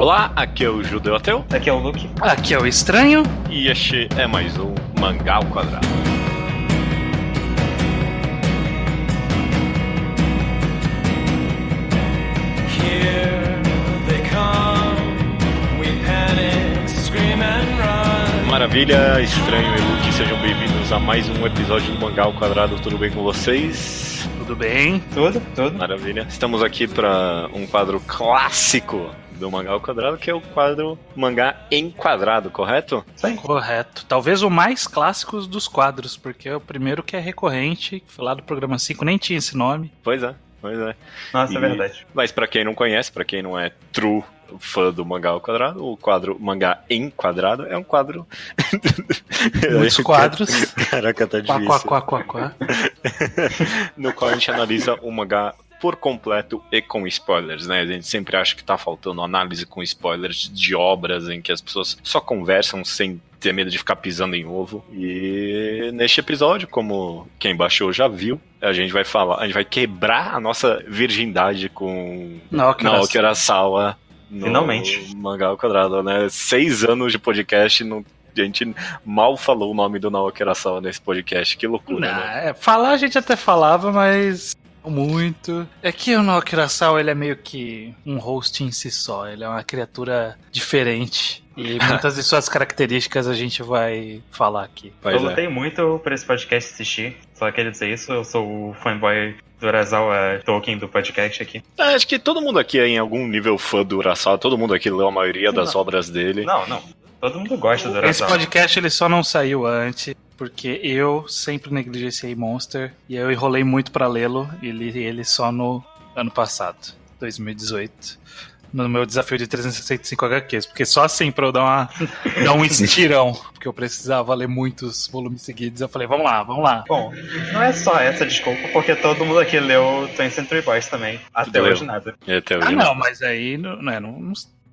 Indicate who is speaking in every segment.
Speaker 1: Olá, aqui é o Judeu Ateu.
Speaker 2: Aqui é o Luke.
Speaker 3: Aqui é o Estranho.
Speaker 1: E este é mais um Mangá ao Quadrado. Maravilha, Estranho e Luke, sejam bem-vindos a mais um episódio do Mangá ao Quadrado. Tudo bem com vocês?
Speaker 3: Tudo bem?
Speaker 2: Tudo, tudo.
Speaker 1: Maravilha. Estamos aqui para um quadro clássico do Mangá ao Quadrado, que é o quadro Mangá em Quadrado, correto?
Speaker 3: Sim. Correto. Talvez o mais clássico dos quadros, porque é o primeiro que é recorrente, foi lá do programa 5, nem tinha esse nome.
Speaker 1: Pois é, pois é.
Speaker 2: Nossa,
Speaker 1: E-
Speaker 2: é verdade.
Speaker 1: Mas pra quem não conhece, pra quem não é true fã do Mangá ao Quadrado, o quadro Mangá em Quadrado é um quadro...
Speaker 3: Muitos quadros.
Speaker 1: Caraca, tá
Speaker 3: Quá,
Speaker 1: difícil.
Speaker 3: quá, quá, quá, quá.
Speaker 1: no qual a gente analisa o mangá por completo e com spoilers, né? A gente sempre acha que tá faltando análise com spoilers de obras em que as pessoas só conversam sem ter medo de ficar pisando em ovo. E neste episódio, como quem baixou já viu, a gente vai falar, a gente vai quebrar a nossa virgindade com
Speaker 3: Naoki
Speaker 1: Urasawa no
Speaker 2: Finalmente.
Speaker 1: Mangá ao Quadrado, né? Seis anos de podcast, não, a gente mal falou o nome do Naoki Urasawa nesse podcast. Que loucura,
Speaker 3: Não,
Speaker 1: né?
Speaker 3: é, falar a gente até falava, mas muito. É que o Naoki Urasawa, ele é meio que um host em si só. Ele é uma criatura diferente. E muitas de suas características a gente vai falar aqui.
Speaker 1: Pois
Speaker 2: eu
Speaker 1: é.
Speaker 2: lutei muito por esse podcast assistir. Só queria dizer isso, eu sou o fanboy do Urasawa Tolkien do podcast aqui.
Speaker 1: É, acho que todo mundo aqui é em algum nível fã do Urasawa, todo mundo aqui leu a maioria das
Speaker 2: Não.
Speaker 1: obras dele.
Speaker 2: Não, não. Todo mundo gosta do
Speaker 3: Esse
Speaker 2: Urasawa.
Speaker 3: podcast ele só não saiu antes. Porque eu sempre negligenciei Monster e eu enrolei muito pra lê-lo e li ele só no ano passado, 2018. No meu desafio de 365 HQs, porque só assim pra eu dar, uma, dar um estirão, porque eu precisava ler muitos volumes seguidos. Eu falei, vamos lá, vamos lá.
Speaker 2: Bom, não é só essa desculpa, porque todo mundo aqui leu Twin Century Boys também. Até hoje nada.
Speaker 1: E até hoje
Speaker 3: Ah,
Speaker 1: não.
Speaker 3: mas aí não, não é, não, não-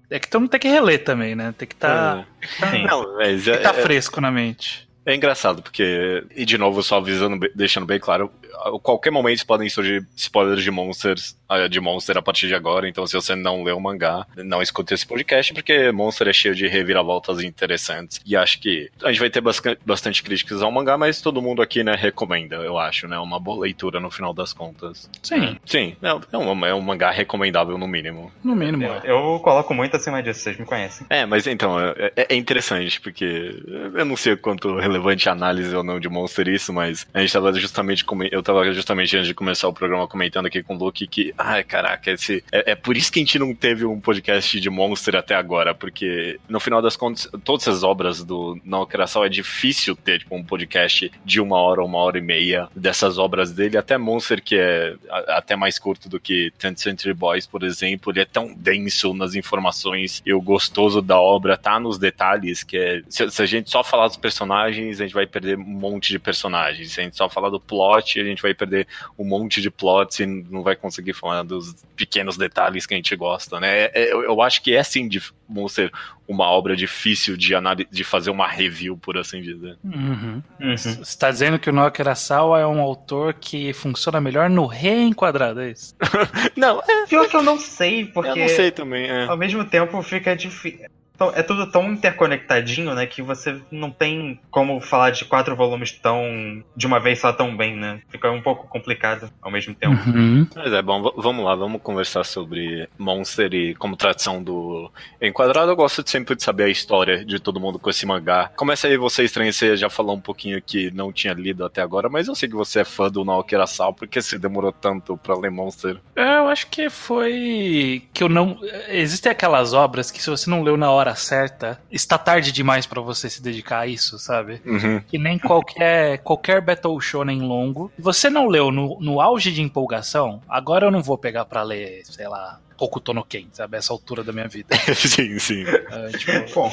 Speaker 3: é que todo mundo tem que reler também, né? Tem que tá,
Speaker 2: Sim.
Speaker 1: Não, mas
Speaker 3: tem
Speaker 1: é,
Speaker 3: que tá
Speaker 1: é-
Speaker 3: fresco na mente.
Speaker 1: É engraçado, porque, e de novo, só avisando, deixando bem claro, a qualquer momento podem surgir spoilers de Monsters, de Monster a partir de agora, então se você não leu o mangá, não escute esse podcast, porque Monster é cheio de reviravoltas interessantes, e acho que a gente vai ter bastante críticas ao mangá, mas todo mundo aqui, né, recomenda, eu acho, né, uma boa leitura no final das contas.
Speaker 3: Sim,
Speaker 1: Sim, é, é um, é um mangá recomendável no mínimo.
Speaker 3: no mínimo.
Speaker 2: Eu, eu coloco muito acima disso, vocês me conhecem.
Speaker 1: É, mas então, é, é- é interessante, porque eu não sei o quanto relevante a análise ou não de Monster isso, mas a gente tava justamente, eu tava justamente antes de começar o programa comentando aqui com o Luke que, ai caraca, esse, é, é por isso que a gente não teve um podcast de Monster até agora, porque no final das contas, todas as obras do Naoki Urasawa é difícil ter, tipo, um podcast de uma hora ou uma hora e meia dessas obras dele, até Monster, que é até mais curto do que 10th Century Boys, por exemplo, ele é tão denso nas informações e o gostoso da obra tá nos detalhes, que é, se, se a gente só falar dos personagens, a gente vai perder um monte de personagens, se a gente só falar do plot, a gente vai perder um monte de plots e não vai conseguir falar dos pequenos detalhes que a gente gosta, né? É- é- eu, eu acho que é sim de Monster uma obra difícil de, de fazer uma review, por assim dizer.
Speaker 3: Uhum.
Speaker 2: Uhum.
Speaker 3: Você está dizendo que o Naoki Urasawa é um autor que funciona melhor no reenquadrado, é isso?
Speaker 1: Não, é,
Speaker 2: Pior que eu não sei, porque
Speaker 1: eu não sei também. É.
Speaker 2: ao mesmo tempo fica difícil. É tudo tão interconectadinho, né? Que você não tem como falar de quatro volumes tão. de uma vez só tão bem, né? Fica um pouco complicado ao mesmo tempo.
Speaker 3: Uhum.
Speaker 1: Mas é bom, vamos lá, vamos conversar sobre Monster e como tradição do Enquadrado. Eu gosto de sempre de saber a história de todo mundo com esse mangá. Começa aí você, estranho, você já falou um pouquinho que não tinha lido até agora, mas eu sei que você é fã do Naoki Urasawa, porque você demorou tanto pra ler Monster.
Speaker 3: É, Eu acho que foi que eu não. Existem aquelas obras que se você não leu na hora certa, está tarde demais pra você se dedicar a isso, sabe?
Speaker 1: Uhum.
Speaker 3: Que nem qualquer qualquer Battle Shonen longo. Você não leu no, no auge de empolgação, agora eu não vou pegar pra ler, sei lá, Hokuto no Ken, sabe? Essa altura da minha vida.
Speaker 1: sim, sim.
Speaker 3: É, tipo,
Speaker 2: Bom,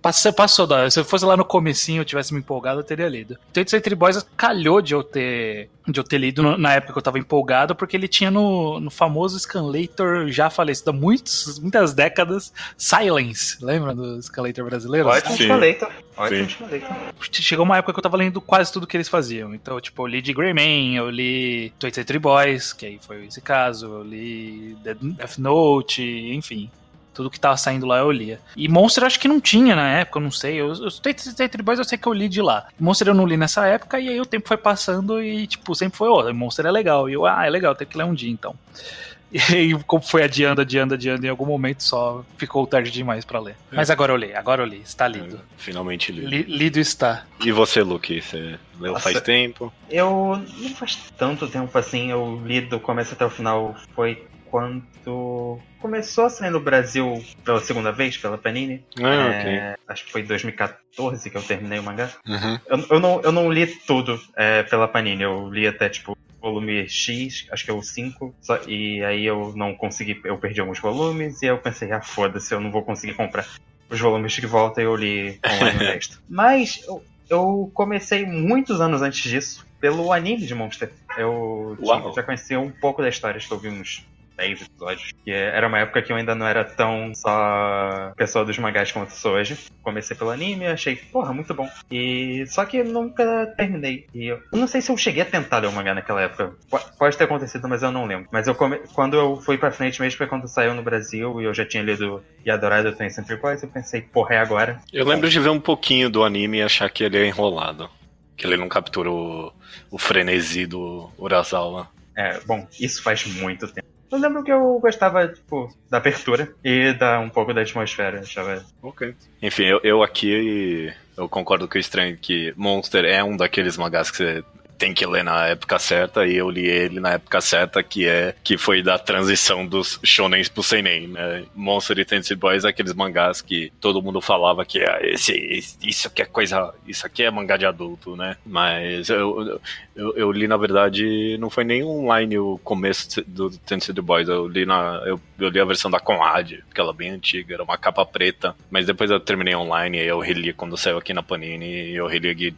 Speaker 3: Passou, passou da. Se eu fosse lá no comecinho eu tivesse me empolgado, eu teria lido. Então, Century Boys calhou de eu ter, de eu ter lido no- na época que eu tava empolgado, porque ele tinha no, no famoso Scanlator já falecido há muitos, muitas décadas, Silence. Lembra do Scanlator brasileiro?
Speaker 2: ótimo
Speaker 1: Sim.
Speaker 2: escalator. Ótimo
Speaker 1: Sim.
Speaker 2: escalator.
Speaker 3: Chegou uma época que eu tava lendo quase tudo que eles faziam. Então, tipo, eu li de Greyman, eu li 23 Boys, que aí foi esse caso, eu li Death Note, enfim. Tudo que tava saindo lá eu lia. E Monster acho que não tinha na época, eu não sei. Eu, eu Trade Boys eu sei que eu li de lá. Monster eu não li nessa época, e aí o tempo foi passando e, tipo, sempre foi, ó, oh, Monster é legal. E eu, ah, é legal, tem que ler um dia então. E aí, como foi adiando, adiando, adiando, em algum momento só ficou tarde demais para ler. É. Mas agora eu li, agora eu li, está lido. É,
Speaker 1: finalmente lido.
Speaker 3: Li, lido está.
Speaker 1: E você, Luke, você leu Nossa, faz tempo?
Speaker 2: Eu não faz tanto tempo assim, eu li do começo até o final, foi quando começou a sair no Brasil pela segunda vez, pela Panini.
Speaker 1: Ah, é,
Speaker 2: acho que foi em 2014 que eu terminei o mangá. Uhum. Eu, eu, não, eu não li tudo é, pela Panini, eu li até tipo volume X, acho que é o 5, só, e aí eu não consegui, eu perdi alguns volumes e eu pensei, ah, foda-se, eu não vou conseguir comprar os volumes de volta e eu li online o resto. Mas eu, eu comecei muitos anos antes disso pelo anime de Monster. Eu tinha, já conhecia um pouco da história, acho que eu vi uns 10 episódios. Que é, era uma época que eu ainda não era tão só pessoa dos mangás como eu sou hoje. Comecei pelo anime, achei, porra, muito bom. E só que nunca terminei. E eu não sei se eu cheguei a tentar ler o mangá naquela época. Pode ter acontecido, mas eu não lembro. Mas eu come... quando eu fui pra frente mesmo foi quando saiu no Brasil e eu já tinha lido e adorado Tem Century Boys, eu pensei, porra, é agora.
Speaker 1: Eu lembro de ver um pouquinho do anime e achar que ele é enrolado. Que ele não capturou o frenesi do Urasawa.
Speaker 2: É, bom, isso faz muito tempo. Eu lembro que eu gostava, tipo, da abertura e da um pouco da atmosfera, achava.
Speaker 1: Ok. Enfim, eu, eu aqui eu concordo com o estranho que Monster é um daqueles mangás que você tem que ler na época certa e eu li ele na época certa, que é que foi da transição dos shonens pro seinen, né? Monster e Tensei Boys, aqueles mangás que todo mundo falava que ah, esse, esse, isso aqui é coisa, isso aqui é mangá de adulto, né? Mas eu, eu, eu li na verdade, não foi nem online o começo do Tensei Boys, eu li na eu, eu li a versão da Conrad, aquela é bem antiga, era uma capa preta, mas depois eu terminei online e eu reli quando saiu aqui na Panini e eu reli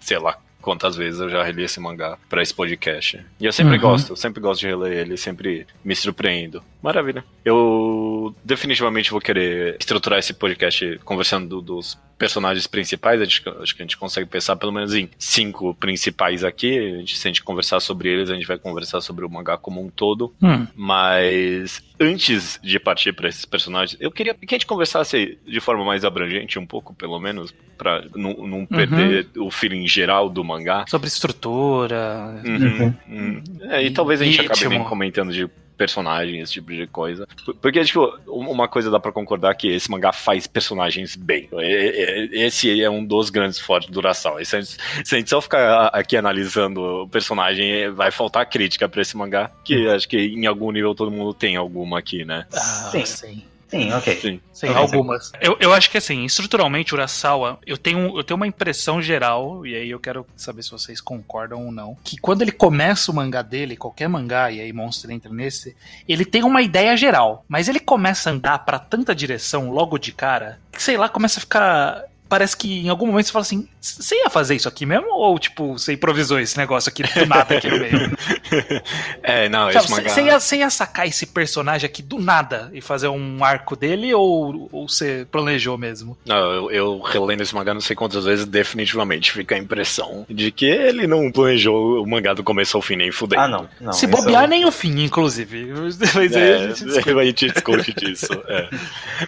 Speaker 1: sei lá, quantas vezes eu já reli esse mangá para esse podcast. E eu sempre uhum. gosto, eu sempre gosto de reler ele, sempre me surpreendo. Maravilha. Eu definitivamente vou querer estruturar esse podcast conversando dos personagens principais. Acho que, acho que a gente consegue pensar pelo menos em cinco principais aqui. A gente, se a gente conversar sobre eles, a gente vai conversar sobre o mangá como um todo. Hum. Mas antes de partir para esses personagens, eu queria que a gente conversasse de forma mais abrangente, um pouco, pelo menos, para não, não, perder uhum. o feeling geral do mangá.
Speaker 3: Sobre estrutura.
Speaker 1: Uhum. Uhum. É, e, e, talvez a gente acabe comentando de personagens, esse tipo de coisa. Porque, tipo, uma coisa dá para concordar que esse mangá faz personagens bem. Esse é um dos grandes fortes do Urasawa. Se a, gente, se a gente só ficar aqui analisando o personagem, vai faltar crítica para esse mangá, que hum. acho que em algum nível todo mundo tem alguma aqui, né?
Speaker 3: Ah, sim. sim.
Speaker 2: Sim, ok. Sim,
Speaker 3: Sim algumas. Eu, eu acho que assim, estruturalmente, Urasawa, eu tenho, eu tenho uma impressão geral, e aí eu quero saber se vocês concordam ou não, que quando ele começa o mangá dele, qualquer mangá, e aí Monster entra nesse, ele tem uma ideia geral, mas ele começa a andar para tanta direção logo de cara, que sei lá, começa a ficar parece que em algum momento você fala assim: você ia fazer isso aqui mesmo? Ou, tipo, você improvisou esse negócio aqui do nada aqui no meio?
Speaker 1: é, não, Sabe, esse
Speaker 3: mangá... Você ia, ia sacar esse personagem aqui do nada e fazer um arco dele ou, ou você planejou mesmo?
Speaker 1: Não, eu, eu relendo esse mangá não sei quantas vezes, definitivamente fica a impressão de que ele não planejou o mangá do começo ao fim, nem fudeu.
Speaker 2: Ah, não. não
Speaker 3: Se bobear, eu... nem o fim, inclusive.
Speaker 1: Mas é, a gente discute, a gente discute disso. É.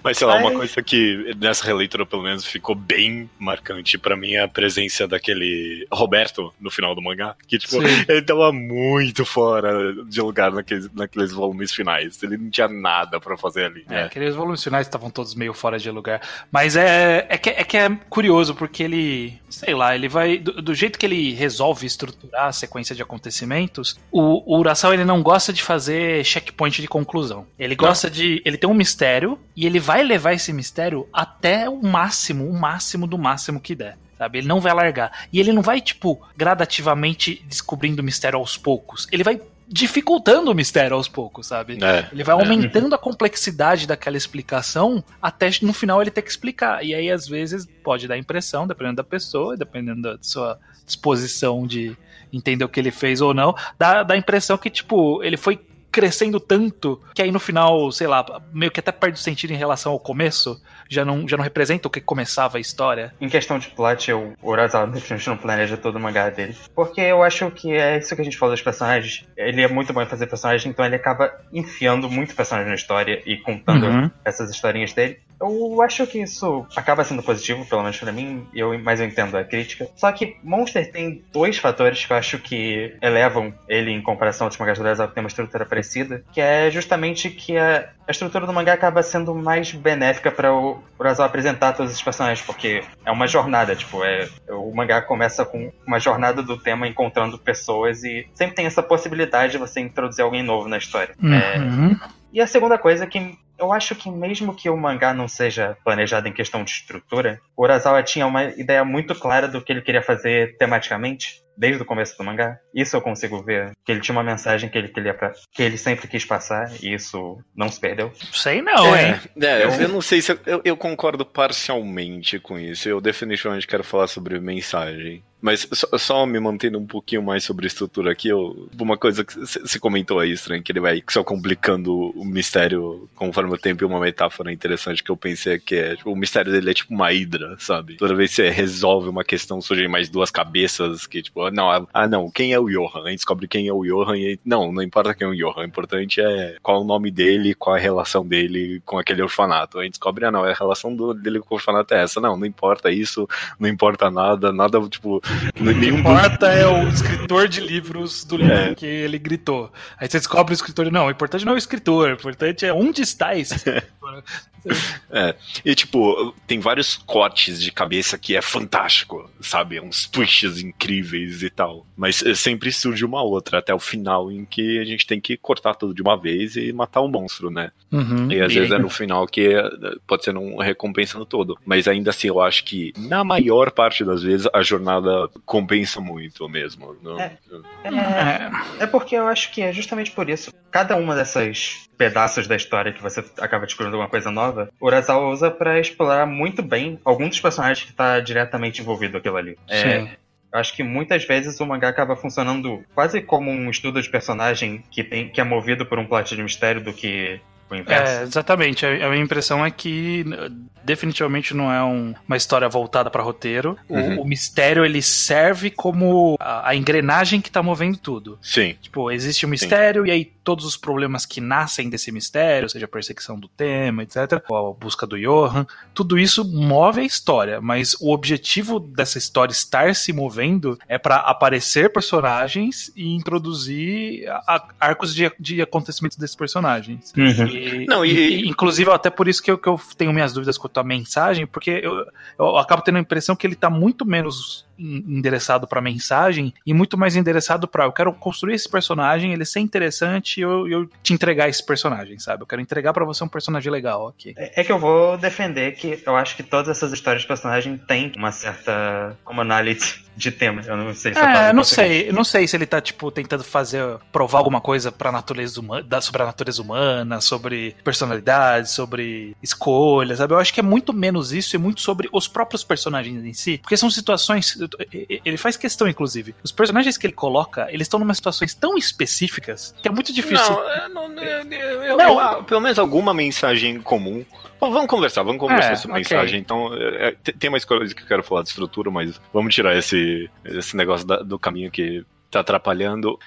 Speaker 1: Mas sei lá, uma coisa que nessa releitura pelo menos ficou bem marcante para mim a presença daquele Roberto no final do mangá. Que, tipo, Sim. ele tava muito fora de lugar naqueles, naqueles volumes finais. Ele não tinha nada para fazer ali.
Speaker 3: É, aqueles volumes finais estavam todos meio fora de lugar. Mas é, é, que, é que é curioso, porque ele, sei lá, ele vai. Do, do jeito que ele resolve estruturar a sequência de acontecimentos, o, o Urasawa ele não gosta de fazer checkpoint de conclusão. Ele gosta não. de. Ele tem um mistério e ele vai levar esse mistério até o máximo, o máximo máximo do máximo que der. Sabe? Ele não vai largar. E ele não vai, tipo, gradativamente descobrindo o mistério aos poucos. Ele vai dificultando o mistério aos poucos, sabe? É, ele vai é. aumentando é. a complexidade daquela explicação até no final ele ter que explicar. E aí, às vezes, pode dar impressão, dependendo da pessoa, dependendo da sua disposição de entender o que ele fez ou não, dá, dá a impressão que, tipo, ele foi crescendo tanto que aí no final, sei lá, meio que até perde o sentido em relação ao começo, já não, já não representa o que começava a história.
Speaker 2: Em questão de plot, eu, o Urasawa definitivamente não planeja todo o mangá dele. Porque eu acho que é isso que a gente falou dos personagens. Ele é muito bom em fazer personagens, então ele acaba enfiando muito personagem na história e contando uhum. essas historinhas dele. Eu acho que isso acaba sendo positivo, pelo menos para mim, eu, mas eu entendo a crítica. Só que Monster tem dois fatores que eu acho que elevam ele em comparação aos mangás do Urasawa que tem uma estrutura parecida, que é justamente que a, a estrutura do mangá acaba sendo mais benéfica para o Urasawa apresentar todos os personagens, porque é uma jornada, tipo, é, o mangá começa com uma jornada do tema encontrando pessoas e sempre tem essa possibilidade de você introduzir alguém novo na história.
Speaker 3: Uhum. É,
Speaker 2: e a segunda coisa que eu acho que mesmo que o mangá não seja planejado em questão de estrutura, o Urasawa tinha uma ideia muito clara do que ele queria fazer tematicamente desde o começo do mangá. Isso eu consigo ver, que ele tinha uma mensagem que ele queria que ele sempre quis passar e isso não se perdeu.
Speaker 3: Sei não,
Speaker 1: é,
Speaker 3: hein?
Speaker 1: É, eu, eu não sei se eu, eu concordo parcialmente com isso. Eu definitivamente quero falar sobre mensagem. Mas só, só, me mantendo um pouquinho mais sobre a estrutura aqui, eu, uma coisa que você comentou aí, estranho, que ele vai só complicando o mistério conforme o tempo e uma metáfora interessante que eu pensei que é, tipo, o mistério dele é tipo uma hidra, sabe? Toda vez que você resolve uma questão, surgem mais duas cabeças que, tipo, não, ah não, quem é o Johan? A gente descobre quem é o Johan e não, não importa quem é o Johan, o importante é qual é o nome dele, qual é a relação dele com aquele orfanato. A gente descobre, ah não, a relação dele com o orfanato é essa. Não, não importa isso, não importa nada, nada, tipo,
Speaker 3: o que importa é o escritor de livros do livro é. que ele gritou. Aí você descobre o escritor. Não, o importante não é o escritor, o importante é onde está esse escritor.
Speaker 1: é. E tipo, tem vários cortes de cabeça que é fantástico, sabe? Uns twists incríveis e tal. Mas eh, sempre surge uma outra até o final em que a gente tem que cortar tudo de uma vez e matar o um monstro, né?
Speaker 3: Uhum.
Speaker 1: E às e... vezes é no final que eh, pode ser não recompensando todo. Mas ainda assim, eu acho que na maior parte das vezes a jornada compensa muito mesmo.
Speaker 2: É, é, é, porque eu acho que é justamente por isso. Cada uma dessas pedaços da história que você acaba descobrindo alguma coisa nova, o Urasawa usa para explorar muito bem alguns dos personagens que está diretamente envolvido aquilo ali.
Speaker 3: É,
Speaker 2: acho que muitas vezes o mangá acaba funcionando quase como um estudo de personagem que, tem, que é movido por um plot de mistério do que o inverso.
Speaker 3: É, exatamente. A, minha impressão é que definitivamente não é um, uma história voltada para roteiro. Uhum. O, o, mistério ele serve como a, a, engrenagem que está movendo tudo.
Speaker 1: Sim.
Speaker 3: Tipo, existe um mistério Sim. e aí todos os problemas que nascem desse mistério, seja a perseguição do tema, etc., ou a busca do Johan, tudo isso move a história, mas o objetivo dessa história estar se movendo é para aparecer personagens e introduzir a, arcos de, de acontecimentos desses personagens.
Speaker 2: Uhum.
Speaker 3: E, Não, e, e, inclusive, até por isso que eu, que eu tenho minhas dúvidas quanto à mensagem, porque eu, eu acabo tendo a impressão que ele tá muito menos endereçado para mensagem e muito mais endereçado para eu quero construir esse personagem, ele ser interessante e eu, eu te entregar esse personagem, sabe? Eu quero entregar para você um personagem legal aqui.
Speaker 2: É, é, que eu vou defender que eu acho que todas essas histórias de personagem têm uma certa commonality de tema. Eu não sei se
Speaker 3: é, não sei, não sei se ele tá tipo tentando fazer provar alguma coisa para natureza humana, sobre a natureza humana, sobre personalidade, sobre escolhas, sabe? Eu acho que é muito menos isso e muito sobre os próprios personagens em si, porque são situações ele faz questão inclusive. Os personagens que ele coloca, eles estão numa situações tão específicas que é muito difícil.
Speaker 1: Não, não, eu, não. Eu, pelo menos alguma mensagem comum Bom, vamos conversar, vamos conversar é, sobre okay. mensagem. Então, é, é tem mais coisas que eu quero falar de estrutura, mas vamos tirar esse, esse negócio da, do caminho que tá atrapalhando.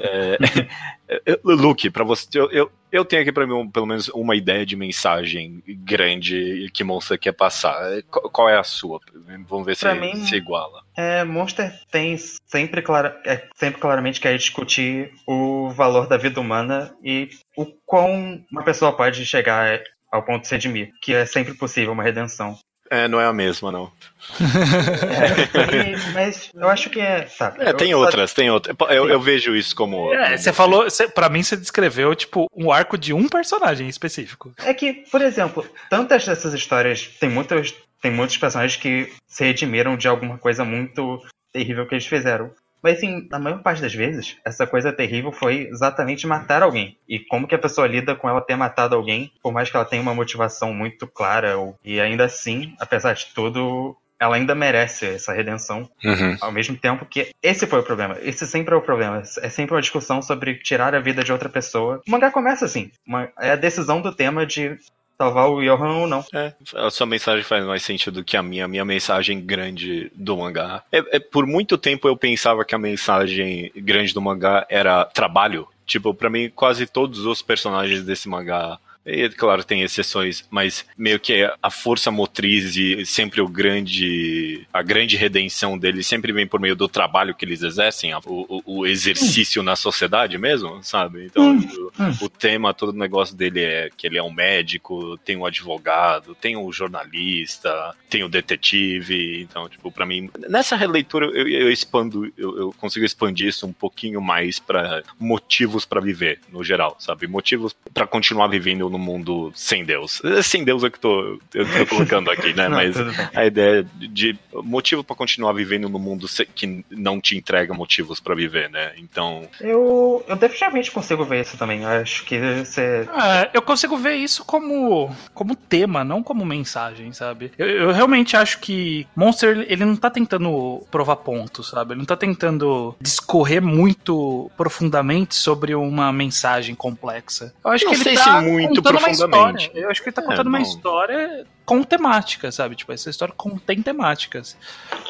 Speaker 1: é, Luke, para você, eu, eu, eu, tenho aqui para mim pelo menos uma ideia de mensagem grande que Monster quer passar. Qual, qual é a sua? Vamos ver se, mim, se iguala.
Speaker 2: É, Monster tem sempre, clara, é, sempre claramente quer discutir o valor da vida humana e o quão uma pessoa pode chegar ao ponto de se redimir, que é sempre possível uma redenção.
Speaker 1: É, não é a mesma, não.
Speaker 2: é, mas eu acho que é. Sabe,
Speaker 1: é, tem outras, tem outras. Eu, eu, vejo isso como.
Speaker 3: É, você falou. Cê, pra mim, você descreveu, tipo, um arco de um personagem específico.
Speaker 2: É que, por exemplo, tantas dessas histórias. Tem muitos, tem muitos personagens que se redimiram de alguma coisa muito terrível que eles fizeram. Mas assim, na maior parte das vezes, essa coisa terrível foi exatamente matar alguém. E como que a pessoa lida com ela ter matado alguém, por mais que ela tenha uma motivação muito clara, e ainda assim, apesar de tudo, ela ainda merece essa redenção,
Speaker 1: Uhum.
Speaker 2: ao mesmo tempo que esse foi o problema. Esse sempre é o problema. É sempre uma discussão sobre tirar a vida de outra pessoa. O mangá começa assim. Uma- é a decisão do tema de salvar o Johan ou não.
Speaker 1: É, a sua mensagem faz mais sentido que a minha. A minha mensagem grande do mangá. É, é, por muito tempo eu pensava que a mensagem grande do mangá era trabalho. Tipo, pra mim, quase todos os personagens desse mangá. E, claro, tem exceções, mas meio que a força motriz e sempre o grande. a grande redenção deles sempre vem por meio do trabalho que eles exercem, o, o- o exercício na sociedade mesmo, sabe? Então, o, o tema, todo o negócio dele é que ele é um médico, tem um advogado, tem um jornalista, tem um detetive. Então, tipo, pra mim, nessa releitura eu, eu expando, eu, eu consigo expandir isso um pouquinho mais pra motivos pra viver, no geral, sabe? Motivos pra continuar vivendo no mundo sem Deus. É, Sem Deus é que tô, eu tô colocando aqui, né?
Speaker 2: Não,
Speaker 1: Mas a ideia de motivo pra continuar vivendo no mundo que não te entrega motivos pra viver, né? Então,
Speaker 2: Eu, eu definitivamente consigo ver isso também. Eu acho que você.
Speaker 3: É, eu consigo ver isso como, como tema, não como mensagem, sabe? Eu, eu realmente acho que Monster, ele não tá tentando provar pontos, sabe? Ele não tá tentando discorrer muito profundamente sobre uma mensagem complexa. Eu acho
Speaker 1: Não
Speaker 3: que ele
Speaker 1: sei
Speaker 3: tá
Speaker 1: se muito
Speaker 3: contando uma história. Eu acho que ele tá
Speaker 1: É,
Speaker 3: contando uma
Speaker 1: bom.
Speaker 3: história com temática, sabe? Tipo, essa história contém temáticas.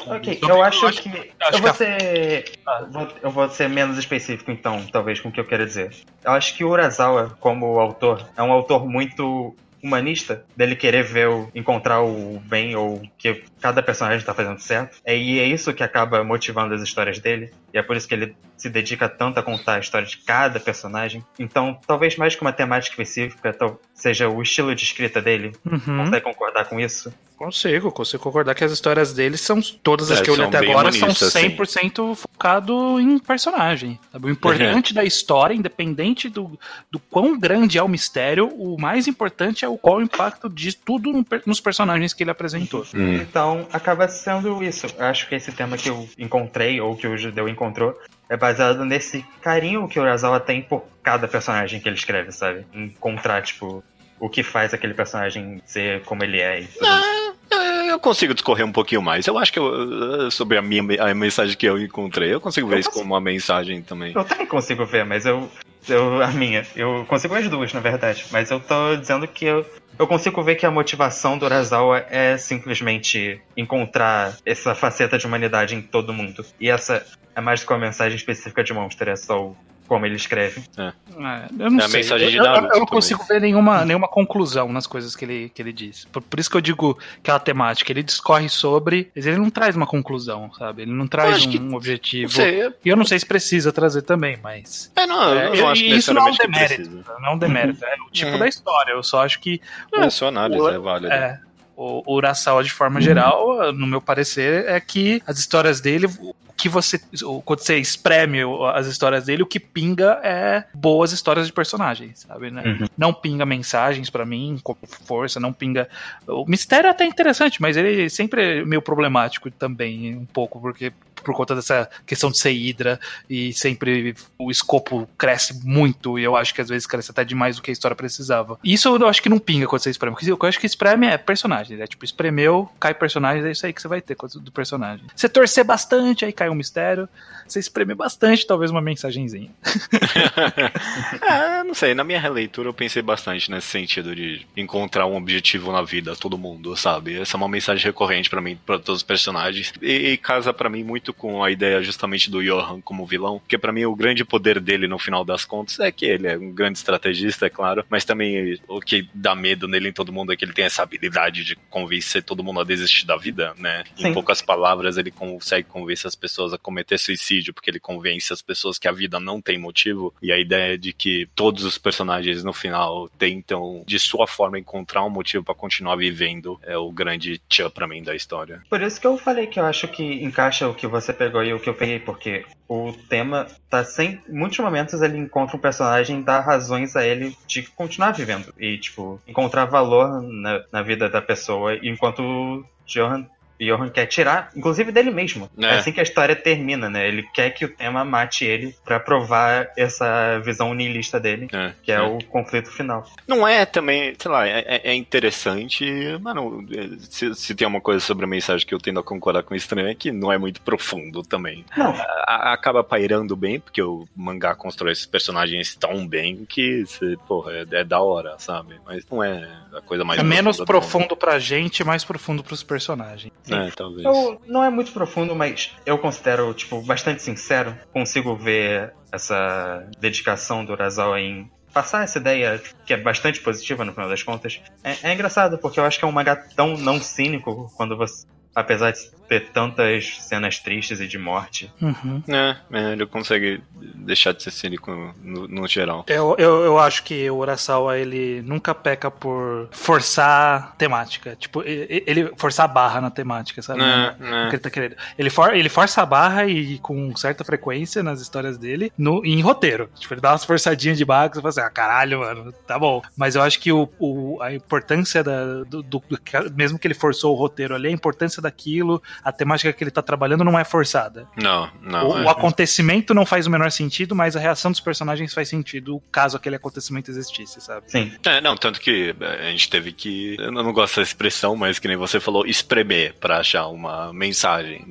Speaker 2: Ok,
Speaker 3: Então,
Speaker 2: eu acho
Speaker 3: acho
Speaker 2: que.
Speaker 3: acho
Speaker 2: Eu vou
Speaker 3: que a-
Speaker 2: ser.
Speaker 3: Ah.
Speaker 2: vou- Eu vou ser menos específico, então, talvez, com o que eu quero dizer. Eu acho que o Urasawa, como autor, é um autor muito humanista dele querer ver o, encontrar o bem ou que cada personagem tá fazendo certo. É, e é isso que acaba motivando as histórias dele. E é por isso que ele se dedica tanto a contar a história de cada personagem. Então, talvez mais que uma temática específica, tal- seja o estilo de escrita dele.
Speaker 3: Uhum.
Speaker 2: Consegue concordar com isso?
Speaker 3: Consigo, consigo concordar que as histórias deles são todas as
Speaker 1: É,
Speaker 3: que eu li até agora são
Speaker 1: humanistas, sim.
Speaker 3: 100% focado em personagem. sabe? O importante da história, independente do, do quão grande é o mistério, o mais importante é o qual o impacto de tudo no nos personagens que ele apresentou.
Speaker 1: hum,
Speaker 2: Então, acaba sendo isso. Eu acho que esse tema que eu encontrei, ou que o Judeu encontrou, é baseado nesse carinho que o Urasawa tem por cada personagem que ele escreve, sabe? Encontrar, tipo, o que faz aquele personagem ser como ele é e tudo.
Speaker 1: É, Eu consigo discorrer um pouquinho mais. Eu acho que eu- sobre a minha a mensagem que eu encontrei, eu consigo ver
Speaker 2: Eu
Speaker 1: isso
Speaker 2: consigo.
Speaker 1: como uma mensagem também.
Speaker 2: Eu também consigo ver, mas eu, eu. A minha. Eu consigo ver as duas, na verdade. Mas eu tô dizendo que eu. Eu consigo ver que a motivação do Urasawa é simplesmente encontrar essa faceta de humanidade em todo mundo. E essa é mais do que uma mensagem específica de Monster, é só o- como ele escreve.
Speaker 3: É, eu não
Speaker 1: É a
Speaker 3: sei.
Speaker 1: mensagem de
Speaker 3: eu, eu- eu não
Speaker 1: também.
Speaker 3: consigo ver nenhuma, nenhuma conclusão nas coisas que ele, que ele diz. Por, por isso que eu digo que é a temática. Ele discorre sobre, mas ele não traz uma conclusão, sabe? Ele não traz
Speaker 1: acho que-
Speaker 3: um objetivo.
Speaker 1: Não sei, é-
Speaker 3: E eu não sei se precisa trazer também, mas.
Speaker 1: é, não, eu
Speaker 3: É,
Speaker 1: não acho
Speaker 3: e isso não é um
Speaker 1: que
Speaker 3: demérito. Não é um demérito, é o tipo
Speaker 1: Uhum.
Speaker 3: da história. Eu só acho que
Speaker 1: É, sua análise
Speaker 3: o-
Speaker 1: é válida.
Speaker 3: é, o o Urasawa, de forma geral, no meu parecer, é que as histórias dele. Que você. Quando você espreme as histórias dele, o que pinga é boas histórias de personagens, sabe? Né?
Speaker 2: Uhum.
Speaker 3: Não pinga mensagens pra mim, com força, não pinga. O mistério é até interessante, mas ele sempre é meio problemático também, um pouco, porque por conta dessa questão de ser hidra e sempre o escopo cresce muito e eu acho que às vezes cresce até demais do que a história precisava. Isso eu acho que não pinga quando você espreme. O que eu acho que espreme é personagem, é tipo, espremeu, cai personagem, é isso aí que você vai ter do personagem. Você torcer bastante, aí cai um mistério. Você espremer bastante, talvez uma mensagenzinha.
Speaker 1: É, não sei, na minha releitura eu pensei bastante nesse sentido de encontrar um objetivo na vida, todo mundo, sabe? Essa é uma mensagem recorrente pra mim, pra todos os personagens. E, e casa pra mim muito com a ideia justamente do Johan como vilão, porque pra mim o grande poder dele no final das contas é que ele é um grande estrategista, é claro, mas também o que dá medo nele em todo mundo é que ele tem essa habilidade de convencer todo mundo a desistir da vida, né?
Speaker 2: Sim.
Speaker 1: Em poucas palavras, ele consegue convencer as pessoas a cometer suicídio, porque ele convence as pessoas que a vida não tem motivo. E a ideia de que todos os personagens no final tentam, de sua forma, encontrar um motivo pra continuar vivendo é o grande tchan pra mim da história.
Speaker 2: Por isso que eu falei que eu acho que encaixa o que você pegou e o que eu peguei, porque o tema tá sem. Em muitos momentos ele encontra um personagem dá razões a ele de continuar vivendo. E, tipo, encontrar valor na, na vida da pessoa, enquanto Johan Johan quer tirar, inclusive dele mesmo. É. é. assim que a história termina, né? Ele quer que o tema mate ele para provar essa visão niilista dele, é. que é, é, o conflito final.
Speaker 1: Não é também, sei lá, é, é, é interessante, mano, se, se, tem uma coisa sobre a mensagem que eu tendo a concordar com isso também, é que não é muito profundo também. Não. A, acaba pairando bem, porque o mangá constrói esses personagens tão bem que, porra, é, é da hora, sabe? Mas não é a coisa mais.
Speaker 3: É menos profundo pra gente, mais profundo pros personagens.
Speaker 1: É, talvez.
Speaker 2: Eu, não é muito profundo, mas eu considero, tipo, bastante sincero. Consigo ver essa dedicação do Urasawa em passar essa ideia que é bastante positiva no final das contas. É, é engraçado, porque eu acho que é um mangá tão não cínico quando você apesar de ter tantas cenas tristes e de morte.
Speaker 3: Uhum.
Speaker 1: É, é, ele consegue deixar de ser cínico no, no geral.
Speaker 3: Eu, eu, eu, acho que o Urasawa, ele nunca peca por forçar temática. Tipo, ele forçar a barra na temática, sabe? É, é. Ele, tá querendo. Ele, for, ele força a barra e com certa frequência nas histórias dele no, em roteiro. Tipo, ele dá umas forçadinhas de barra que você fala assim, ah, caralho, mano, tá bom. Mas eu acho que o, o a importância da, do, do, mesmo que ele forçou o roteiro ali, a importância daquilo, a temática que ele tá trabalhando não é forçada.
Speaker 1: Não, não.
Speaker 3: O,
Speaker 1: é.
Speaker 3: o acontecimento não faz o menor sentido, mas a reação dos personagens faz sentido caso aquele acontecimento existisse, sabe?
Speaker 2: Sim.
Speaker 1: É, não, tanto que a gente teve que. Eu não gosto dessa expressão, mas que nem você falou, espremer para achar uma mensagem.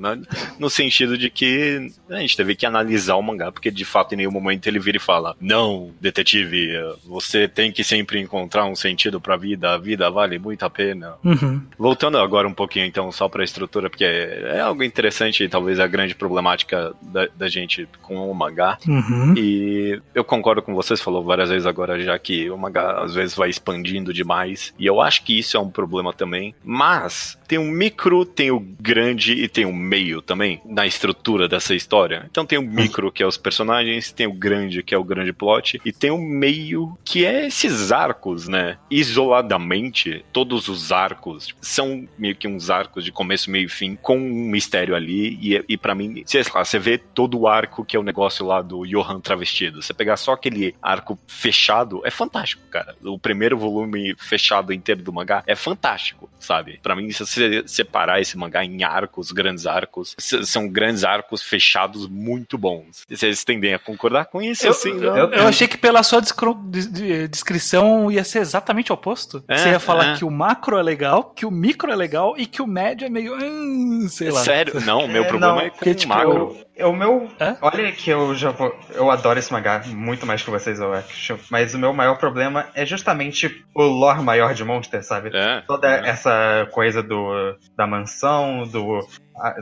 Speaker 1: No sentido de que a gente teve que analisar o mangá, porque de fato em nenhum momento ele vira e fala: Não, detetive, você tem que sempre encontrar um sentido pra vida, a vida vale muito a pena.
Speaker 3: Uhum.
Speaker 1: Voltando agora um pouquinho então só pra estrutura, porque é algo interessante talvez a grande problemática da, da gente com o mangá.
Speaker 3: Uhum.
Speaker 1: E eu concordo com vocês, falou várias vezes agora já que o mangá às vezes vai expandindo demais. E eu acho que isso é um problema também. Mas tem o micro, tem o grande e tem o meio também na estrutura dessa história. Então tem o micro, que é os personagens, tem o grande, que é o grande plot, e tem o meio, que é esses arcos, né? Isoladamente, todos os arcos são meio que uns arcos de começo, meio e fim, com um mistério ali. E, e para mim, sei lá, você vê todo o arco que é o negócio lá do Johan travestido. Você pegar só aquele arco fechado, é fantástico, cara. O primeiro volume fechado inteiro do mangá é fantástico, sabe? Para mim, se você separar esse mangá em arcos, grandes arcos, são grandes arcos fechados muito bons. Vocês tendem a concordar com isso?
Speaker 3: Eu,
Speaker 1: assim,
Speaker 3: eu, eu, eu achei que pela sua descrição ia ser exatamente o oposto. É, você ia falar é. que o macro é legal, que o micro é legal e que o médio é meio. Hum, sei lá.
Speaker 1: Sério? Não, meu é, problema não, é com o tipo, macro.
Speaker 2: É o meu. É? Olha que eu já vou. Eu adoro esse mangá muito mais que vocês, eu acho. Mas o meu maior problema é justamente o lore maior de Monster, sabe?
Speaker 1: É,
Speaker 2: Toda é. essa coisa do da mansão, do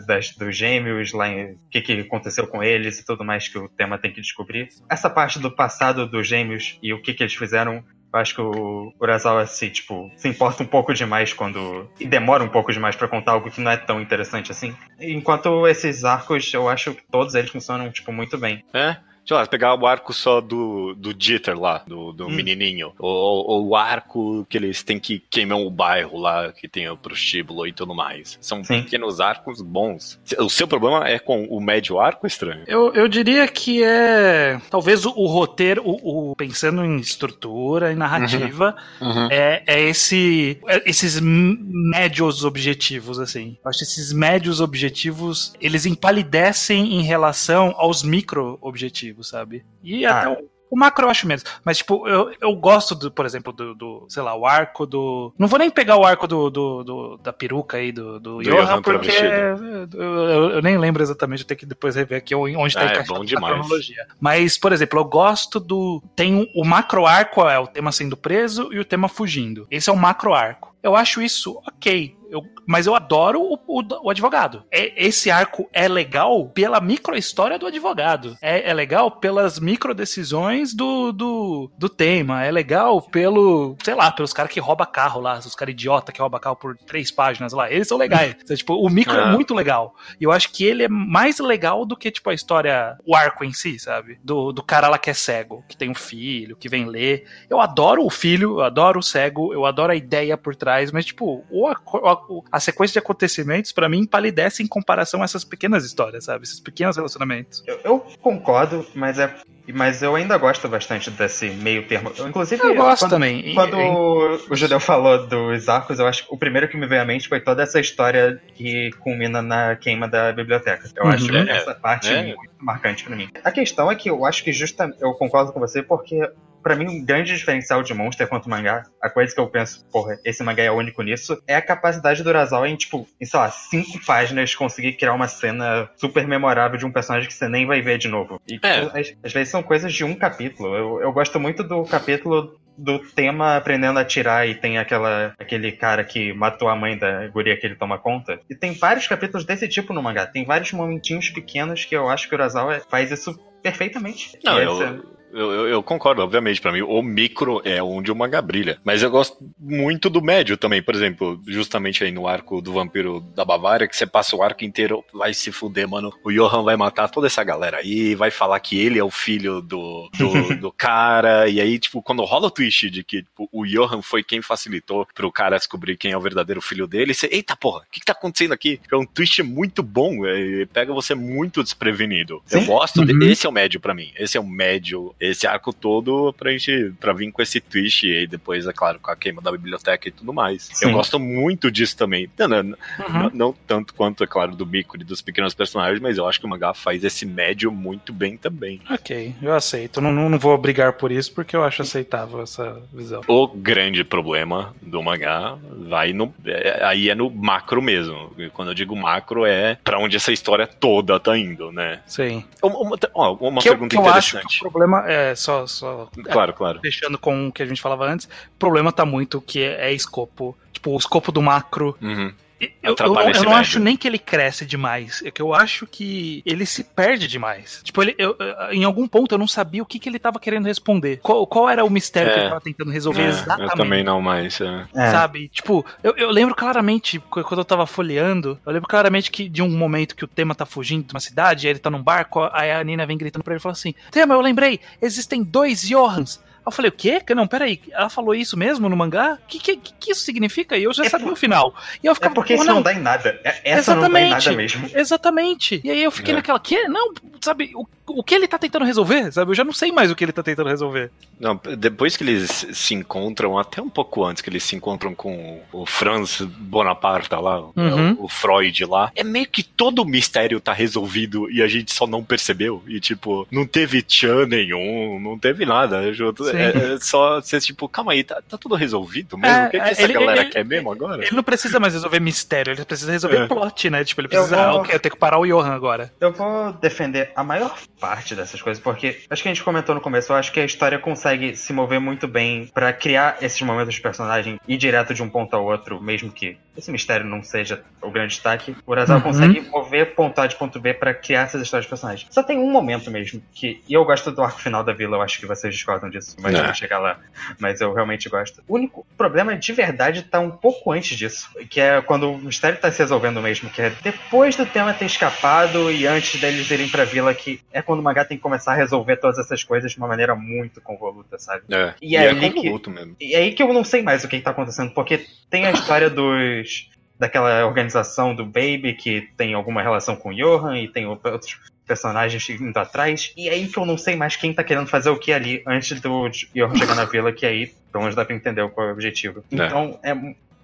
Speaker 2: das, dos gêmeos, lá em o que, que aconteceu com eles e tudo mais que o tema tem que descobrir. Essa parte do passado dos gêmeos e o que, que eles fizeram eu acho que o Urasawa se, tipo, se importa um pouco demais quando. e demora um pouco demais para contar algo que não é tão interessante assim. Enquanto esses arcos, eu acho que todos eles funcionam, tipo, muito bem.
Speaker 1: É? Sei lá, pegar o arco só do, do Jeter lá, do, do hum. menininho. Ou, ou, o arco que eles têm que queimar o bairro lá, que tem o prostíbulo e tudo mais. São Sim. pequenos arcos bons. O seu problema é com o médio arco estranho?
Speaker 3: Eu, eu diria que é. Talvez o, o roteiro, o, o, pensando em estrutura e narrativa, uhum. Uhum. É, é esse. É esses médios objetivos, assim. Eu acho que esses médios objetivos, eles empalidecem em relação aos micro objetivos sabe? E ah. até o, o, macro eu acho menos. Mas, tipo, eu, eu gosto, do, por exemplo, do, do, sei lá, o arco do. Não vou nem pegar o arco do, do, do da peruca aí do, do, do Johan, porque eu, eu, eu, nem lembro exatamente, eu tenho que depois rever aqui onde tá ah,
Speaker 1: é bom demais. cronologia.
Speaker 3: Mas, por exemplo, eu gosto do. Tem o, o macro arco, é o tema sendo preso e o tema fugindo. Esse é o macro arco. Eu acho isso ok. Eu, mas eu adoro o, o, o, advogado. É, esse arco é legal pela micro história do advogado. É, é legal pelas micro decisões do, do, do, tema. É legal pelo, sei lá, pelos caras que roubam carro lá, os caras idiota que roubam carro por três páginas lá. Eles são legais. então, tipo, o micro é. é muito legal. E eu acho que ele é mais legal do que, tipo, a história, o arco em si, sabe? Do, do cara lá que é cego, que tem um filho, que vem ler. Eu adoro o filho, eu adoro o cego, eu adoro a ideia por trás, mas, tipo, o, a sequência de acontecimentos, para mim, palidece em comparação a essas pequenas histórias, sabe? Esses pequenos relacionamentos.
Speaker 2: Eu, eu concordo, mas é mas eu ainda gosto bastante desse meio termo. Eu, inclusive,
Speaker 3: eu gosto
Speaker 2: quando,
Speaker 3: também.
Speaker 2: Quando e, o Judeu falou dos arcos, eu acho que o primeiro que me veio à mente foi toda essa história que culmina na queima da biblioteca. Eu uhum. acho é, essa parte é. muito marcante para mim. A questão é que eu acho que justamente eu concordo com você porque para mim, um grande diferencial de Monster quanto mangá, a coisa que eu penso, porra, esse mangá é único nisso, é a capacidade do Urasawa em, tipo, em, sei lá, cinco páginas conseguir criar uma cena super memorável de um personagem que você nem vai ver de novo. E, tipo, é. às, às, vezes são coisas de um capítulo. Eu, eu gosto muito do capítulo do tema aprendendo a atirar e tem aquela aquele cara que matou a mãe da guria que ele toma conta. E tem vários capítulos desse tipo no mangá. Tem vários momentinhos pequenos que eu acho que o Urasawa faz isso perfeitamente.
Speaker 1: Não, eu, eu, eu, eu, concordo, obviamente. para mim, o micro é onde o mangá brilha. Mas eu gosto muito do médio também. Por exemplo, justamente aí no arco do Vampiro da Bavária, que você passa o arco inteiro, vai se fuder, mano. O Johan vai matar toda essa galera aí, vai falar que ele é o filho do, do, do cara. E aí, tipo, quando rola o twist de que tipo, o Johan foi quem facilitou pro cara descobrir quem é o verdadeiro filho dele, você, eita porra, o que, que tá acontecendo aqui? É um twist muito bom, é, pega você muito desprevenido. Sim? Eu gosto, uhum. de, esse é o médio para mim. Esse é o médio esse arco todo pra gente pra vir com esse twist e aí depois, é claro, com a queima da biblioteca e tudo mais. Sim. Eu gosto muito disso também. Não, não, uhum. não, tanto quanto, é claro, do Mico e dos pequenos personagens, mas eu acho que o mangá faz esse médio muito bem também.
Speaker 3: Ok, eu aceito. Não, não, não vou brigar por isso porque eu acho aceitável essa visão.
Speaker 1: O grande problema do mangá vai no. É, aí é no macro mesmo. Quando eu digo macro, é para onde essa história toda tá indo, né?
Speaker 3: Sim.
Speaker 1: Uma, uma, uma que pergunta eu, que interessante. Eu acho
Speaker 3: que o problema é só, só
Speaker 1: claro, é, claro.
Speaker 3: Deixando com o que a gente falava antes, o problema tá muito que é, é escopo. Tipo, o escopo do macro.
Speaker 1: Uhum.
Speaker 3: Eu, eu, não, eu não acho nem que ele cresce demais. É que eu acho que ele se perde demais. Tipo, ele, eu, em algum ponto eu não sabia o que, que ele tava querendo responder. Qual, qual era o mistério é. que ele tava tentando resolver é, exatamente.
Speaker 1: Eu também não mais. É.
Speaker 3: é. Sabe? Tipo, eu, eu lembro claramente, quando eu tava folheando, eu lembro claramente que de um momento que o tema tá fugindo de uma cidade, aí ele tá num barco, aí a Nina vem gritando pra ele e fala assim: Tema, eu lembrei, existem dois Johans eu falei, o quê? Não, peraí, ela falou isso mesmo no mangá? O que, que, que, isso significa? E eu já é sabia por... o final. E eu ficava,
Speaker 2: é porque isso não, não dá em nada. É, essa exatamente, não dá em nada mesmo.
Speaker 3: Exatamente. E aí eu fiquei é. naquela, que? Não, sabe, o, o que ele tá tentando resolver? Sabe, eu já não sei mais o que ele tá tentando resolver.
Speaker 1: Não, depois que eles se encontram, até um pouco antes que eles se encontram com o Franz Bonaparte lá, uhum. o, Freud lá, é meio que todo o mistério tá resolvido e a gente só não percebeu. E tipo, não teve tchan nenhum, não teve nada. Junto. É, é, só ser tipo, calma aí, tá, tá tudo resolvido mesmo? É, o que, que essa ele, galera ele, quer mesmo agora?
Speaker 3: Ele não precisa mais resolver mistério, ele precisa resolver é. plot, né? Tipo, ele precisa, eu vou, ah, ok, eu tenho que parar o Johan agora.
Speaker 2: Eu vou defender a maior parte dessas coisas, porque acho que a gente comentou no começo, eu acho que a história consegue se mover muito bem para criar esses momentos de personagem ir direto de um ponto ao outro, mesmo que esse mistério não seja o grande destaque. O Urasawa uhum. consegue mover ponto A de ponto B para criar essas histórias de personagens. Só tem um momento mesmo que, e eu gosto do arco final da vila, eu acho que vocês discordam disso, mas eu vou chegar lá. Mas eu realmente gosto. O único problema de verdade tá um pouco antes disso, que é quando o mistério tá se resolvendo mesmo, que é depois do tema ter escapado e antes deles irem pra vila, que é quando o mangá tem que começar a resolver todas essas coisas de uma maneira muito convoluta, sabe?
Speaker 1: É, e, e é, é que, mesmo.
Speaker 2: E aí que eu não sei mais o que, que tá acontecendo, porque tem a história dos daquela organização do Baby que tem alguma relação com o Johan e tem outros personagens indo atrás. E é aí que eu não sei mais quem tá querendo fazer o que ali antes do Johan chegar na vila, que aí pelo menos dá pra entender qual é o objetivo. É. Então, é,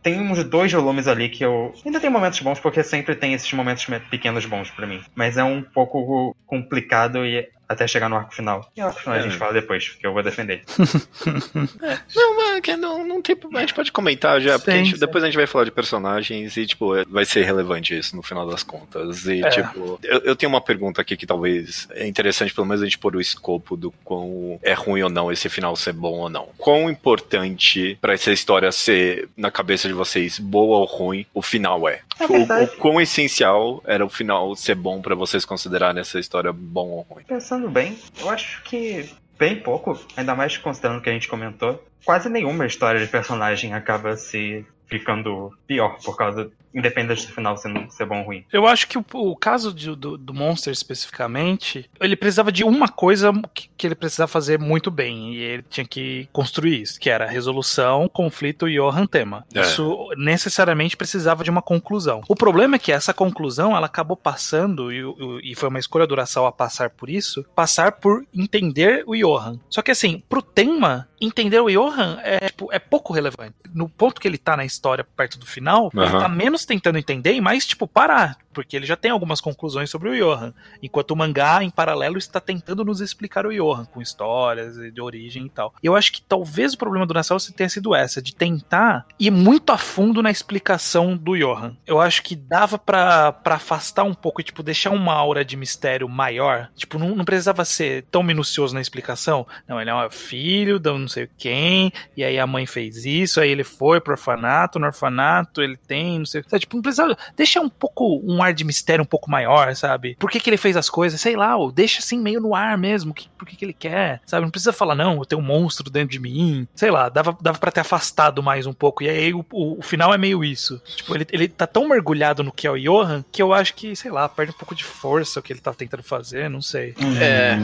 Speaker 2: tem uns dois volumes ali que eu. Ainda tem momentos bons, porque sempre tem esses momentos pequenos bons para mim. Mas é um pouco complicado e até chegar no arco final. E o arco final é. a gente é. fala depois, que eu vou defender.
Speaker 1: é. Não, mas não, não tem. A gente pode comentar já, porque a gente, depois a gente vai falar de personagens e, tipo, é, vai ser relevante isso no final das contas. E, é. tipo, eu, eu, tenho uma pergunta aqui que talvez é interessante, pelo menos, a gente pôr o escopo do quão é ruim ou não esse final ser bom ou não. Quão importante para essa história ser, na cabeça de vocês, boa ou ruim, o final é? é o, o quão essencial era o final ser bom para vocês considerarem essa história bom ou ruim?
Speaker 2: Pensando pensando bem, eu acho que bem pouco, ainda mais considerando que a gente comentou. Quase nenhuma história de personagem acaba se ficando pior por causa independente do final ser, ser bom ou ruim.
Speaker 3: Eu acho que o, o caso de, do, do, Monster especificamente, ele precisava de uma coisa que, que, ele precisava fazer muito bem, e ele tinha que construir isso, que era resolução, conflito e Johan tema. É. Isso necessariamente precisava de uma conclusão. O problema é que essa conclusão, ela acabou passando, e, e foi uma escolha do Urasawa a passar por isso, passar por entender o Johan. Só que assim, pro tema, entender o Johan é, tipo, é pouco relevante. No ponto que ele tá na história perto do final, uhum. ele tá menos tentando entender e mais, tipo, parar. Porque ele já tem algumas conclusões sobre o Johan. Enquanto o mangá, em paralelo, está tentando nos explicar o Johan, com histórias de origem e tal. Eu acho que talvez o problema do Nassau tenha sido essa, de tentar ir muito a fundo na explicação do Johan. Eu acho que dava para afastar um pouco e, tipo, deixar uma aura de mistério maior. Tipo, não, não precisava ser tão minucioso na explicação. Não, ele é um filho de um sei quem, e aí a mãe fez isso, aí ele foi pro orfanato, no orfanato ele tem, não sei o que. Tipo, não precisava. Deixa um pouco um ar de mistério um pouco maior, sabe? Por que, que ele fez as coisas? Sei lá, ou deixa assim meio no ar mesmo. Que, por que, que ele quer? Sabe? Não precisa falar, não, eu tenho um monstro dentro de mim. Sei lá, dava, dava pra ter afastado mais um pouco. E aí o, o, o final é meio isso. Tipo, ele, ele tá tão mergulhado no que é o Johan que eu acho que, sei lá, perde um pouco de força o que ele tá tentando fazer, não sei.
Speaker 1: É.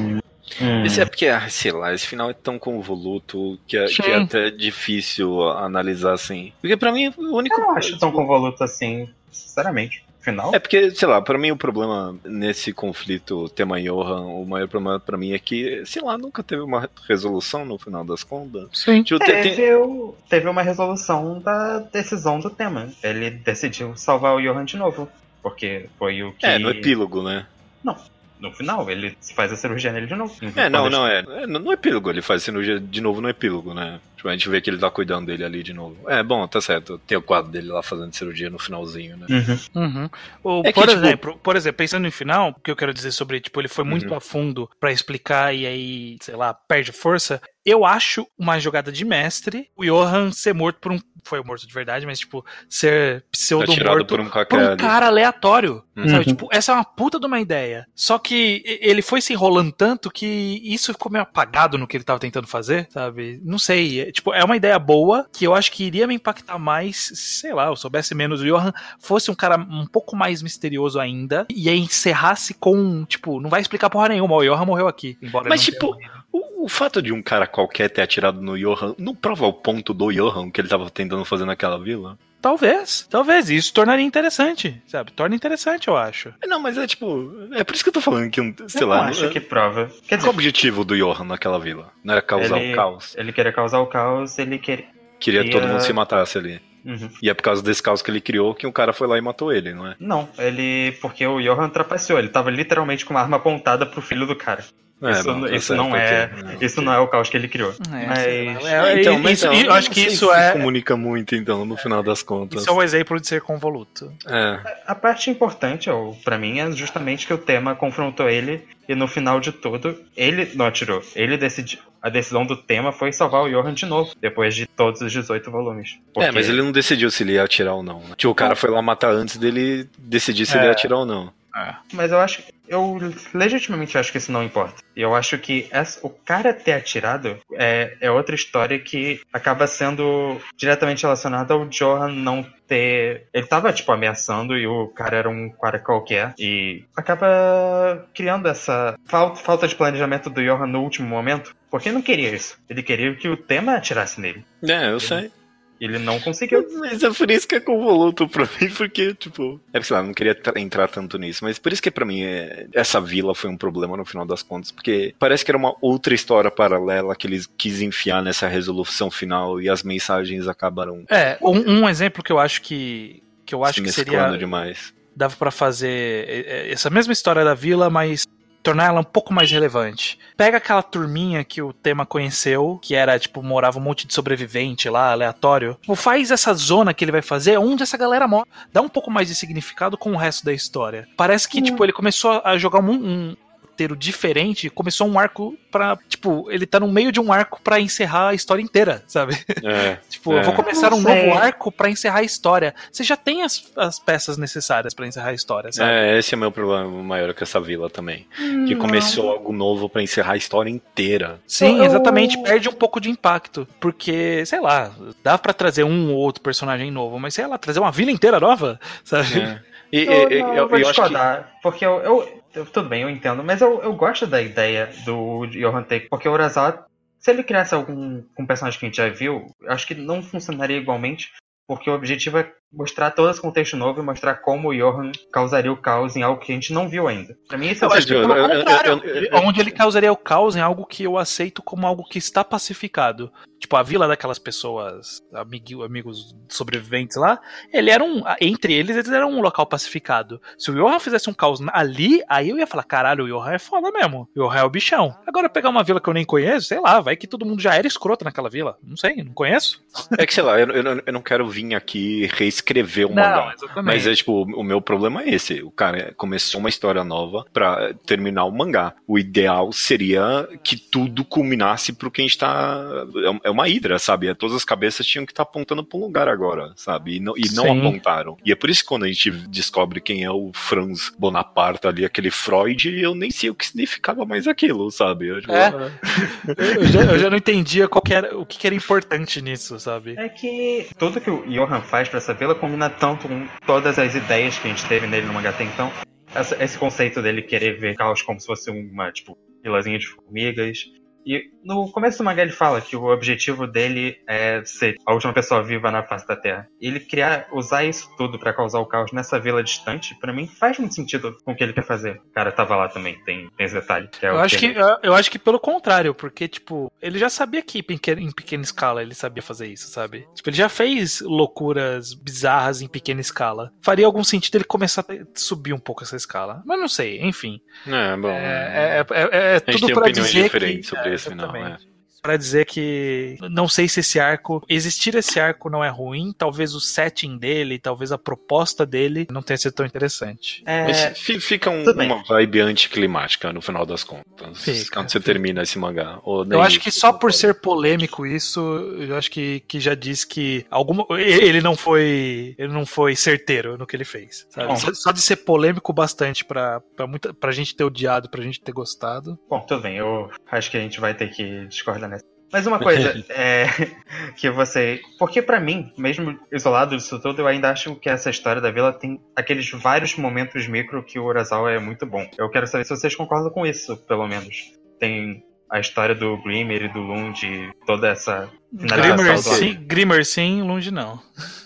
Speaker 1: Hum. Isso é porque, ah, sei lá, esse final é tão convoluto que é, que é até difícil analisar assim. Porque para mim o único.
Speaker 2: Eu não acho tão convoluto assim, sinceramente. Final?
Speaker 1: É porque, sei lá, para mim o problema nesse conflito tema Johan, o maior problema para mim é que, sei lá, nunca teve uma resolução no final das contas.
Speaker 2: Sim. Tipo, teve, tem... teve uma resolução da decisão do tema. Ele decidiu salvar o Johan de novo. Porque foi o que.
Speaker 1: É, no epílogo, né?
Speaker 2: Não, no final, ele faz a cirurgia nele de novo.
Speaker 1: É, não, não, é. é. No epílogo, ele faz a cirurgia de novo no epílogo, né? Tipo, a gente vê que ele tá cuidando dele ali de novo. É, bom, tá certo. Tem o quadro dele lá fazendo cirurgia no finalzinho, né?
Speaker 3: Uhum. Uhum. O, é por, que, tipo, exemplo, tipo... por exemplo, pensando no final, o que eu quero dizer sobre, tipo, ele foi muito uhum. a fundo para explicar e aí, sei lá, perde força. Eu acho uma jogada de mestre o Johan ser morto por um. Foi morto de verdade, mas, tipo, ser pseudo-morto
Speaker 1: por um,
Speaker 3: por um cara aleatório. Uhum. Sabe? Tipo, essa é uma puta de uma ideia. Só que ele foi se enrolando tanto que isso ficou meio apagado no que ele tava tentando fazer, sabe? Não sei. É, tipo, é uma ideia boa que eu acho que iria me impactar mais, sei lá, eu soubesse menos o Johan, fosse um cara um pouco mais misterioso ainda e aí encerrasse com, tipo, não vai explicar porra nenhuma, o Johan morreu aqui. Embora
Speaker 1: mas, tipo, o, o, fato de um cara qualquer ter atirado no Johan não prova o ponto do Johan que ele tava tentando fazer naquela vila?
Speaker 3: Talvez, talvez. Isso tornaria interessante, sabe? Torna interessante, eu acho.
Speaker 1: É, não, mas é tipo. É por isso que eu tô falando que, sei eu lá.
Speaker 2: Não acho que prova.
Speaker 1: Quer dizer, Qual o objetivo do Johan naquela vila? Não era causar
Speaker 2: ele,
Speaker 1: o caos?
Speaker 2: Ele queria causar o caos, ele queria.
Speaker 1: Queria todo mundo se matasse ali. Uhum. E é por causa desse caos que ele criou que um cara foi lá e matou ele, não é?
Speaker 2: Não, ele. Porque o Johan trapaceou. Ele tava literalmente com uma arma apontada pro filho do cara. É, isso, bom, tá isso não é, isso não é o caos que ele criou. É,
Speaker 3: mas, é, então, mas isso, então, eu acho que isso é
Speaker 1: comunica muito então no final das contas.
Speaker 3: Isso é um exemplo de ser convoluto.
Speaker 1: É.
Speaker 2: A parte importante, para mim, é justamente que o tema confrontou ele e no final de tudo ele não atirou. Ele decidiu. A decisão do tema foi salvar o Johan de novo, depois de todos os 18 volumes.
Speaker 1: Porque... É, mas ele não decidiu se ele ia atirar ou não. Né? Tipo, o cara foi lá matar antes dele decidir se ele ia atirar ou não.
Speaker 2: É. Mas eu acho. Eu legitimamente acho que isso não importa. E eu acho que essa, o cara ter atirado é, é outra história que acaba sendo diretamente relacionada ao Johan não ter. Ele tava, tipo, ameaçando e o cara era um cara qualquer. E acaba criando essa falta, de planejamento do Johan no último momento. Porque ele não queria isso. Ele queria que o tema atirasse nele.
Speaker 1: É, eu sei.
Speaker 2: Ele não conseguiu.
Speaker 1: Mas é por isso que é convoluto pra mim, porque, tipo. É sei lá, não queria entrar tanto nisso, mas por isso que pra mim é, essa vila foi um problema no final das contas, porque parece que era uma outra história paralela que eles quis enfiar nessa resolução final e as mensagens acabaram.
Speaker 3: É, um, um exemplo que eu acho que. que eu acho que seria.
Speaker 1: demais.
Speaker 3: Dava para fazer é, é, essa mesma história da vila, mas tornar ela um pouco mais relevante. Pega aquela turminha que o tema conheceu, que era, tipo, morava um monte de sobrevivente lá, aleatório. Tipo, faz essa zona que ele vai fazer onde essa galera mora. Dá um pouco mais de significado com o resto da história. Parece que, hum. tipo, ele começou a jogar um, um roteiro diferente, começou um arco pra. Tipo, ele tá no meio de um arco para encerrar a história inteira, sabe? É, tipo, é. eu vou começar um novo arco para encerrar a história. Você já tem as, as peças necessárias para encerrar a história, sabe?
Speaker 1: É, esse é o meu problema maior com essa vila também. Hum, que começou não. algo novo para encerrar a história inteira.
Speaker 3: Sim, exatamente. Perde um pouco de impacto. Porque, sei lá, dá para trazer um ou outro personagem novo, mas sei lá, trazer uma vila inteira nova, sabe?
Speaker 2: É. E, eu, eu, não, eu, vou eu discordar, que... porque eu, eu, Tudo bem, eu entendo, mas eu, eu gosto da ideia do Johan Take, porque o Urasawa, se ele criasse algum um personagem que a gente já viu, acho que não funcionaria igualmente, porque o objetivo é mostrar todo esse contexto novo e mostrar como o Johan causaria o caos em algo que a gente não viu ainda. Pra mim, isso é o
Speaker 3: objetivo. Onde ele causaria o caos em algo que eu aceito como algo que está pacificado. Tipo, a vila daquelas pessoas, amigo, amigos sobreviventes lá, ele era um. Entre eles, eles eram um local pacificado. Se o Johan fizesse um caos ali, aí eu ia falar: caralho, o Johan é foda mesmo. O Johan é o bichão. Agora, pegar uma vila que eu nem conheço, sei lá, vai que todo mundo já era escroto naquela vila. Não sei, não conheço.
Speaker 1: É que, sei lá, eu, eu, eu não quero vir aqui reescrever o não, mangá. Exatamente. Mas é tipo, o meu problema é esse. O cara começou uma história nova para terminar o mangá. O ideal seria que tudo culminasse pro que a gente tá. É, é uma hidra, sabe? Todas as cabeças tinham que estar tá apontando pra um lugar agora, sabe? E não, e não apontaram. E é por isso que quando a gente descobre quem é o Franz Bonaparte ali, aquele Freud, eu nem sei o que significava mais aquilo, sabe? Eu,
Speaker 3: é. eu, já, eu já não entendia qual que era, o que era importante nisso, sabe?
Speaker 2: É que tudo que o Johan faz pra essa combina tanto com todas as ideias que a gente teve nele no mangá até então. Essa, esse conceito dele querer ver caos como se fosse uma, tipo, vilazinha de formigas. E no começo do mangá ele fala que o objetivo dele é ser a última pessoa viva na face da Terra. Ele criar, usar isso tudo para causar o caos nessa vila distante, para mim faz muito sentido com o que ele quer fazer. O cara tava lá também, tem, tem esse detalhe.
Speaker 3: É eu, acho que, que eu, eu, acho que pelo contrário, porque, tipo, ele já sabia que em pequena escala ele sabia fazer isso, sabe? Tipo, ele já fez loucuras bizarras em pequena escala. Faria algum sentido ele começar a subir um pouco essa escala. Mas não sei, enfim.
Speaker 1: É, bom.
Speaker 3: É, é, é, é tudo para dizer que,
Speaker 1: sobre esse final, é
Speaker 3: para dizer que não sei se esse arco existir esse arco não é ruim, talvez o setting dele, talvez a proposta dele não tenha sido tão interessante.
Speaker 1: É... Mas fica um, uma vibe anticlimática no final das contas, fica, quando você fica. termina esse mangá.
Speaker 3: eu acho que só por ser polêmico isso, eu acho que, que já diz que alguma ele não foi ele não foi certeiro no que ele fez. Só, só, de ser polêmico bastante para para muita pra gente ter odiado, pra gente ter gostado.
Speaker 2: Bom, tudo bem, eu acho que a gente vai ter que discordar mas uma coisa é que você. Porque para mim, mesmo isolado disso tudo, eu ainda acho que essa história da vila tem aqueles vários momentos micro que o Urasawa é muito bom. Eu quero saber se vocês concordam com isso, pelo menos. Tem a história do Grimmer e do Lund, toda essa
Speaker 3: Grimmer sim, Grimmer sim, Lunge não.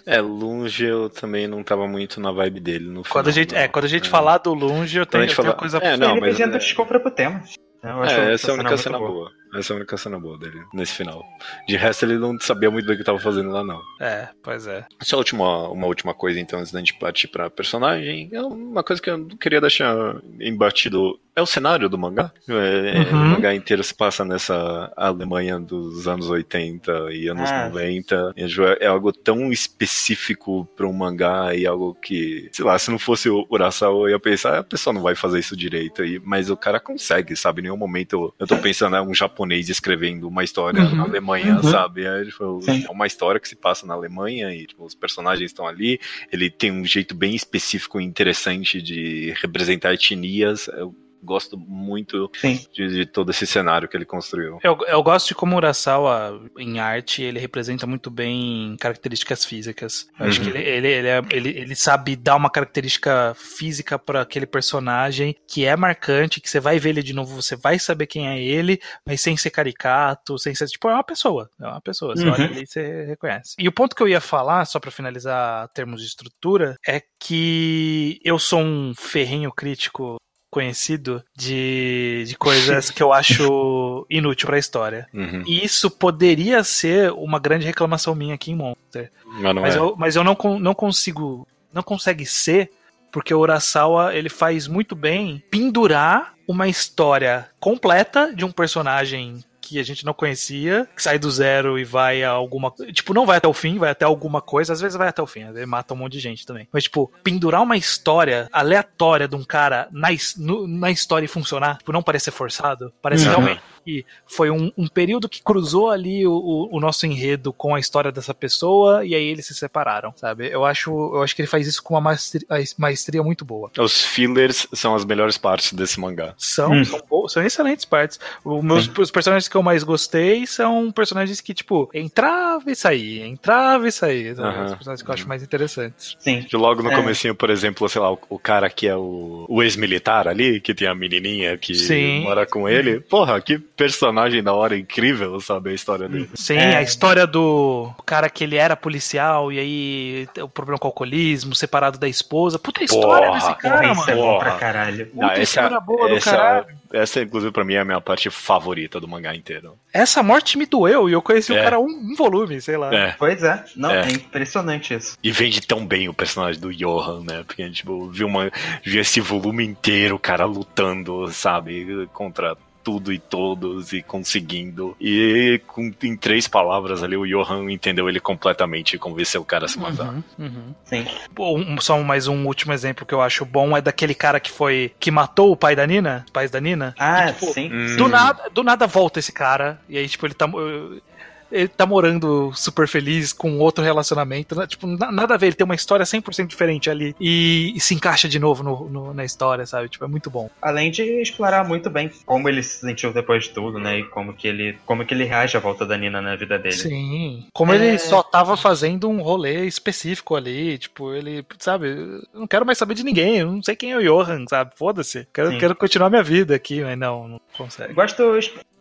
Speaker 1: É, Lunge eu também não tava muito na vibe dele no final,
Speaker 3: quando a gente, É, quando a gente é. falar do Lunge, eu tenho, eu tenho coisa...
Speaker 2: É, não, ele mas... desculpa pro tema.
Speaker 1: é, essa é a única cena boa. boa. Essa é a única cena boa dele nesse final. De resto, ele não sabia muito do que estava fazendo lá, não.
Speaker 3: É, pois é.
Speaker 1: Só última, uma última coisa, então, antes da gente partir pra personagem. É uma coisa que eu não queria deixar embatido. É o cenário do mangá. É, uhum. O mangá inteiro se passa nessa Alemanha dos anos 80 e anos ah. 90. É algo tão específico para um mangá e algo que, sei lá, se não fosse o Urasawa, eu ia pensar, a pessoa não vai fazer isso direito. Mas o cara consegue, sabe? Em nenhum momento eu, eu tô pensando, é um japonês japonês escrevendo uma história uhum. na Alemanha, uhum. sabe? É, tipo, é, uma história que se passa na Alemanha e tipo, os personagens estão ali. Ele tem um jeito bem específico e interessante de representar etnias. Eu gosto muito de, de, todo esse cenário que ele construiu.
Speaker 3: Eu, eu gosto de como o Urasawa, em arte, ele representa muito bem características físicas. Eu uhum. acho que ele, ele, ele, é, ele, ele sabe dar uma característica física para aquele personagem que é marcante, que você vai ver ele de novo, você vai saber quem é ele, mas sem ser caricato, sem ser. Tipo, é uma pessoa. É uma pessoa. Você uhum. olha ali e você reconhece. E o ponto que eu ia falar, só para finalizar termos de estrutura, é que eu sou um ferrenho crítico conhecido de, de coisas que eu acho inútil para a história. Uhum. E isso poderia ser uma grande reclamação minha aqui em Monster. Mas, mas é. eu, mas eu não, não consigo. Não consegue ser, porque o Urasawa ele faz muito bem pendurar uma história completa de um personagem que a gente não conhecia, que sai do zero e vai a alguma. Tipo, não vai até o fim, vai até alguma coisa, às vezes vai até o fim, ele mata um monte de gente também. Mas, tipo, pendurar uma história aleatória de um cara na, no, na história e funcionar, tipo, não parecer forçado, parece uhum. realmente que foi um, um, período que cruzou ali o, o, o, nosso enredo com a história dessa pessoa e aí eles se separaram, sabe? Eu acho, eu acho que ele faz isso com uma maestria, maestria muito boa.
Speaker 1: Os fillers são as melhores partes desse mangá.
Speaker 3: São, hum. são, são, excelentes partes. Os meus os personagens que eu mais gostei são personagens que, tipo, entrava e saía, entrava e saía. Uhum. Os personagens que eu acho mais interessantes.
Speaker 1: Sim. De logo no é. comecinho, por exemplo, sei lá, o, o cara que é o, o ex-militar ali, que tem a menininha que Sim. mora com ele. Porra, que personagem da hora incrível, sabe? A história dele.
Speaker 3: Sim, é. a história do cara que ele era policial e aí o problema com o alcoolismo, separado da esposa. Puta história porra, desse cara, porra, mano.
Speaker 2: é bom pra caralho.
Speaker 3: Puta Não, história essa, boa essa, do caralho.
Speaker 1: Essa, inclusive, pra mim é a minha parte favorita do mangá inteiro.
Speaker 3: Essa morte me doeu e eu conheci é. o cara um, um, volume, sei lá.
Speaker 2: É. Pois é. Não, é. é. impressionante isso.
Speaker 1: E vende tão bem o personagem do Johan, né? Porque a gente tipo, viu, uma, viu esse volume inteiro, o cara lutando, sabe, contra tudo e todos e conseguindo. E com, em três palavras ali, o Johan entendeu ele completamente e convenceu o cara a se matar. Uhum,
Speaker 3: uhum. Sim. Bom, só mais um último exemplo que eu acho bom é daquele cara que foi. que matou o pai da Nina, os pais da Nina.
Speaker 2: Ah, e, tipo, sim.
Speaker 3: Do, hum. nada, do nada volta esse cara. E aí, tipo, ele tá ele tá morando super feliz com outro relacionamento. Né? Tipo, nada a ver, ele tem uma história 100% diferente ali e, e, se encaixa de novo no, no, na história, sabe? Tipo, é muito bom.
Speaker 2: Além de explorar muito bem como ele se sentiu depois de tudo, né? E como que ele, como que ele reage à volta da Nina na vida dele.
Speaker 3: Sim. Como é... ele só tava fazendo um rolê específico ali, tipo, ele, sabe, eu não quero mais saber de ninguém, eu não sei quem é o Johan, sabe? Foda-se. Quero, quero continuar minha vida aqui, mas não, não consegue.
Speaker 2: Gosto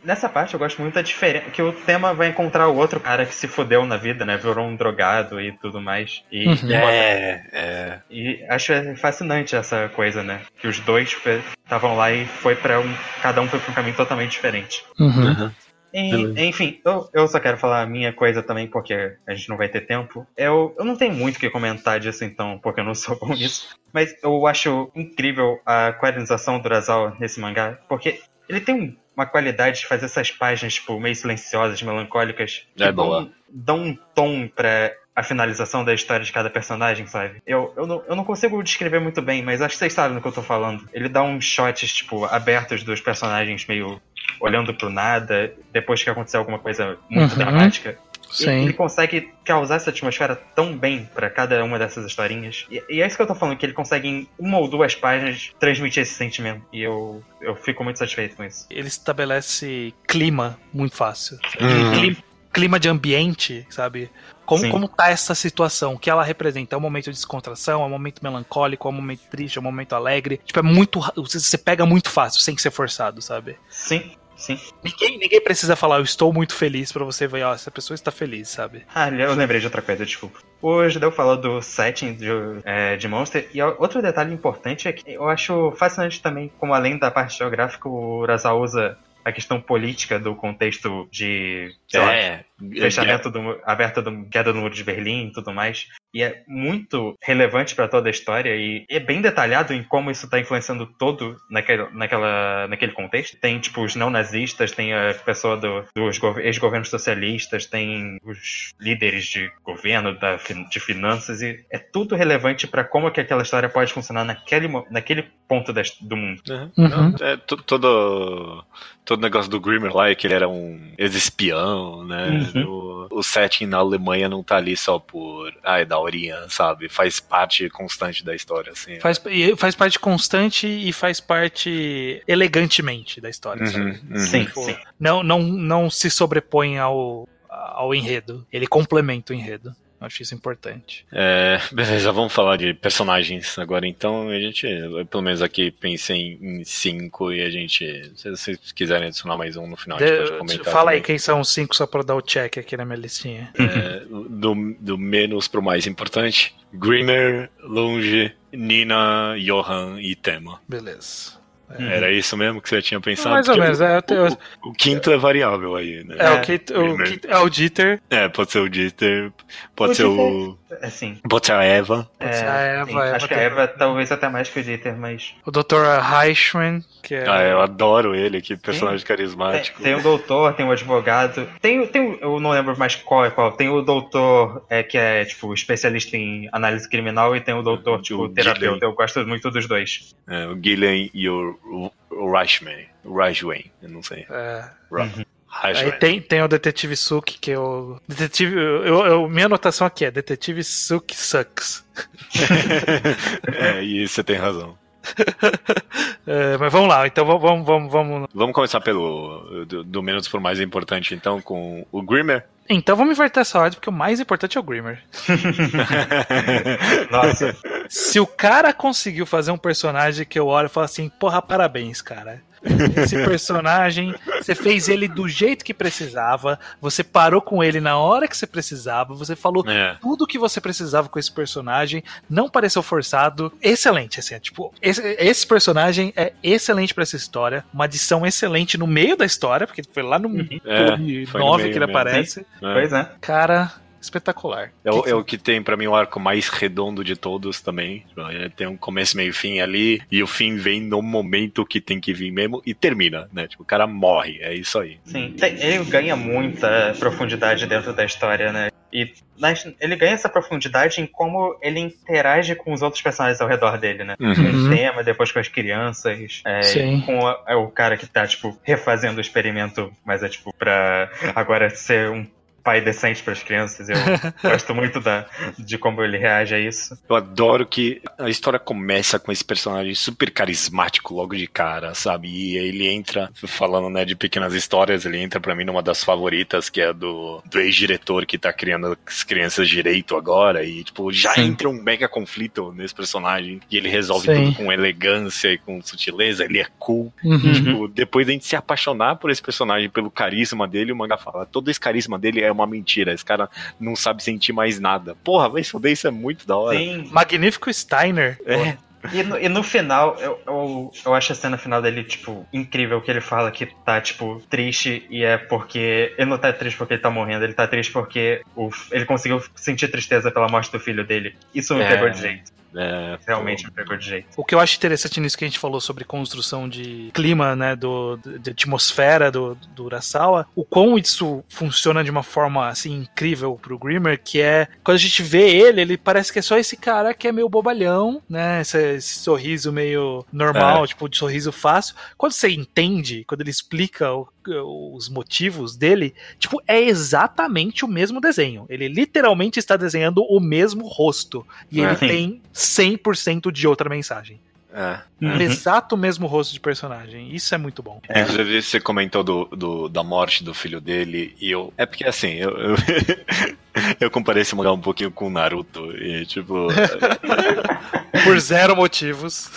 Speaker 2: Nessa parte eu gosto muito da diferença. Que o tema vai encontrar o outro cara que se fodeu na vida, né? Virou um drogado e tudo mais. E,
Speaker 1: uhum. é, é.
Speaker 2: E acho fascinante essa coisa, né? Que os dois estavam lá e foi para um. Cada um foi pra um caminho totalmente diferente.
Speaker 3: Uhum. Uhum.
Speaker 2: E, enfim, eu, eu só quero falar a minha coisa também, porque a gente não vai ter tempo. Eu, eu não tenho muito o que comentar disso, então, porque eu não sou bom nisso. Mas eu acho incrível a quadrinização do Urasawa nesse mangá, porque ele tem um uma qualidade de fazer essas páginas, tipo, meio silenciosas, melancólicas, que é dão, dão um tom pra a finalização da história de cada personagem, sabe? Eu, eu, não, eu não consigo descrever muito bem, mas acho que vocês sabem do que eu tô falando. Ele dá uns shots, tipo, abertos dos personagens meio olhando pro nada, depois que aconteceu alguma coisa muito uhum. dramática. Sim. Ele consegue causar essa atmosfera tão bem para cada uma dessas historinhas. E, e, é isso que eu tô falando, que ele consegue em uma ou duas páginas transmitir esse sentimento. E eu, eu fico muito satisfeito com isso.
Speaker 3: Ele estabelece clima muito fácil. Uhum. Clima, clima, de ambiente, sabe? Como, como tá essa situação? O que ela representa? É um momento de descontração, é um momento melancólico, é um momento triste, é um momento alegre. Tipo, é muito. Você pega muito fácil, sem ser forçado, sabe?
Speaker 2: Sim. Sim.
Speaker 3: Ninguém, ninguém precisa falar, eu estou muito feliz para você ver, ó, essa pessoa está feliz, sabe?
Speaker 2: Ah, eu lembrei de outra coisa, desculpa. Hoje deu falar do setting de, é, de Monster, e outro detalhe importante é que eu acho fascinante também, como além da parte geográfica, o Urasawa usa a questão política do contexto de é, fechamento do aberta do queda do muro de Berlim e tudo mais e é muito relevante para toda a história e é bem detalhado em como isso está influenciando todo naquele, naquela, naquele contexto. Tem tipo os não nazistas, tem a pessoa do, dos ex-governos socialistas, tem os líderes de governo, da, de finanças e é tudo relevante para como que aquela história pode funcionar naquele, naquele ponto do mundo.
Speaker 1: Uhum. Uhum. É, todo todo negócio do Grimmer lá é que ele era um ex-espião, né? Uhum. O, o, setting na Alemanha não tá ali só por. Ah, é daorinha, sabe? Faz parte constante da história, assim.
Speaker 3: Faz, faz parte constante e faz parte elegantemente da história. Uhum,
Speaker 2: uhum. Sim, tipo, sim.
Speaker 3: Não, não, não se sobrepõe ao, ao enredo. Ele complementa o enredo. Acho isso importante.
Speaker 1: É, beleza, vamos falar de personagens agora então. A gente, pelo menos aqui, pensei em cinco e a gente, se vocês quiserem adicionar mais um no final, de, a gente pode comentar.
Speaker 3: Fala também. aí quem são os cinco só para dar o check aqui na minha listinha.
Speaker 1: É, do, do menos pro mais importante: Grimmer, Longe, Nina, Johan e Tema.
Speaker 3: Beleza.
Speaker 1: É. Era isso mesmo que você tinha pensado?
Speaker 3: Mais ou menos, é.
Speaker 1: O, o, quinto é variável aí, né?
Speaker 3: É, o, quinto, o quinto é o Dieter.
Speaker 1: É, pode ser o Dieter, pode o ser Dieter. o
Speaker 2: É sim.
Speaker 1: Pode ser a Eva.
Speaker 3: Ser a Eva,
Speaker 2: sim.
Speaker 3: Eva
Speaker 2: Acho que a
Speaker 3: tem-
Speaker 2: Eva talvez até mais que o Dieter, mas.
Speaker 3: O Dr. Reichman, que é.
Speaker 1: Ah, eu adoro ele, que personagem
Speaker 2: Tem,
Speaker 1: carismático.
Speaker 2: tem o doutor, tem o advogado. Tem, o- tem o- eu não lembro mais qual é qual. Tem o doutor é, que é, tipo, especialista em análise criminal e tem o doutor,
Speaker 1: O
Speaker 2: tipo,
Speaker 1: Gillen.
Speaker 2: terapeuta. Eu gosto muito dos dois.
Speaker 1: É, o Gillian e o, o, o Reichman. O Reichman, eu não sei.
Speaker 3: é.
Speaker 1: Ra-
Speaker 3: Aí tem, tem o Detetive Suki, que é o. Detetive. Eu, eu- minha anotação aqui é Detetive Suki Sucks.
Speaker 1: é, e você tem razão.
Speaker 3: É, mas vamos lá, então vamos, vamos, vamos, vamos.
Speaker 1: Vamos começar pelo do, do menos por mais importante, então, com o Grimmer.
Speaker 3: Então vamos inverter essa ordem, porque o mais importante é o Grimmer.
Speaker 2: Nossa,
Speaker 3: Se o cara conseguiu fazer um personagem que eu olho e falo assim, porra, parabéns, cara. Esse personagem, você fez ele do jeito que precisava, você parou com ele na hora que você precisava, você falou
Speaker 1: É.
Speaker 3: tudo que você precisava com esse personagem, não pareceu forçado, excelente, assim, é, tipo, esse, esse personagem é excelente pra essa história, uma adição excelente no meio da história, porque foi lá no
Speaker 1: É,
Speaker 3: 9
Speaker 1: meio
Speaker 3: que ele
Speaker 1: mesmo.
Speaker 3: aparece.
Speaker 1: É.
Speaker 2: pois é.
Speaker 3: Cara, espetacular.
Speaker 1: É o,
Speaker 3: Que-
Speaker 1: é o que tem pra mim o arco mais redondo de todos também. Ele tem um começo, meio e fim ali, e o fim vem no momento que tem que vir mesmo e termina, né? Tipo, o cara morre, é isso aí.
Speaker 2: Sim, ele ganha muita profundidade dentro da história, né? E mas ele ganha essa profundidade em como ele interage com os outros personagens ao redor dele, né?
Speaker 1: Uhum.
Speaker 2: Com
Speaker 3: Uhum.
Speaker 2: o tema, depois com as crianças, é,
Speaker 3: Sim.
Speaker 2: com a- é o cara que tá, tipo, refazendo o experimento, mas é tipo, pra agora ser um pai decente pras crianças. Eu gosto muito da, de como ele reage a isso.
Speaker 1: Eu adoro que a história começa com esse personagem super carismático logo de cara, sabe? E ele entra, falando né, de pequenas histórias, ele entra pra mim numa das favoritas, que é do, do ex-diretor que tá criando as crianças direito agora. E, tipo, já
Speaker 2: Sim.
Speaker 1: entra um mega conflito nesse personagem. E ele resolve
Speaker 3: Sim.
Speaker 1: tudo com elegância e com sutileza. Ele é cool.
Speaker 3: Uhum.
Speaker 1: Tipo, depois da gente se apaixonar por esse personagem, pelo carisma dele, o manga fala: todo esse carisma dele é uma mentira. Esse cara não sabe sentir mais nada. Porra, vai foder, isso é muito da hora.
Speaker 2: Sim,
Speaker 3: Magnífico Steiner.
Speaker 1: É.
Speaker 2: E no, e no final, eu, eu, eu acho a cena final dele, tipo, incrível, que ele fala que tá, tipo, triste e é porque. Ele não tá triste porque ele tá morrendo, ele tá triste porque o, ele conseguiu sentir tristeza pela morte do filho dele. Isso me
Speaker 1: É.
Speaker 2: pegou de jeito.
Speaker 1: É,
Speaker 2: Realmente me pegou de jeito.
Speaker 3: O que eu acho interessante nisso que a gente falou sobre construção de clima, né, do, de atmosfera do, do Urasawa, o quão isso funciona de uma forma, assim, incrível pro Grimmer, que é, quando a gente vê ele, ele parece que é só esse cara que é meio bobalhão, né, esse, esse sorriso meio normal,
Speaker 1: É.
Speaker 3: tipo, de sorriso fácil. Quando você entende, quando ele explica o- os motivos dele, tipo, é exatamente o mesmo desenho. Ele literalmente está desenhando o mesmo rosto. E
Speaker 1: É.
Speaker 3: ele
Speaker 2: Sim.
Speaker 3: tem 100% de outra mensagem.
Speaker 1: É.
Speaker 2: Uhum.
Speaker 3: O exato mesmo rosto de personagem. Isso é muito bom.
Speaker 2: É.
Speaker 1: Inclusive, você comentou do, do- da morte do filho dele, e eu. É porque assim, eu. Eu, eu comparei esse mangá um pouquinho com o Naruto, e tipo.
Speaker 3: Por zero motivos.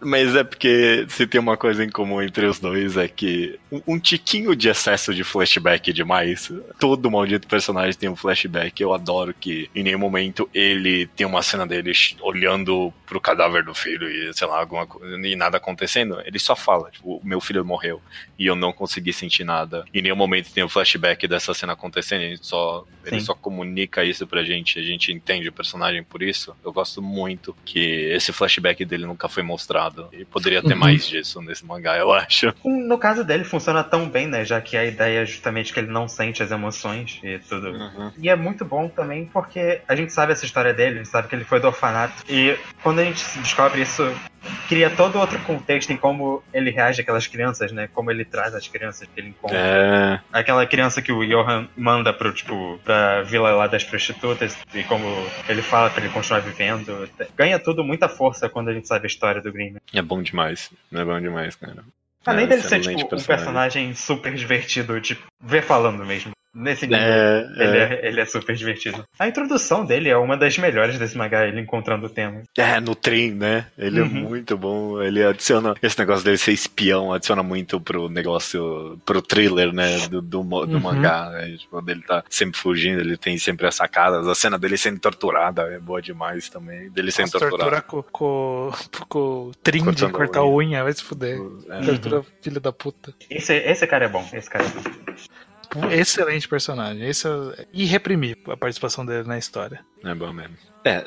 Speaker 1: Mas é porque se tem uma coisa em comum entre os dois é que um, um tiquinho de excesso de flashback demais. Todo maldito personagem tem um flashback. Eu adoro que em nenhum momento ele tem uma cena dele olhando pro cadáver do filho e sei lá, alguma coisa, e nada acontecendo. Ele só fala, tipo, meu filho morreu e eu não consegui sentir nada. Em nenhum momento tem um flashback dessa cena acontecendo. Ele só, ele só comunica isso pra gente. A gente entende o personagem por isso. Eu gosto muito que esse flashback dele nunca foi mostrado. E poderia ter
Speaker 3: Uhum.
Speaker 1: mais disso nesse mangá, eu acho.
Speaker 2: No caso dele, funciona tão bem, né? Já que a ideia é justamente que ele não sente as emoções e tudo. E é muito bom também porque a gente sabe essa história dele, a gente sabe que ele foi do orfanato. E quando a gente descobre isso, cria todo outro contexto em como ele reage àquelas crianças, né? Como ele traz as crianças que ele encontra.
Speaker 1: É.
Speaker 2: Aquela criança que o Johan manda pro, tipo, pra vila lá das prostitutas e como ele fala pra ele continuar vivendo. Ganha tudo muita força quando a gente sabe a história do Green.
Speaker 1: É bom demais. É bom demais, cara.
Speaker 2: Além
Speaker 1: É,
Speaker 2: dele ser, tipo, um personagem super divertido, tipo, ver falando mesmo. Nesse nível.
Speaker 1: É,
Speaker 2: Ele
Speaker 1: é.
Speaker 2: é, ele é super divertido. A introdução dele é uma das melhores desse mangá, ele encontrando o tema.
Speaker 1: É, no trem, né? Ele é
Speaker 2: Uhum.
Speaker 1: muito bom. Ele adiciona. Esse negócio dele ser espião adiciona muito pro negócio. pro thriller, né? Do, do, do
Speaker 3: Uhum.
Speaker 1: mangá. Né? Tipo, dele tá sempre fugindo, ele tem sempre as sacadas. A cena dele sendo torturada é boa demais também. Dele sendo
Speaker 3: Nossa,
Speaker 1: torturado.
Speaker 3: tortura com, com, com trim de cortar a
Speaker 1: unha.
Speaker 3: unha, vai se fuder.
Speaker 1: É.
Speaker 3: Tortura filho da puta.
Speaker 2: Esse, esse cara é bom, esse cara é bom.
Speaker 3: Excelente personagem. Esse é irreprimir a participação dele na história.
Speaker 1: É bom mesmo. É,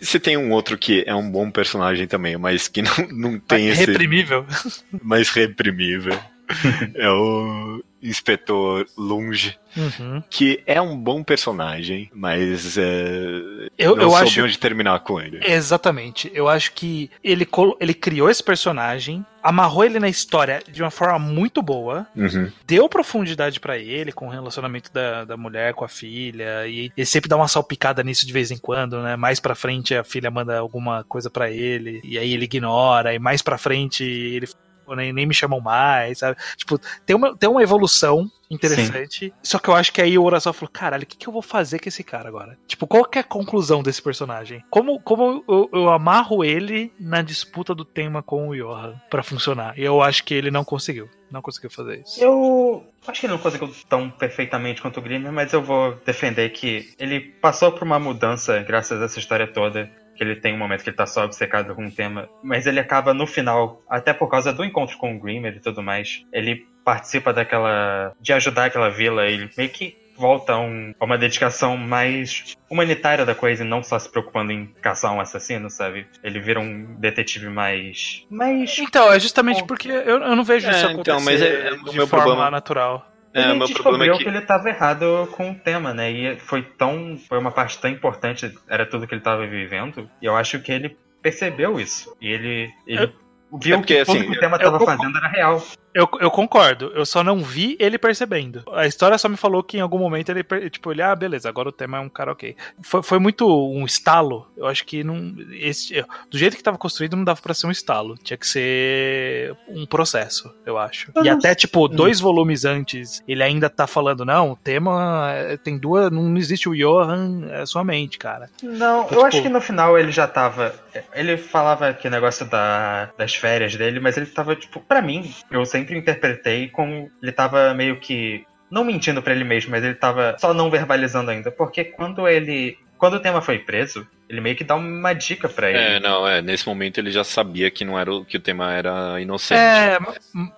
Speaker 1: você tem um outro que é um bom personagem também, mas que não, não tem
Speaker 3: mas
Speaker 1: esse.
Speaker 3: Reprimível.
Speaker 1: Mais reprimível. é o Inspetor Lunge, uhum. que é um bom personagem, mas é,
Speaker 3: eu,
Speaker 1: não
Speaker 3: eu
Speaker 1: soube
Speaker 3: acho...
Speaker 1: onde terminar com ele.
Speaker 3: Exatamente. Eu acho que ele, ele criou esse personagem, amarrou ele na história de uma forma muito boa,
Speaker 1: uhum.
Speaker 3: deu profundidade para ele com o relacionamento da, da mulher com a filha, e ele sempre dá uma salpicada nisso de vez em quando, né? Mais pra frente a filha manda alguma coisa para ele, e aí ele ignora, e mais pra frente ele nem, nem me chamam mais, sabe? Tipo, tem uma, tem uma evolução interessante. Sim. Só que eu acho que aí o Urasawa falou: caralho, o que, que eu vou fazer com esse cara agora? Tipo, qual que é a conclusão desse personagem? Como, como eu, eu amarro ele na disputa do tema com o Johan para funcionar? E eu acho que ele não conseguiu. Não conseguiu fazer isso.
Speaker 2: Eu acho que ele não conseguiu tão perfeitamente quanto o Grimmer, mas eu vou defender que ele passou por uma mudança graças a essa história toda ele tem um momento que ele tá só obcecado com um tema, mas ele acaba no final, até por causa do encontro com o Grimmer e tudo mais, ele participa daquela. de ajudar aquela vila, ele meio que volta a, um, a uma dedicação mais humanitária da coisa e não só se preocupando em caçar um assassino, sabe? Ele vira um detetive mais. mais.
Speaker 3: Então, é justamente porque eu, eu não vejo é, isso acontecer então, mas é, é de forma forma natural.
Speaker 2: É, ele descobriu é que... que... ele estava errado com o tema, né? E foi tão. Foi uma parte tão importante, era tudo que ele estava vivendo. E eu acho que ele percebeu isso. E ele, ele eu... viu é porque, que tudo assim, que o tema estava fazendo era real.
Speaker 3: Eu, eu concordo, eu só não vi ele percebendo. A história só me falou que em algum momento ele, tipo, ele, ah, beleza, agora o tema é um cara ok. Foi, foi muito um estalo, eu acho que não. Esse, do jeito que tava construído, não dava pra ser um estalo. Tinha que ser um processo, eu acho. e até, tipo, dois volumes antes, ele ainda tá falando, não, o tema é, tem duas. Não existe o Johan, é sua mente, cara.
Speaker 2: Não, então, eu tipo, acho que no final ele já tava. Ele falava que negócio da, das férias dele, mas ele tava, tipo, pra mim, eu sempre sempre interpretei como ele tava meio que não mentindo para ele mesmo, mas ele tava só não verbalizando ainda, porque quando ele quando o tema foi preso, ele meio que dá uma dica para ele.
Speaker 1: É, não, é, nesse momento ele já sabia que não era que o tema era inocente.
Speaker 3: É,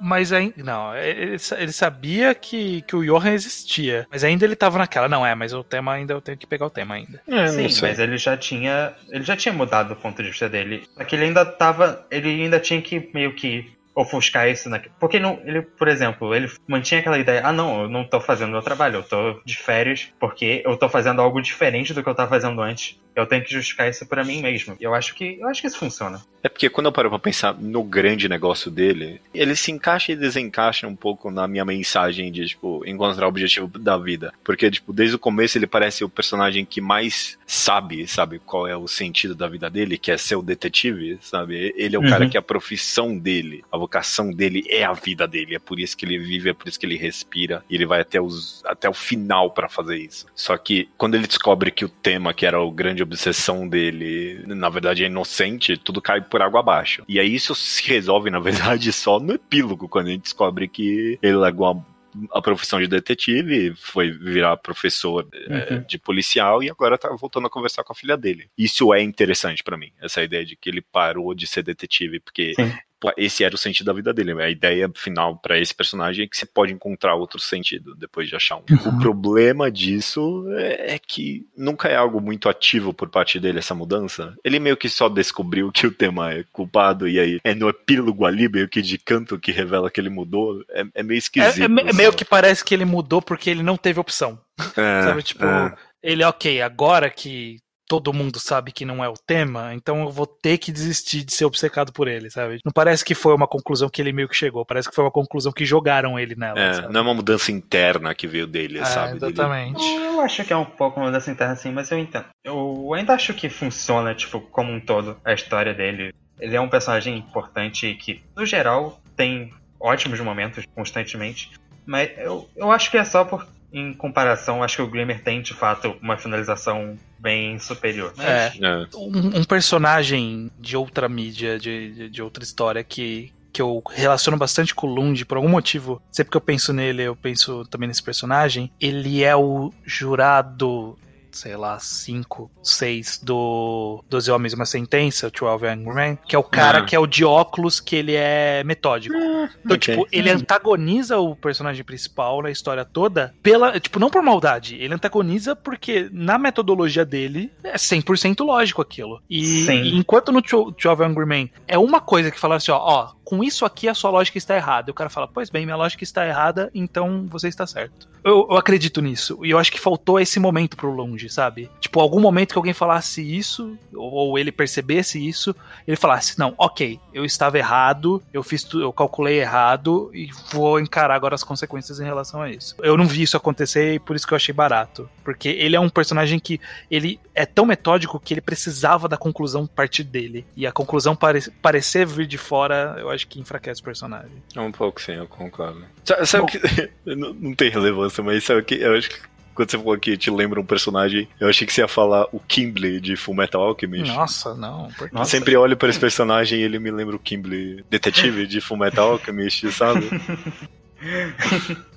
Speaker 3: mas ainda não, ele, ele, sabia que, que o Johan existia, mas ainda ele tava naquela, não é, mas o tema ainda eu tenho que pegar o tema ainda.
Speaker 2: É, Sim, mas ele já tinha, ele já tinha mudado o ponto de vista dele. Só que ele ainda tava, ele ainda tinha que meio que ofuscar isso na... Porque não, ele, por exemplo, ele mantinha aquela ideia, ah não, eu não tô fazendo meu trabalho, eu tô de férias porque eu tô fazendo algo diferente do que eu tava fazendo antes. Eu tenho que justificar isso para mim mesmo. E eu acho que eu acho que isso funciona.
Speaker 1: É porque quando eu paro pra pensar no grande negócio dele, ele se encaixa e desencaixa um pouco na minha mensagem de, tipo, encontrar o objetivo da vida. Porque, tipo, desde o começo ele parece o personagem que mais sabe, sabe, qual é o sentido da vida dele, que é ser o detetive, sabe? Ele é o uhum. cara que é a profissão dele, a vocação dele é a vida dele, é por isso que ele vive, é por isso que ele respira, e ele vai até, os, até o final para fazer isso. Só que quando ele descobre que o tema, que era a grande obsessão dele, na verdade é inocente, tudo cai por água abaixo. E aí isso se resolve, na verdade, só no epílogo, quando a gente descobre que ele largou a a profissão de detetive, foi virar professor é, uhum. é, de policial e agora tá voltando a conversar com a filha dele. Isso é interessante para mim, essa ideia de que ele parou de ser detetive, porque Sim esse era o sentido da vida dele. A ideia final para esse personagem é que você pode encontrar outro sentido depois de achar um. Uhum. O problema disso é, é que nunca é algo muito ativo por parte dele essa mudança. Ele meio que só descobriu que o tema é culpado e aí é no epílogo ali, meio que de canto que revela que ele mudou. É, é meio esquisito. É,
Speaker 3: é, é meio que parece que ele mudou porque ele não teve opção. É, Sabe, tipo, é. ele, ok, agora que todo mundo sabe que não é o tema, então eu vou ter que desistir de ser obcecado por ele, sabe? Não parece que foi uma conclusão que ele meio que chegou, parece que foi uma conclusão que jogaram ele nela.
Speaker 1: É, sabe? não é uma mudança interna que veio dele, é, sabe?
Speaker 3: Exatamente.
Speaker 2: Dele. Eu acho que é um pouco uma mudança interna, sim, mas eu entendo. Eu ainda acho que funciona, tipo, como um todo, a história dele. Ele é um personagem importante que, no geral, tem ótimos momentos constantemente. Mas eu, eu acho que é só por em comparação, acho que o Glimmer tem de fato uma finalização bem superior.
Speaker 3: É, é. Um, um, personagem de outra mídia, de, de, de, outra história que, que eu relaciono bastante com o Lund por algum motivo. Sempre que eu penso nele, eu penso também nesse personagem. Ele é o jurado sei lá, 5, 6 do Doze Homens e uma Sentença, o 12 Angry Men, que é o cara ah. que é o de óculos, que ele é metódico. Ah, então, okay. tipo, ele antagoniza o personagem principal na história toda pela, tipo, não por maldade, ele antagoniza porque na metodologia dele é 100% lógico aquilo. E, e enquanto no 12 Angry Men é uma coisa que fala assim, ó, ó, com isso aqui a sua lógica está errada. E o cara fala, pois bem, minha lógica está errada, então você está certo. Eu, eu acredito nisso. E eu acho que faltou esse momento pro Longe, sabe? Tipo, algum momento que alguém falasse isso, ou, ou ele percebesse isso, ele falasse, não, ok, eu estava errado, eu fiz eu calculei errado e vou encarar agora as consequências em relação a isso. Eu não vi isso acontecer e por isso que eu achei barato. Porque ele é um personagem que ele é tão metódico que ele precisava da conclusão partir dele. E a conclusão pare parecer vir de fora, eu acho que enfraquece o personagem.
Speaker 1: É um pouco sim, eu concordo. Sabe, sabe que. não, não tem relevância, mas sabe que eu acho que quando você falou que te lembra um personagem, eu achei que você ia falar o Kimble de Full Metal Alchemist.
Speaker 3: Nossa, não.
Speaker 1: Porque... Nossa. Sempre olho para esse personagem e ele me lembra o Kimble detetive de Full Metal Alchemist, sabe?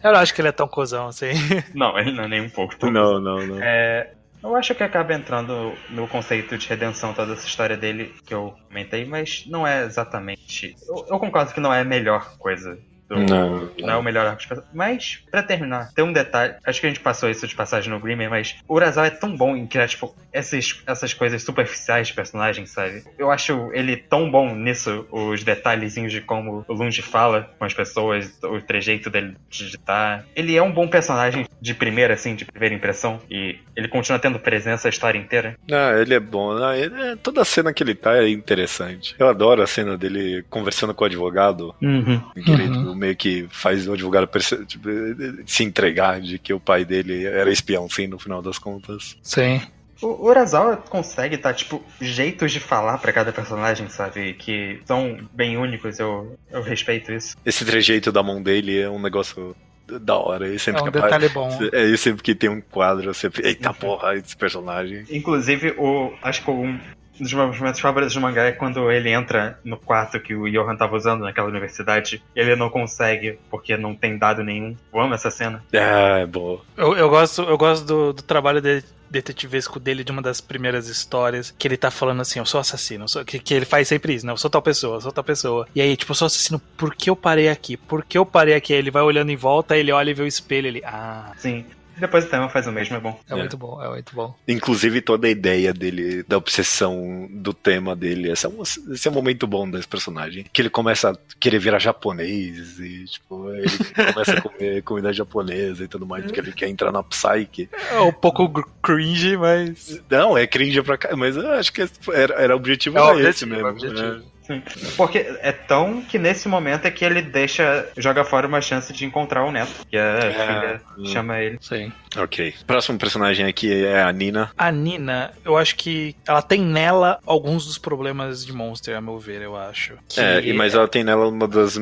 Speaker 3: Eu não acho que ele é tão cozão assim.
Speaker 2: Não, ele não é nem um pouco. Tão
Speaker 1: não, não, não.
Speaker 2: É, eu acho que acaba entrando no conceito de redenção toda essa história dele que eu comentei, mas não é exatamente. Eu, eu concordo que não é a melhor coisa do, não, não, é o melhor arco de passagem. Mas, pra terminar, tem um detalhe. Acho que a gente passou isso de passagem no Grimmer, mas o Urasawa é tão bom em criar, tipo, essas, essas coisas superficiais de personagens, sabe? Eu acho ele tão bom nisso, os detalhezinhos de como o Lunge fala com as pessoas, o trejeito dele digitar. Ele é um bom personagem de primeira, assim, de primeira impressão. E ele continua tendo presença a história inteira.
Speaker 1: Ah, ele é bom. Ah, ele, é, toda a cena que ele tá é interessante. Eu adoro a cena dele conversando com o advogado.
Speaker 3: Uhum.
Speaker 1: Que ele, uhum meio que faz o advogado tipo, se entregar de que o pai dele era espião, sim, no final das contas.
Speaker 3: Sim.
Speaker 2: O Urasawa consegue tá, tipo, jeitos de falar para cada personagem, sabe? Que são bem únicos, eu, eu respeito isso.
Speaker 1: Esse trejeito da mão dele é um negócio da hora. E sempre
Speaker 3: é um que detalhe bom.
Speaker 1: É, sempre que tem um quadro, sempre. Eita porra, esse personagem.
Speaker 2: Inclusive, o. Acho que um um dos meus momentos favoritos do mangá é quando ele entra no quarto que o Johan tava usando naquela universidade. E ele não consegue, porque não tem dado nenhum. Eu amo essa cena.
Speaker 1: Ah, é boa.
Speaker 3: Eu, eu gosto, eu gosto do, do trabalho dele detetivesco dele de uma das primeiras histórias, que ele tá falando assim, eu sou assassino, eu sou, que, que, ele faz sempre isso, né? Eu sou tal pessoa, eu sou tal pessoa. E aí, tipo, eu sou assassino, por que eu parei aqui? Por que eu parei aqui? Aí ele vai olhando em volta, ele olha e vê o espelho, ele, ah.
Speaker 2: Sim. Depois o tema faz o mesmo, é bom.
Speaker 3: É, é, muito bom, é muito bom.
Speaker 1: Inclusive toda a ideia dele, da obsessão do tema dele, esse é um, esse é um momento bom desse personagem. Que ele começa a querer virar japonês e, tipo, ele começa a comer comida japonesa e tudo mais, porque ele quer entrar na Psyche.
Speaker 3: É um pouco cringe, mas.
Speaker 1: Não, é cringe pra cá, mas eu acho que era, era o objetivo, é o objetivo esse mesmo. É objetivo.
Speaker 2: Né? Sim. Porque é tão que nesse momento é que ele deixa, joga fora uma chance de encontrar o neto. Que a é, filha hum. chama ele.
Speaker 3: Sim.
Speaker 1: Ok. Próximo personagem aqui é a Nina.
Speaker 3: A Nina, eu acho que ela tem nela alguns dos problemas de Monster, a meu ver, eu acho.
Speaker 1: Que... É, mas ela tem nela uma das,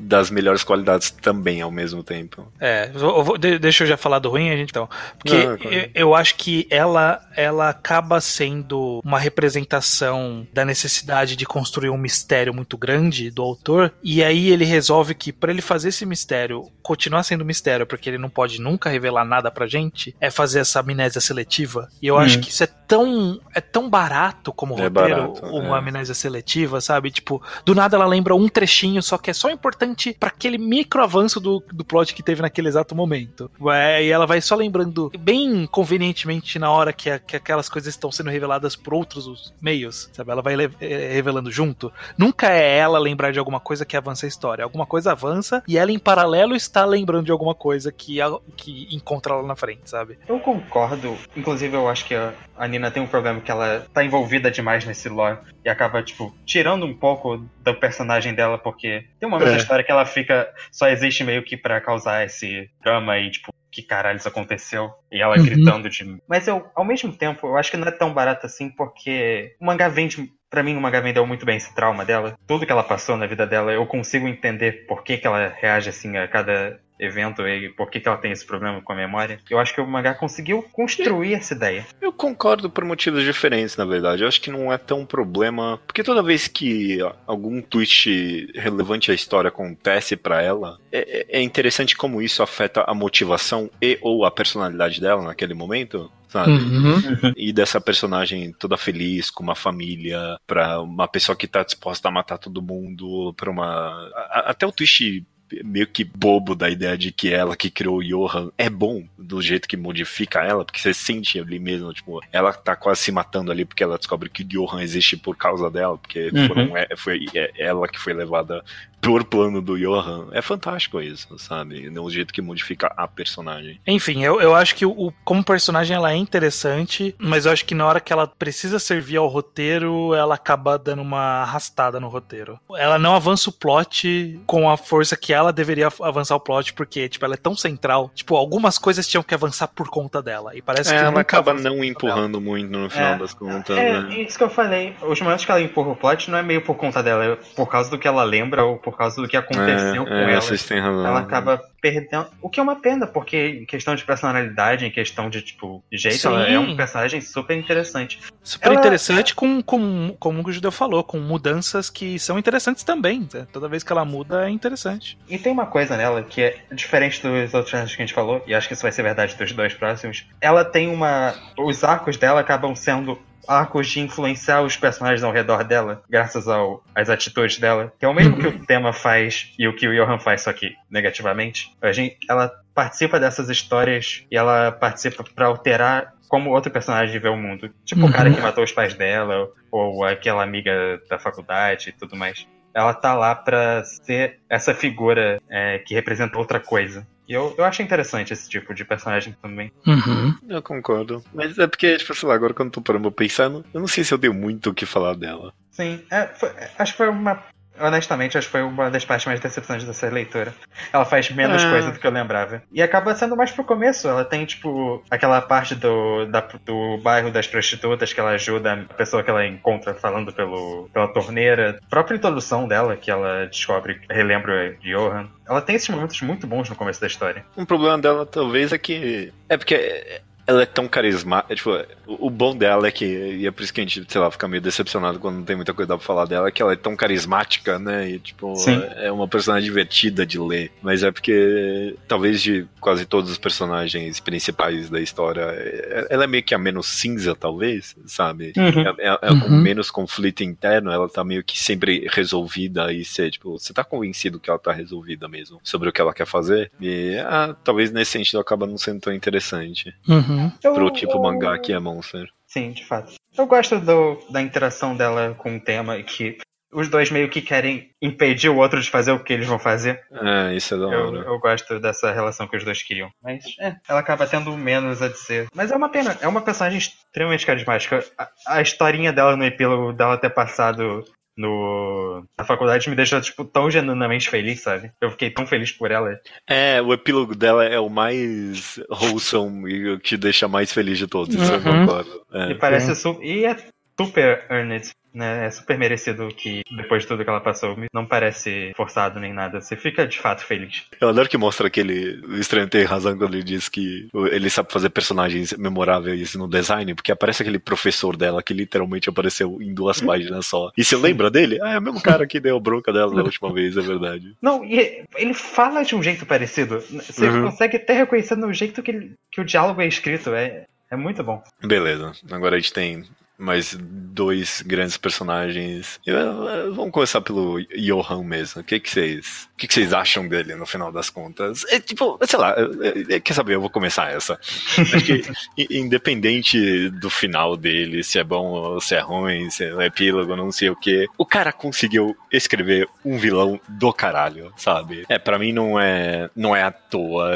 Speaker 1: das melhores qualidades também ao mesmo tempo.
Speaker 3: É, eu vou, deixa eu já falar do ruim, a gente então. Porque claro. eu, eu acho que ela, ela acaba sendo uma representação da necessidade de construir um mistério muito grande do autor, e aí ele resolve que para ele fazer esse mistério continuar sendo mistério, porque ele não pode nunca revelar nada pra gente, é fazer essa amnésia seletiva. E eu hum. acho que isso é tão é tão barato como é roteiro, barato, uma é. amnésia seletiva, sabe? Tipo, do nada ela lembra um trechinho, só que é só importante para aquele micro avanço do, do plot que teve naquele exato momento. É, e ela vai só lembrando bem convenientemente na hora que, a, que aquelas coisas estão sendo reveladas por outros meios, sabe? Ela vai é, revelando junto. Nunca é ela lembrar de alguma coisa que avança a história. Alguma coisa avança e ela em paralelo está lembrando de alguma coisa que, que encontra lá na frente, sabe?
Speaker 2: Eu concordo. Inclusive, eu acho que a, a Nina tem um problema que ela tá envolvida demais nesse lore e acaba, tipo, tirando um pouco do personagem dela, porque tem uma momento é. da história que ela fica. só existe meio que para causar esse drama e, tipo, que caralho isso aconteceu? E ela uhum. gritando de. Mas eu, ao mesmo tempo, eu acho que não é tão barato assim, porque o mangá vende. Pra mim, mangá vendeu muito bem esse trauma dela. Tudo que ela passou na vida dela, eu consigo entender por que, que ela reage assim a cada evento e por que, que ela tem esse problema com a memória. Eu acho que o mangá conseguiu construir essa ideia.
Speaker 1: Eu concordo por motivos diferentes, na verdade. Eu acho que não é tão problema. Porque toda vez que algum twist relevante à história acontece para ela, é, é, interessante como isso afeta a motivação e ou a personalidade dela naquele momento. sabe? Uhum. E dessa personagem toda feliz, com uma família, pra uma pessoa que tá disposta a matar todo mundo, pra uma. Até o twist meio que bobo da ideia de que ela que criou o Johan é bom do jeito que modifica ela, porque você sente ali mesmo, tipo, ela tá quase se matando ali porque ela descobre que o Johan existe por causa dela, porque uhum. foram, é, foi é, ela que foi levada por plano do Johan. É fantástico isso, sabe? No jeito que modifica a personagem.
Speaker 3: Enfim, eu, eu acho que o, como personagem ela é interessante, mas eu acho que na hora que ela precisa servir ao roteiro, ela acaba dando uma arrastada no roteiro. Ela não avança o plot com a força que ela deveria avançar o plot, porque, tipo, ela é tão central. Tipo, algumas coisas tinham que avançar por conta dela. E parece
Speaker 1: é,
Speaker 3: que
Speaker 1: ela acaba não empurrando muito no final é, das contas. É,
Speaker 2: né? isso que eu falei. Os momentos que ela empurra o plot não é meio por conta dela, é por causa do que ela lembra ou por causa do que aconteceu é, com é, ela. Vocês
Speaker 1: têm razão.
Speaker 2: Ela acaba perdendo. O que é uma pena, porque em questão de personalidade, em questão de, tipo, jeito, Sim. ela é um personagem super interessante.
Speaker 3: Super ela... interessante, com, com, como o Judeu falou, com mudanças que são interessantes também. Né? Toda vez que ela muda é interessante.
Speaker 2: E tem uma coisa nela que é diferente dos outros que a gente falou, e acho que isso vai ser verdade dos dois próximos. Ela tem uma. Os arcos dela acabam sendo arcos de influenciar os personagens ao redor dela, graças ao, às atitudes dela, que é o mesmo que o tema faz e o que o Johan faz, só que negativamente. A gente, ela participa dessas histórias e ela participa para alterar como outro personagem vê o mundo. Tipo uhum. o cara que matou os pais dela, ou aquela amiga da faculdade e tudo mais. Ela tá lá pra ser essa figura é, que representa outra coisa. E eu, eu acho interessante esse tipo de personagem também.
Speaker 3: Uhum.
Speaker 1: Eu concordo. Mas é porque, tipo, sei lá, agora quando eu tô parando pensando, eu não sei se eu dei muito o que falar dela.
Speaker 2: Sim, é, foi, acho que foi uma honestamente, acho que foi uma das partes mais decepcionantes dessa leitura. Ela faz menos ah. coisa do que eu lembrava. E acaba sendo mais pro começo. Ela tem, tipo, aquela parte do, da, do bairro das prostitutas que ela ajuda a pessoa que ela encontra falando pelo, pela torneira. A própria introdução dela, que ela descobre, relembra de Johan. Ela tem esses momentos muito bons no começo da história.
Speaker 1: Um problema dela, talvez, é que. É porque ela é tão carismática. É, tipo, o, bom dela é que, e é por isso que a gente, sei lá, fica meio decepcionado quando não tem muita coisa pra falar dela, é que ela é tão carismática, né? E, tipo, é uma personagem divertida de ler. Mas é porque, talvez de quase todos os personagens principais da história, é, ela é meio que a menos cinza, talvez, sabe? Uhum. É, é, é uhum. com menos conflito interno, ela tá meio que sempre resolvida e você, tipo, você tá convencido que ela tá resolvida mesmo sobre o que ela quer fazer. E, ah, talvez nesse sentido acaba não sendo tão interessante.
Speaker 3: Uhum. Uhum.
Speaker 1: Pro tipo mangá que é Monster.
Speaker 2: Sim, de fato. Eu gosto do, da interação dela com o tema, que os dois meio que querem impedir o outro de fazer o que eles vão fazer.
Speaker 1: É, isso é da hora.
Speaker 2: Eu, eu gosto dessa relação que os dois criam. Mas, é, ela acaba tendo menos a dizer. Mas é uma pena, é uma personagem extremamente carismática. A, a historinha dela no epílogo dela ter passado no, na faculdade me deixa, tipo, tão genuinamente feliz, sabe? Eu fiquei tão feliz por ela.
Speaker 1: É, o epílogo dela é o mais wholesome e o que deixa mais feliz de todos, uhum. isso eu concordo.
Speaker 2: É. E parece é. e é super earned né? É super merecido que, depois de tudo que ela passou, não parece forçado nem nada. Você fica de fato feliz.
Speaker 1: Eu adoro que mostra que ele, o estranho tem razão quando ele diz que ele sabe fazer personagens memoráveis no design, porque aparece aquele professor dela que literalmente apareceu em duas hum? páginas só. E você lembra dele? Ah, é o mesmo cara que deu bronca dela da última vez, é verdade.
Speaker 2: Não, e ele fala de um jeito parecido. Você uhum. consegue até reconhecer no jeito que, ele, que o diálogo é escrito. É, é muito bom.
Speaker 1: Beleza. Agora a gente tem mais dois grandes personagens. Vamos começar pelo Johan mesmo. O que vocês, que que vocês acham dele no final das contas? É tipo, sei lá, quer saber? Eu vou começar essa. Acho que independente do final dele, se é bom ou se é ruim, se é epílogo, não sei o que, o cara conseguiu escrever um vilão do caralho, sabe? É, para mim não é, não é à toa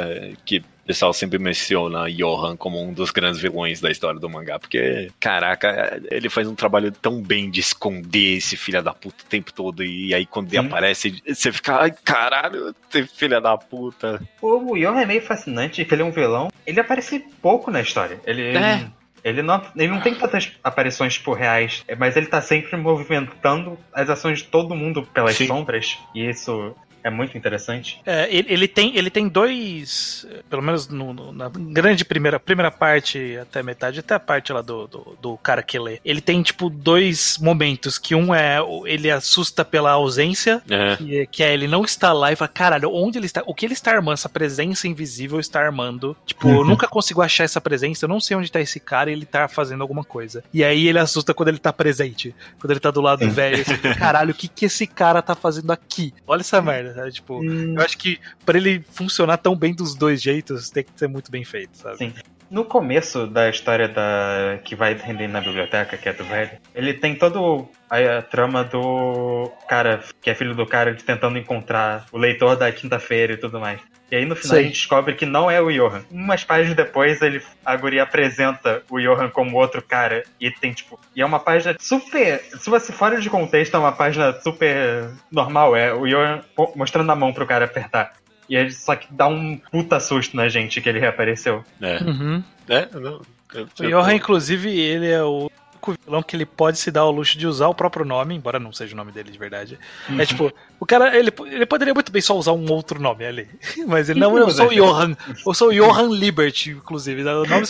Speaker 1: que pessoal sempre menciona Johan como um dos grandes vilões da história do mangá, porque, caraca, ele faz um trabalho tão bem de esconder esse filho da puta o tempo todo, e aí quando Sim. ele aparece, você fica, ai, caralho, filha da puta.
Speaker 2: O Johan é meio fascinante, que ele é um vilão, ele aparece pouco na história. Ele, é. Ele não, ele não tem tantas aparições por reais, mas ele tá sempre movimentando as ações de todo mundo pelas Sim. sombras. E isso é muito interessante.
Speaker 3: É, ele, ele, tem, ele tem dois, pelo menos no, no, na grande primeira, primeira parte até metade, até a parte lá do, do, do, cara que lê. Ele tem, tipo, dois momentos, que um é, ele assusta pela ausência, é. Que, é, que, é ele não está lá e fala, caralho, onde ele está, o que ele está armando, essa presença invisível está armando. Tipo, uhum. eu nunca consigo achar essa presença, eu não sei onde está esse cara e ele está fazendo alguma coisa. E aí ele assusta quando ele está presente, quando ele está do lado do velho, assim, caralho, o que que esse cara tá fazendo aqui? Olha essa merda, sabe? Tipo, hum. eu acho que para ele funcionar tão bem dos dois jeitos, tem que ser muito bem feito, sabe? Sim.
Speaker 2: No começo da história da que vai render na biblioteca, que é do velho, ele tem todo a, a trama do cara, que é filho do cara, tentando encontrar o leitor da quinta-feira e tudo mais. E aí no final Sei. a gente descobre que não é o Johan. Umas páginas depois ele, a guria apresenta o Johan como outro cara. E tem tipo. E é uma página super. Se você fora de contexto, é uma página super normal. É o Johan mostrando a mão pro cara apertar. E ele só que dá um puta susto na gente que ele reapareceu.
Speaker 3: É. Uhum. É, não. Eu, o Johan, inclusive, ele é o único vilão que ele pode se dar ao luxo de usar o próprio nome, embora não seja o nome dele de verdade. É uhum. É tipo, o cara, ele, ele poderia muito bem só usar um outro nome ali. Mas ele não, eu sou o Johan. Eu sou o Johan Liberty, inclusive. O nome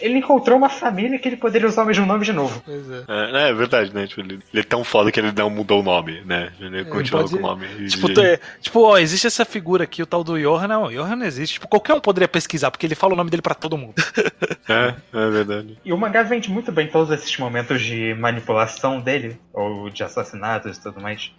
Speaker 2: Ele encontrou uma família que ele poderia usar o mesmo nome de novo.
Speaker 1: É. É, é, verdade, né? Tipo, ele, ele, é tão foda que ele não mudou o nome, né? Ele continuou com o nome.
Speaker 3: Tipo, é, tipo, ó, existe essa figura aqui, o tal do Johan. Não, o Johan não existe. Tipo, qualquer um poderia pesquisar, porque ele fala o nome dele pra todo mundo.
Speaker 1: é, é verdade.
Speaker 2: E o mangá vende muito bem todos esses esses momentos de manipulação dele, ou de assassinatos e tudo mais,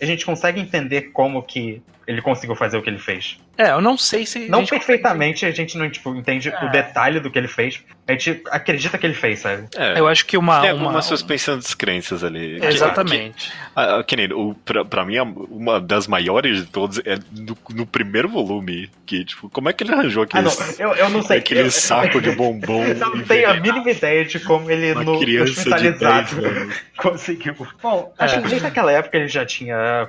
Speaker 2: a gente consegue entender como que ele conseguiu fazer o que ele fez.
Speaker 3: É, eu não sei se.
Speaker 2: Não a perfeitamente, consegue... a gente não tipo, entende é. o detalhe do que ele fez. A gente acredita que ele fez, sabe?
Speaker 3: É, eu acho que uma.
Speaker 1: Tem
Speaker 3: uma,
Speaker 1: uma suspensão de descrenças ali.
Speaker 3: Exatamente.
Speaker 1: Que, que, que, o, pra, pra mim, uma das maiores de todos é no, no, primeiro volume. Que, tipo, como é que ele arranjou aquele, ah,
Speaker 2: eu, eu não sei.
Speaker 1: aquele eu, saco de bombom?
Speaker 2: Eu não tenho a mínima ideia de como ele no hospitalizado conseguiu. Bom, acho que é. desde aquela época ele já tinha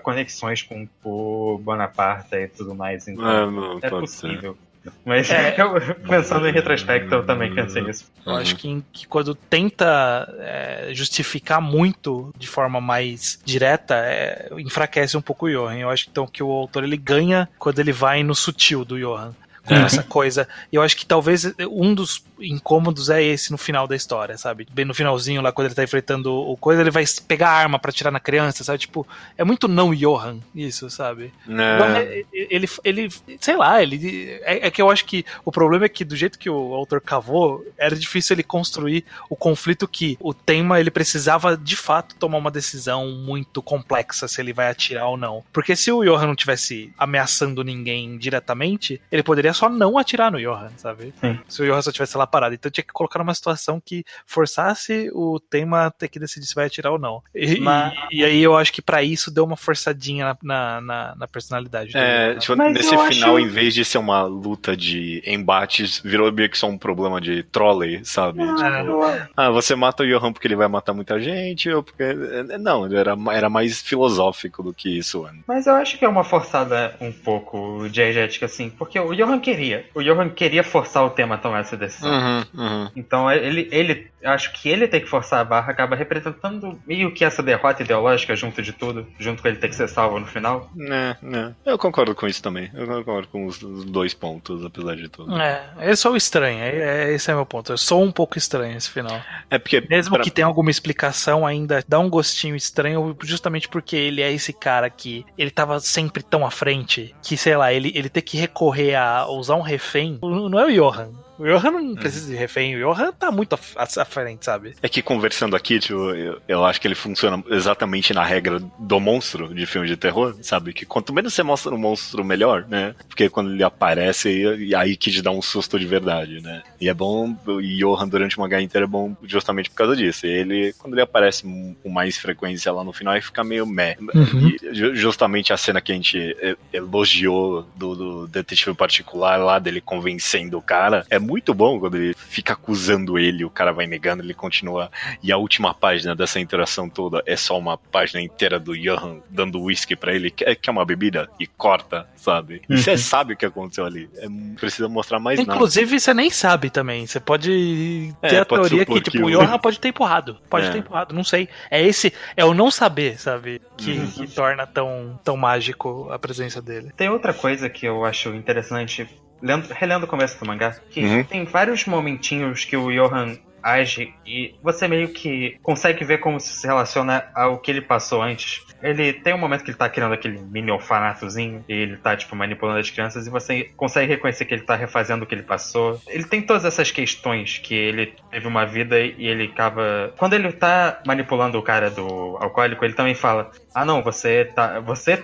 Speaker 2: conexões com o Bonaparte e tudo mais. Então ah, não, é possível. Ser. Mas é, eu, pensando em retrospecto, eu também pensei nisso.
Speaker 3: Eu acho que, que quando tenta é, justificar muito de forma mais direta, é, enfraquece um pouco o Johan. Eu acho então que o autor ele ganha quando ele vai no sutil do Johan com uhum. essa coisa. E eu acho que talvez um dos incômodos é esse no final da história, sabe? Bem no finalzinho lá, quando ele tá enfrentando o coisa, ele vai pegar a arma para tirar na criança, sabe? Tipo, é muito não Johan isso, sabe? Não. Ele, ele, ele, sei lá, ele. É, é, que eu acho que o problema é que do jeito que o autor cavou, era difícil ele construir o conflito que o tema ele precisava de fato tomar uma decisão muito complexa se ele vai atirar ou não. Porque se o Johan não tivesse ameaçando ninguém diretamente, ele poderia só não atirar no Johan, sabe? Sim. Se o Johan só tivesse lá parado. Então tinha que colocar numa situação que forçasse o tema a ter que decidir se vai atirar ou não. E, Mas... e, aí eu acho que para isso deu uma forçadinha na, na, na personalidade
Speaker 1: é. Tipo, nesse final, acho... em vez de ser uma luta de embates, virou meio que só um problema de trolley, sabe? Ah, tipo, ah, você mata o Johan porque ele vai matar muita gente, ou porque. Não, era, era mais filosófico do que isso. Mano.
Speaker 2: Mas eu acho que é uma forçada um pouco diegética, assim, porque o Johan queria. O Johan queria forçar o tema a tomar essa decisão. Uhum, uhum. Então ele, ele, acho que ele ter que forçar a barra acaba representando meio que essa derrota ideológica junto de tudo, junto com ele ter que ser salvo no final.
Speaker 1: É, é. Eu concordo com isso também. Eu concordo com os dois pontos, apesar de tudo.
Speaker 3: É, eu sou estranho, é, é, esse é meu ponto. Eu sou um pouco estranho esse final.
Speaker 1: É porque.
Speaker 3: Mesmo pra... que tenha alguma explicação, ainda dá um gostinho estranho, justamente porque ele é esse cara que ele tava sempre tão à frente que, sei lá, ele, ele ter que recorrer a usar um refém não é o Johan. O Johan não precisa de refém, o Johan tá muito à frente, sabe?
Speaker 1: É que conversando aqui, tipo, eu, eu, acho que ele funciona exatamente na regra do monstro de filme de terror, sabe? Que quanto menos você mostra o monstro, melhor, né? Porque quando ele aparece, e aí que te dá um susto de verdade, né? E é bom, o Johan durante uma H inteira é bom justamente por causa disso. E ele, quando ele aparece com mais frequência lá no final, aí fica meio meh. Uhum. E justamente a cena que a gente elogiou do, do detetive particular lá, dele convencendo o cara, é muito bom quando ele fica acusando ele, o cara vai negando, ele continua. E a última página dessa interação toda é só uma página inteira do Johan dando whisky para ele, que é, que é uma bebida, e corta, sabe? E você uhum. sabe o que aconteceu ali. É, precisa mostrar mais
Speaker 3: Inclusive, nada. Inclusive, você nem sabe também. Você pode ter é, a teoria que, tipo, o Johan pode ter empurrado. Pode é. ter empurrado, não sei. É esse, é o não saber, sabe? Que, uhum. que torna tão, tão mágico a presença dele.
Speaker 2: Tem outra coisa que eu acho interessante lendo, relendo o começo do mangá, que uhum. tem vários momentinhos que o Johan age e você meio que consegue ver como se relaciona ao que ele passou antes. Ele tem um momento que ele tá criando aquele mini orfanatozinho e ele tá, tipo, manipulando as crianças e você consegue reconhecer que ele tá refazendo o que ele passou. Ele tem todas essas questões que ele teve uma vida e ele acaba. Quando ele tá manipulando o cara do alcoólico, ele também fala: Ah, não, você tá. Você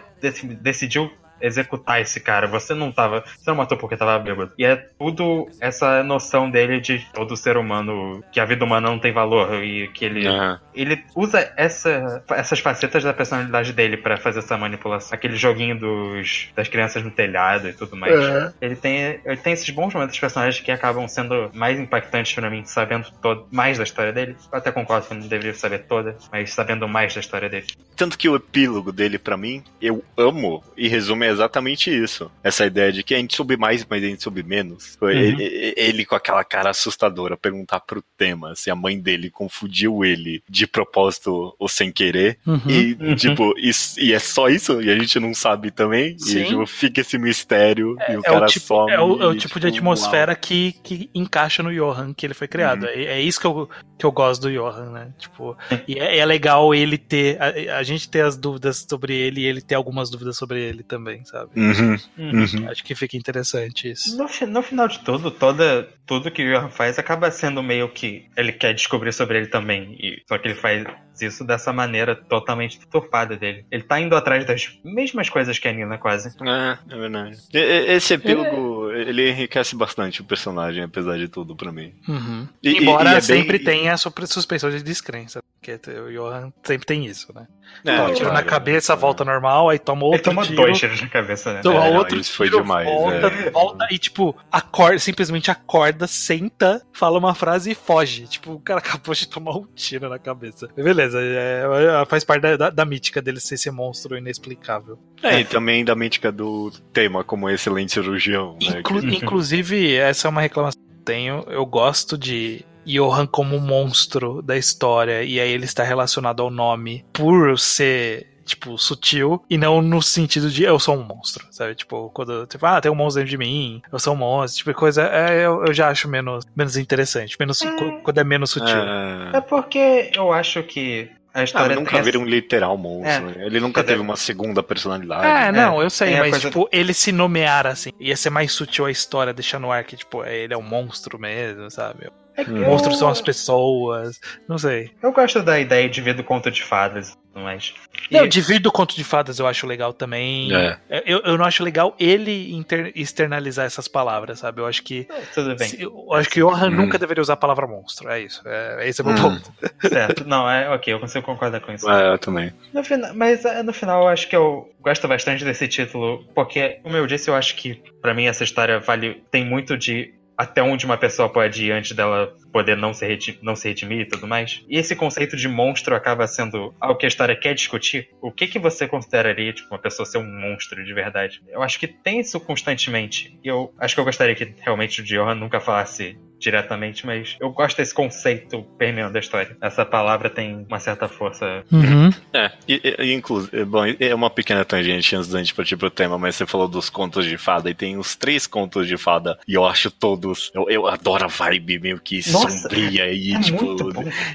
Speaker 2: decidiu executar esse cara. Você não tava. Você não matou porque tava bêbado. E é tudo essa noção dele de todo ser humano, que a vida humana não tem valor e que ele. Uhum. Ele usa essa, essas facetas da personalidade dele para fazer essa manipulação. Aquele joguinho dos, das crianças no telhado e tudo mais. Uhum. Ele, tem, ele tem esses bons momentos de personagens que acabam sendo mais impactantes para mim, sabendo todo, mais da história dele. Eu até concordo que eu não deveria saber toda, mas sabendo mais da história dele.
Speaker 1: Tanto que o epílogo dele, para mim, eu amo e resume exatamente isso. Essa ideia de que a gente soube mais, mas a gente soube menos. Uhum. Ele, ele, com aquela cara assustadora perguntar pro tema se a mãe dele confundiu ele de propósito ou sem querer. Uhum. E, uhum. tipo, isso, e é só isso? E a gente não sabe também. Sim. E tipo, fica esse mistério é, e o é cara o
Speaker 3: tipo,
Speaker 1: some.
Speaker 3: É o, é o tipo, tipo de atmosfera que, que encaixa no Johan que ele foi criado. Uhum. É, é, isso que eu, que eu gosto do Johan, né? Tipo, e é, é legal ele ter. A, a gente ter as dúvidas sobre ele e ele ter algumas dúvidas sobre ele também sabe? Uhum, uhum. Acho que fica interessante isso.
Speaker 2: No, no final de tudo, toda, tudo que o Johan faz acaba sendo meio que ele quer descobrir sobre ele também. E, só que ele faz isso dessa maneira totalmente deturpada dele. Ele tá indo atrás das mesmas coisas que a Nina, quase.
Speaker 1: É, é verdade. Esse epílogo, é. ele enriquece bastante o personagem, apesar de tudo, pra mim.
Speaker 3: Uhum. E, Embora e é sempre bem... tenha suspensão de descrença. Porque o Johan sempre tem isso, né? É, toma tiro na cabeça, é. volta normal, aí toma outro
Speaker 2: ele toma
Speaker 3: tiro.
Speaker 2: dois tiros na cabeça, né?
Speaker 3: Toma é, outro não, isso foi demais. Volta, é. volta e, tipo, acorda, simplesmente acorda, senta, fala uma frase e foge. Tipo, o cara acabou de tomar um tiro na cabeça. Beleza, é, é, faz parte da, da, da, mítica dele ser esse monstro inexplicável.
Speaker 1: É, e também da mítica do tema como excelente cirurgião.
Speaker 3: Né? Inclu que... Inclusive, essa é uma reclamação que eu tenho. Eu gosto de Johan como monstro da história, e aí ele está relacionado ao nome por ser tipo, sutil, e não no sentido de eu sou um monstro, sabe? Tipo, quando, tipo, ah, tem um monstro dentro de mim, eu sou um monstro, tipo, coisa, é, eu, eu já acho menos, menos interessante, menos, é... quando é menos sutil.
Speaker 2: É... é porque eu acho que a história
Speaker 1: ah, nunca vira um literal monstro. É. Ele nunca teve uma segunda personalidade.
Speaker 3: É, não, eu sei, mas tipo, ele se nomear assim, ia ser mais sutil a história, deixar no ar que, tipo, ele é um monstro mesmo, sabe? É Monstros são as pessoas, não sei.
Speaker 2: Eu gosto da ideia de ver do conto de fadas mas.
Speaker 3: Não, de vir do conto de fadas eu acho legal também. É. Eu, eu não acho legal ele inter, externalizar essas palavras, sabe? Eu acho que. É,
Speaker 2: tudo bem.
Speaker 3: Se, eu acho que Johan hum. nunca deveria usar a palavra monstro. É isso. É, esse é o meu hum. ponto.
Speaker 2: Certo. Não, é ok, eu consigo concordar com isso.
Speaker 1: É, eu também.
Speaker 2: No final, mas é, no final eu acho que eu gosto bastante desse título, porque, como eu disse, eu acho que para mim essa história vale. tem muito de até onde uma pessoa pode ir antes dela poder não se, redimir, não se redimir e tudo mais. E esse conceito de monstro acaba sendo algo que a história quer discutir. O que, que você consideraria, tipo, uma pessoa ser um monstro de verdade? Eu acho que tem isso constantemente. E eu acho que eu gostaria que realmente o Johan nunca falasse diretamente, mas eu gosto desse conceito permeando da história. Essa palavra tem uma certa força.
Speaker 3: Uhum.
Speaker 1: É, e, e, inclusive, bom, é uma pequena tangente antes da gente partir pro tema, mas você falou dos contos de fada e tem os três contos de fada e eu acho todos. Eu, eu adoro a vibe meio que Nossa, sombria e, é tipo,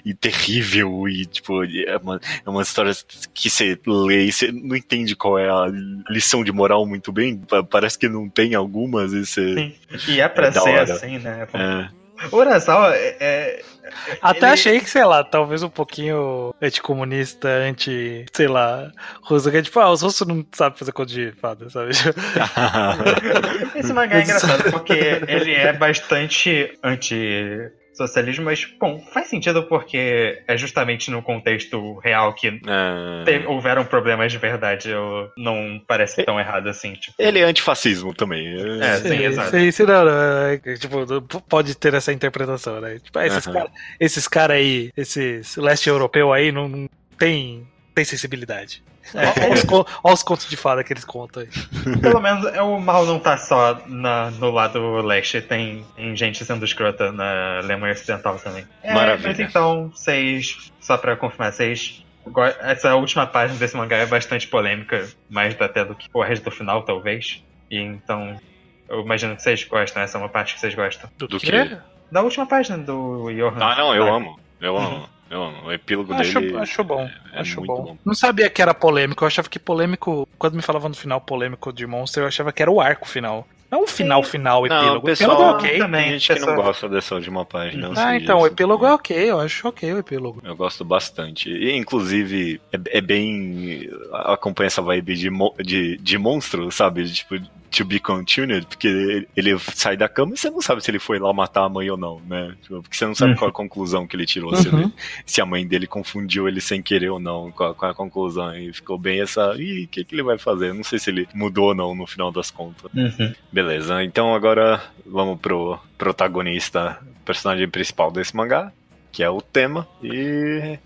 Speaker 1: e terrível e, tipo, é uma, é uma história que você lê e você não entende qual é a lição de moral muito bem. Parece que não tem algumas e você. Sim.
Speaker 2: E é pra é ser assim, né? É. Urasawa é, é.
Speaker 3: Até ele... achei que, sei lá, talvez um pouquinho anticomunista, anti, sei lá, russo, que é tipo, ah, os russos não sabem fazer conta de fada, sabe?
Speaker 2: Esse mangá é engraçado porque ele é bastante anti socialismo, mas, bom, faz sentido porque é justamente no contexto real que é... teve, houveram problemas de verdade. Eu, não parece tão errado assim. Tipo...
Speaker 1: Ele é antifascismo também.
Speaker 2: É, sim, sim exato. Sim,
Speaker 3: sim, não, não, é, tipo, pode ter essa interpretação, né? Tipo, esses uhum. caras cara aí, esses leste europeu aí, não, não tem, tem sensibilidade. É, olha, os, olha, os, contos de fada que eles contam aí.
Speaker 2: Pelo menos é, o mal não tá só na, no lado leste, tem, tem gente sendo escrota na Alemanha Ocidental também.
Speaker 1: É, Maravilha.
Speaker 2: Mas então, vocês, só pra confirmar, vocês. Essa última página desse mangá é bastante polêmica, mais até do que o resto do final, talvez. E então, eu imagino que vocês gostam, essa é uma parte que vocês gostam.
Speaker 1: Do, do quê?
Speaker 2: Da última página do Johan.
Speaker 1: Ah, não, eu amo. Eu amo. Eu, o epílogo
Speaker 3: acho,
Speaker 1: dele.
Speaker 3: Acho bom. É, é acho bom. bom. Não sabia que era polêmico. Eu achava que polêmico. Quando me falavam no final polêmico de Monster, eu achava que era o arco final. Não o final, final, epílogo. Não, o
Speaker 1: pessoal, epílogo é ok. Também, tem gente pessoal... que não gosta dessa última página.
Speaker 3: Ah, então, o epílogo é ok, eu acho ok o epílogo.
Speaker 1: Eu gosto bastante. E, inclusive, é, é bem. acompanha essa vibe de, de, de monstro, sabe? Tipo, to be continued, porque ele sai da cama e você não sabe se ele foi lá matar a mãe ou não, né? Porque você não sabe uhum. qual a conclusão que ele tirou, uhum. se, ele, se, a mãe dele confundiu ele sem querer ou não com a, com a conclusão. E ficou bem essa. Ih, o que, que ele vai fazer? Não sei se ele mudou ou não no final das contas.
Speaker 2: Uhum.
Speaker 1: Beleza, então agora vamos pro protagonista, personagem principal desse mangá, que é o tema. E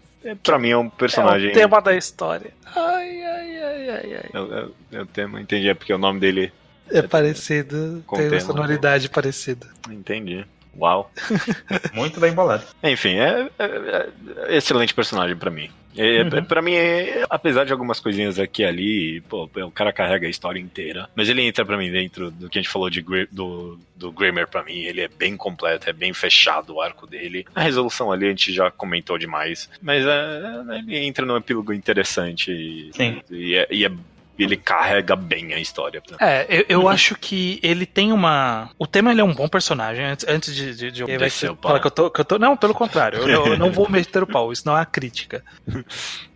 Speaker 1: Pra mim é um personagem. É
Speaker 3: o tema da história. Ai, ai, ai, ai, ai.
Speaker 1: É, é, é o tema, entendi. É porque o nome dele
Speaker 3: é parecido, tem uma sonoridade parecida.
Speaker 1: Entendi. Uau.
Speaker 2: Muito bem bolado.
Speaker 1: Enfim, é, é, é excelente personagem para mim. É, uhum. Pra mim, é, apesar de algumas coisinhas aqui e ali, pô, o cara carrega a história inteira. Mas ele entra pra mim dentro do que a gente falou de, do, do Grimer pra mim. Ele é bem completo, é bem fechado o arco dele. A resolução ali a gente já comentou demais. Mas é, ele entra num epílogo interessante.
Speaker 2: Sim.
Speaker 1: E, é, e é ele carrega bem a história.
Speaker 3: É, eu, eu acho que ele tem uma. O tema ele é um bom personagem. Antes, antes de, de, de eu falar que eu, tô, que eu tô. Não, pelo contrário. Eu, eu não vou meter o pau. Isso não é uma crítica.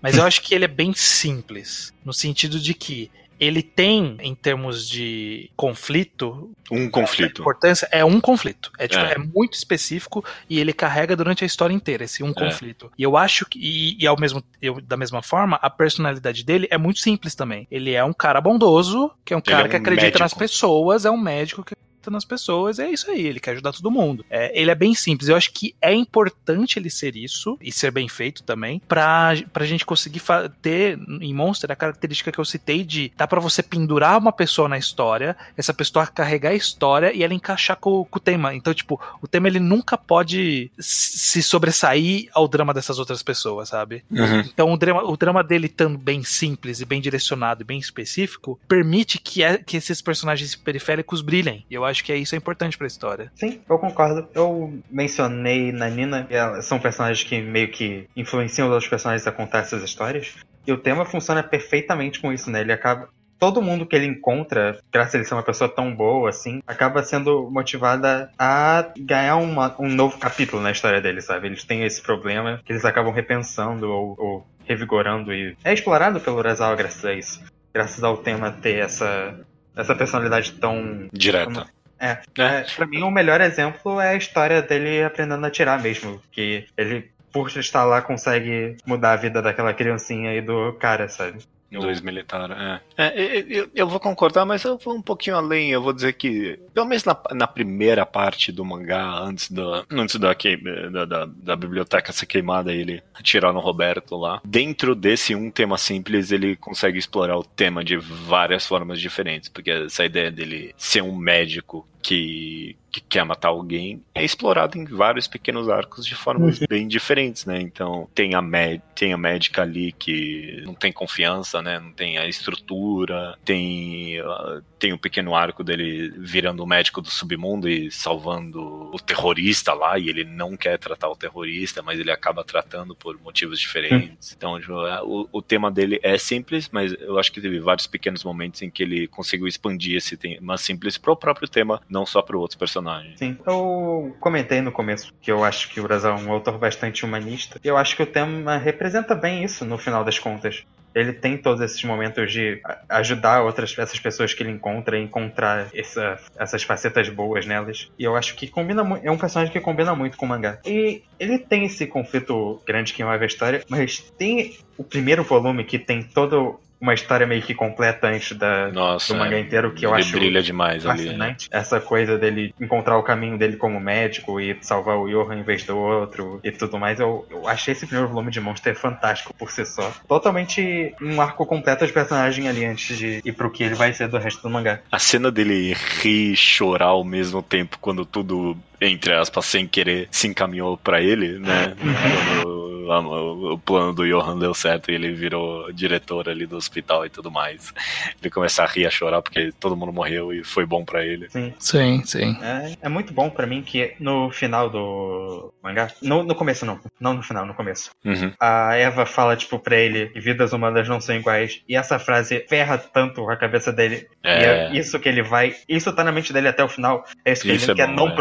Speaker 3: Mas eu acho que ele é bem simples. No sentido de que ele tem, em termos de conflito.
Speaker 1: Um conflito.
Speaker 3: Importância é um conflito. É, tipo, é. é, muito específico e ele carrega durante a história inteira esse um é. conflito. E eu acho que. E, e ao mesmo, eu, da mesma forma, a personalidade dele é muito simples também. Ele é um cara bondoso, que é um cara é um que acredita médico. nas pessoas, é um médico que nas pessoas, é isso aí, ele quer ajudar todo mundo. É, ele é bem simples, eu acho que é importante ele ser isso, e ser bem feito também, pra, pra gente conseguir ter em Monster a característica que eu citei de dá para você pendurar uma pessoa na história, essa pessoa carregar a história e ela encaixar com, com o tema. Então, tipo, o tema ele nunca pode se sobressair ao drama dessas outras pessoas, sabe?
Speaker 1: Uhum.
Speaker 3: Então, o drama, o drama dele tão bem simples e bem direcionado e bem específico permite que, é, que esses personagens periféricos brilhem. Eu acho acho que é isso é importante pra história.
Speaker 2: Sim, eu concordo. Eu mencionei na Nina, e são personagens que meio que influenciam os outros personagens a contar essas histórias. E o tema funciona perfeitamente com isso, né? Ele acaba todo mundo que ele encontra, graças a ele ser uma pessoa tão boa assim, acaba sendo motivada a ganhar uma, um novo capítulo na história dele, sabe? Eles têm esse problema que eles acabam repensando ou, ou revigorando e é explorado pelo Urasawa graças a isso. Graças ao tema ter essa, essa personalidade tão
Speaker 1: direta.
Speaker 2: É, é. Pra mim, o melhor exemplo é a história dele aprendendo a atirar mesmo. Que ele, por estar lá, consegue mudar a vida daquela criancinha e do cara, sabe?
Speaker 1: Dois militares, é. é eu, eu, vou concordar, mas eu vou um pouquinho além. Eu vou dizer que, pelo menos na, na primeira parte do mangá, antes, da, antes da, da, da, da biblioteca ser queimada e ele atirar no Roberto lá, dentro desse um tema simples, ele consegue explorar o tema de várias formas diferentes. Porque essa ideia dele ser um médico que, que quer matar alguém é explorado em vários pequenos arcos de formas uhum. bem diferentes, né? Então tem a, tem a médica ali que não tem confiança, né? Não tem a estrutura, tem, uh, tem o pequeno arco dele virando o médico do submundo e salvando o terrorista lá, e ele não quer tratar o terrorista, mas ele acaba tratando por motivos diferentes. Uhum. Então, tipo, é, o, o tema dele é simples, mas eu acho que teve vários pequenos momentos em que ele conseguiu expandir esse tema simples pro próprio tema não só para outros personagens.
Speaker 2: Sim, eu comentei no começo que eu acho que o Brasil é um autor bastante humanista, e eu acho que o tema representa bem isso no final das contas. ele tem todos esses momentos de ajudar outras essas pessoas que ele encontra encontrar essa, essas facetas boas nelas. E eu acho que combina é um personagem que combina muito com o mangá. E ele tem esse conflito grande que envolve a história, mas tem o primeiro volume que tem todo uma história meio que completa antes da,
Speaker 1: Nossa,
Speaker 2: do mangá
Speaker 1: é,
Speaker 2: inteiro, que eu
Speaker 1: ele
Speaker 2: acho
Speaker 1: brilha demais ali, né?
Speaker 2: fascinante. Essa coisa dele encontrar o caminho dele como médico e salvar o Johan em vez do outro e tudo mais. Eu, eu achei esse primeiro volume de Monster fantástico por si só. Totalmente um arco completo de personagem ali antes de ir pro que ele vai ser do resto do mangá.
Speaker 1: A cena dele rir e chorar ao mesmo tempo quando tudo, entre aspas, sem querer, se encaminhou pra ele, né? Quando o plano do Johan deu certo e ele virou diretor ali do hospital e tudo mais. Ele começa a rir, a chorar porque todo mundo morreu e foi bom para ele.
Speaker 2: Sim,
Speaker 3: sim. sim.
Speaker 2: É, é, muito bom para mim que no final do mangá, no, no começo não, não no final, no começo,
Speaker 1: uhum.
Speaker 2: a Eva fala tipo pra ele que vidas humanas não são iguais e essa frase ferra tanto a cabeça dele.
Speaker 1: É.
Speaker 2: E é isso que ele vai, isso tá na mente dele até o final. É isso que isso ele é quer bom, não é.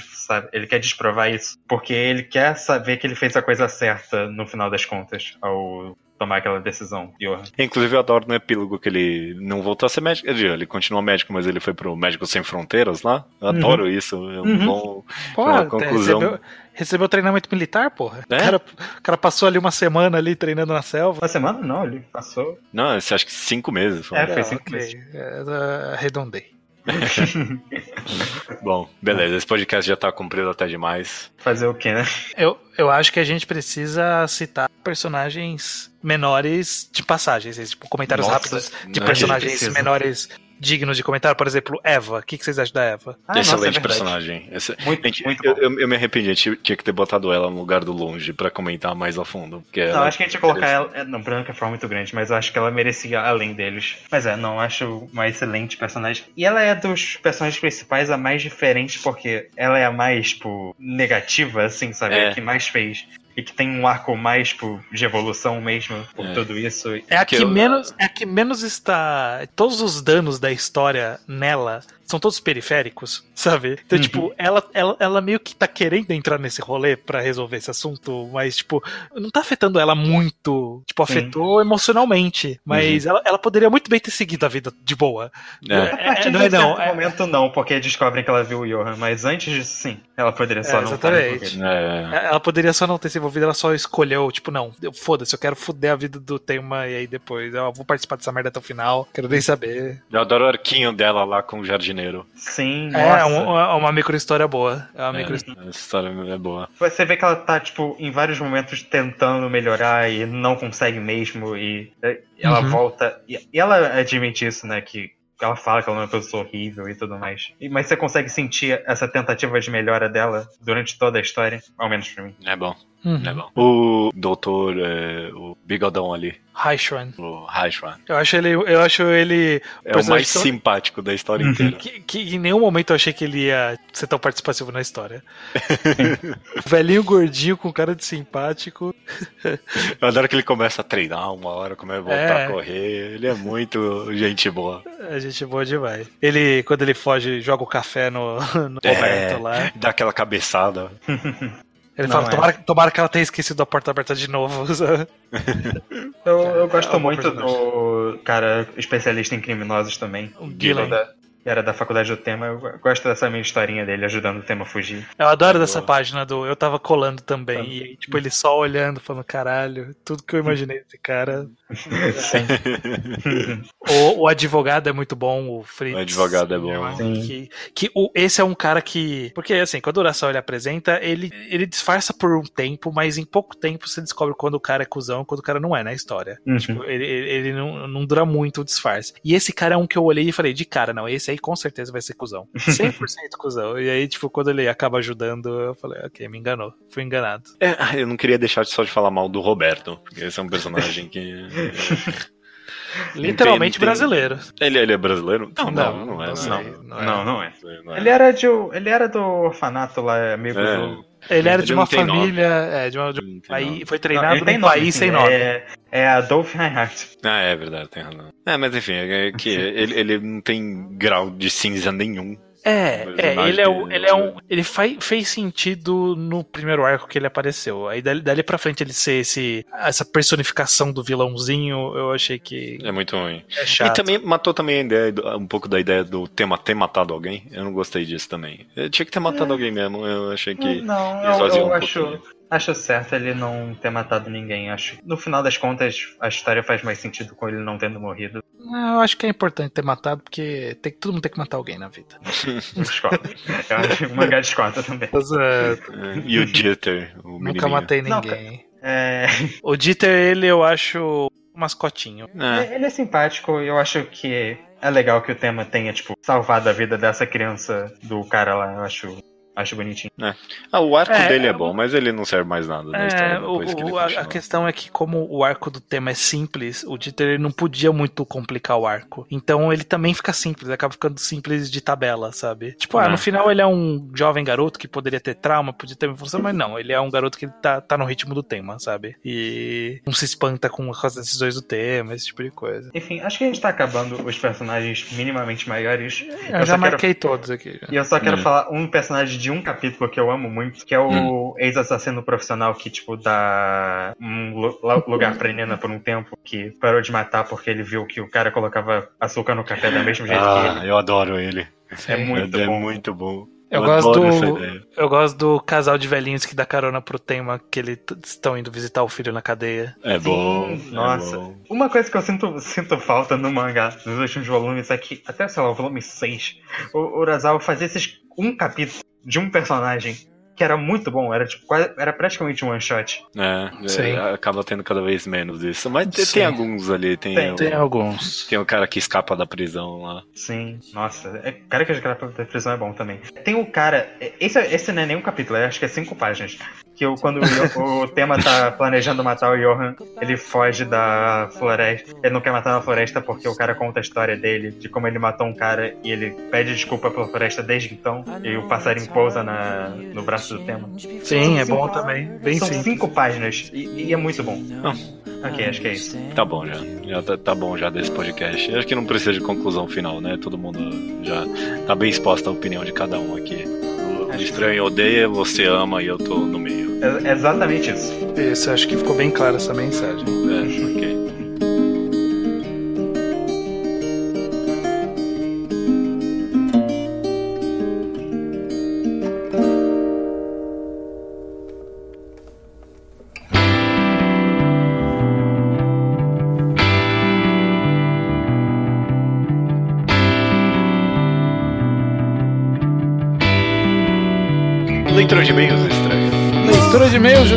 Speaker 2: Sabe? Ele quer desprovar isso porque ele quer saber que ele fez a coisa certa no final das contas ao tomar aquela decisão, Johan.
Speaker 1: Inclusive eu adoro no epílogo que ele não voltou a ser médico, ele continua médico, mas ele foi pro Médico Sem Fronteiras lá. Eu uhum. adoro isso, é um uhum. bom
Speaker 3: Pô, uma conclusão. Recebeu, recebeu treinamento militar, porra. É? O, cara, o cara passou ali uma semana ali treinando na selva.
Speaker 2: Uma semana não, ele passou.
Speaker 1: Não, você acha que cinco meses.
Speaker 2: Foi. É, foi cinco okay. meses.
Speaker 3: É, arredondei.
Speaker 1: Bom, beleza. Esse podcast já tá cumprido até demais.
Speaker 2: Fazer o quê, né?
Speaker 3: Eu, eu acho que a gente precisa citar personagens menores de passagens, tipo, comentários Nossa, rápidos de personagens menores dignos de comentário? Por exemplo, Eva. O que, vocês acham da Eva?
Speaker 1: Ah, Excelente nossa, é personagem. Esse... Muito, Gente, muito eu, eu, eu, me arrependi, tinha, tinha que ter botado ela no lugar do longe pra comentar mais a fundo. Porque
Speaker 2: não, acho que a gente ia colocar ela. É, não, Branca foi muito grande, mas eu acho que ela merecia além deles. Mas é, não, acho uma excelente personagem. E ela é dos personagens principais a mais diferente, porque ela é a mais, tipo, negativa, assim, sabe? É. A que mais fez e que tem um arco mais tipo, de evolução mesmo por é. tudo isso.
Speaker 3: É a que, que eu... menos, é a que menos está. Todos os danos da história nela são todos periféricos, sabe? Então, uhum. tipo, ela, ela, ela meio que tá querendo entrar nesse rolê para resolver esse assunto, mas, tipo, não tá afetando ela muito. Tipo, afetou Sim. emocionalmente. Mas uhum. ela, ela poderia muito bem ter seguido a vida de boa.
Speaker 2: É. É, é, não é não. É... momento não, porque descobrem que ela viu o Johan, mas antes disso, sim. Ela poderia só é, não
Speaker 3: exatamente. É. Ela poderia só não ter se envolvido, ela só escolheu, tipo, não, foda-se, eu quero foder a vida do tema e aí depois eu vou participar dessa merda até o final, quero nem saber.
Speaker 1: Eu adoro o arquinho dela lá com o jardineiro Janeiro.
Speaker 2: Sim,
Speaker 3: É, uma, uma micro história boa. É uma
Speaker 1: é,
Speaker 3: micro...
Speaker 1: A história é boa.
Speaker 2: Você vê que ela tá, tipo, em vários momentos tentando melhorar e não consegue mesmo. E ela uhum. volta. E ela admite isso, né? Que ela fala que ela é uma pessoa horrível e tudo mais. Mas você consegue sentir essa tentativa de melhora dela durante toda a história, ao menos pra mim.
Speaker 1: É bom. Uhum. Bom. O doutor, é, o bigodão ali.
Speaker 3: Haishwan.
Speaker 1: O Haishwan.
Speaker 3: Eu acho ele. Eu acho ele.
Speaker 1: É o mais tão... simpático da história uhum. inteira.
Speaker 3: Que, que, em nenhum momento eu achei que ele ia ser tão participativo na história. Velhinho gordinho com cara de simpático.
Speaker 1: Eu adoro que ele começa a treinar uma hora, começa a voltar é. a correr. Ele é muito gente boa.
Speaker 3: É gente boa demais. Ele, quando ele foge, joga o café no, no
Speaker 1: é, Roberto lá. Dá aquela cabeçada.
Speaker 3: Ele não fala, é. tomara, tomara, que ela tenha esquecido a porta aberta de novo.
Speaker 2: eu, eu gosto é muito do cara especialista em criminosos também.
Speaker 3: O Gillen
Speaker 2: era da faculdade do tema. Eu gosto dessa minha historinha dele ajudando o tema a fugir.
Speaker 3: Eu adoro dessa página do Eu tava colando também. E aí, tipo, ele só olhando, falando, caralho, tudo que eu imaginei desse cara. Sim. o, o, advogado é muito bom, o Fritz.
Speaker 1: O advogado é bom.
Speaker 3: Que, que o, esse é um cara que. Porque assim, quando o oração ele apresenta, ele, ele disfarça por um tempo, mas em pouco tempo você descobre quando o cara é cuzão e quando o cara não é na história. Uhum. Tipo, ele, ele não, não dura muito o disfarce. E esse cara é um que eu olhei e falei, de cara, não, esse aí com certeza vai ser cuzão. 100% cuzão. E aí, tipo, quando ele acaba ajudando, eu falei, ok, me enganou. Fui enganado.
Speaker 1: É, eu não queria deixar só de falar mal do Roberto, porque esse é um personagem que.
Speaker 3: Literalmente tem, brasileiro.
Speaker 1: Ele, ele é brasileiro?
Speaker 2: Não, não, não, não é. Não, não, não, não é. é. Ele, era de, ele era do orfanato lá, amigo é. do
Speaker 3: ele era de uma família. É, de uma, de um país, foi treinado num país sem nome.
Speaker 2: É, é Adolf Reinhardt.
Speaker 1: Ah, é verdade, tem razão. É, mas enfim, é que ele, ele não tem grau de cinza nenhum.
Speaker 3: É, é ele é, o, ele é um. Ele faz, fez sentido no primeiro arco que ele apareceu. Aí dali, dali pra frente ele ser esse, essa personificação do vilãozinho, eu achei que.
Speaker 1: É muito ruim. É chato. E também matou também a ideia, um pouco da ideia do tema ter matado alguém. Eu não gostei disso também. Eu tinha que ter matado é. alguém mesmo. Eu achei que.
Speaker 2: Não, eu, eu um acho. Acho certo ele não ter matado ninguém. Acho no final das contas a história faz mais sentido com ele não tendo morrido.
Speaker 3: Eu acho que é importante ter matado, porque tem, todo mundo tem que matar alguém na vida.
Speaker 2: discordo. Eu acho o mangá discorda também.
Speaker 1: Exato. E o Dieter, o
Speaker 3: Nunca matei ninguém. Não, é... O Dieter, ele eu acho um mascotinho.
Speaker 2: É. Ele é simpático e eu acho que é legal que o tema tenha, tipo, salvado a vida dessa criança do cara lá. Eu acho Acho bonitinho.
Speaker 1: É. Ah, o arco é, dele é bom, mas ele não serve mais nada na é, história depois o, que ele
Speaker 3: a, a questão é que, como o arco do tema é simples, o Dieter não podia muito complicar o arco. Então ele também fica simples, acaba ficando simples de tabela, sabe? Tipo, ah, no é. final ele é um jovem garoto que poderia ter trauma, podia ter função, mas não, ele é um garoto que tá, tá no ritmo do tema, sabe? E não se espanta com as decisões do tema, esse tipo de coisa.
Speaker 2: Enfim, acho que a gente tá acabando os personagens minimamente maiores.
Speaker 3: Eu, eu já marquei quero... todos aqui.
Speaker 2: E eu só quero hum. falar um personagem de de um capítulo que eu amo muito, que é o hum. ex-assassino profissional que, tipo, dá um lugar pra Nina por um tempo, que parou de matar porque ele viu que o cara colocava açúcar no café da mesma jeito
Speaker 1: ah,
Speaker 2: que ele.
Speaker 1: Eu adoro ele.
Speaker 2: É muito
Speaker 1: é
Speaker 2: bom.
Speaker 1: É muito bom.
Speaker 3: Eu, eu gosto do eu gosto do casal de velhinhos que dá carona pro tema que eles estão indo visitar o filho na cadeia.
Speaker 1: É bom.
Speaker 2: Sim, nossa.
Speaker 1: É bom.
Speaker 2: Uma coisa que eu sinto, sinto falta no mangá, nos últimos volumes, é que, até sei lá, o volume 6, o Urasawa fazia esses um capítulo de um personagem que era muito bom, era tipo era praticamente um one shot.
Speaker 1: É, é, acaba tendo cada vez menos isso. Mas Sim. tem alguns ali, tem,
Speaker 3: tem, tem, alguns.
Speaker 1: Tem o cara que escapa da prisão lá.
Speaker 2: Sim, nossa, é, o cara que escapa da prisão é bom também. Tem o cara, esse, esse não é nem um capítulo, acho que é cinco páginas. Que eu, quando o, o tema tá planejando matar o Johan, ele foge da floresta. Ele não quer matar na floresta porque o cara conta a história dele, de como ele matou um cara e ele pede desculpa pela floresta desde então. E o passarinho pousa na, no braço do tema.
Speaker 3: Sim, é bom também. Bem
Speaker 2: São
Speaker 3: simples.
Speaker 2: cinco páginas e, e, é muito bom. Ah. Ok, acho que é isso.
Speaker 1: Tá bom já. Já tá, tá, bom já desse podcast. Acho que não precisa de conclusão final, né? Todo mundo já tá bem exposto à opinião de cada um aqui. O estranho odeia, você ama e eu tô no meio.
Speaker 2: É exatamente isso.
Speaker 3: Isso, acho que ficou bem clara essa mensagem.
Speaker 1: É, ok.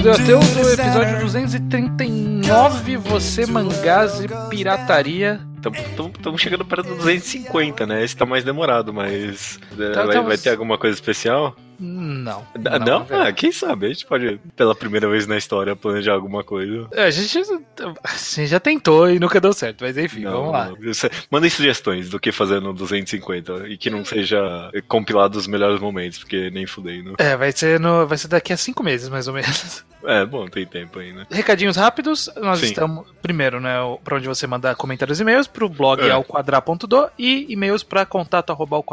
Speaker 1: Leitura de e-mails,
Speaker 3: Judeu Ateu, do episódio 239, Você Mangás e Pirataria.
Speaker 1: Estamos chegando para 250, né? Esse tá mais demorado, mas. Tá, vai, tá, vai ter alguma coisa especial?
Speaker 3: Não.
Speaker 1: Não? não? Ah, quem sabe? A gente pode, pela primeira vez na história, planejar alguma coisa.
Speaker 3: É, a gente, já tentou e nunca deu certo, mas enfim, não, vamos lá. Não.
Speaker 1: Mandem sugestões do que fazer no 250 e que não seja compilado os melhores momentos, porque nem fudei, não.
Speaker 3: É, vai ser, no, vai ser daqui a cinco meses, mais ou menos.
Speaker 1: É, bom, tem tempo ainda.
Speaker 3: Recadinhos rápidos, nós Sim. estamos, primeiro, né, para onde você mandar comentários e e-mails, pro blog é. alquadra.do e e-mails para contato arroba.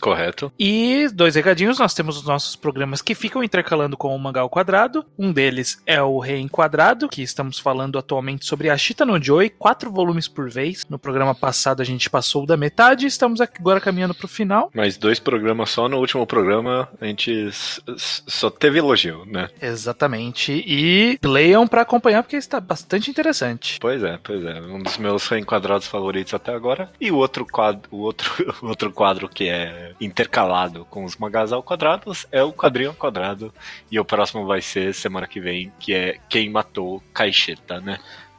Speaker 1: Correto.
Speaker 3: E dois recadinhos, nós temos os nossos programas que ficam intercalando com o Mangá ao Quadrado. Um deles é o Reenquadrado, que estamos falando atualmente sobre Ashita no Joy, quatro volumes por vez. No programa passado a gente passou da metade, estamos agora caminhando pro final.
Speaker 1: Mais dois programas só, no último programa a gente só teve elogio, né?
Speaker 3: Exatamente. E leiam para acompanhar porque está bastante interessante.
Speaker 1: Pois é, pois é. Um dos meus reenquadrados favoritos até agora. E o outro quadro, o outro, o outro quadro que é intercalado com os mangás ao quadrado é o quadrinho ao quadrado. E o próximo vai ser semana que vem, que é Quem Matou Caixeta, né?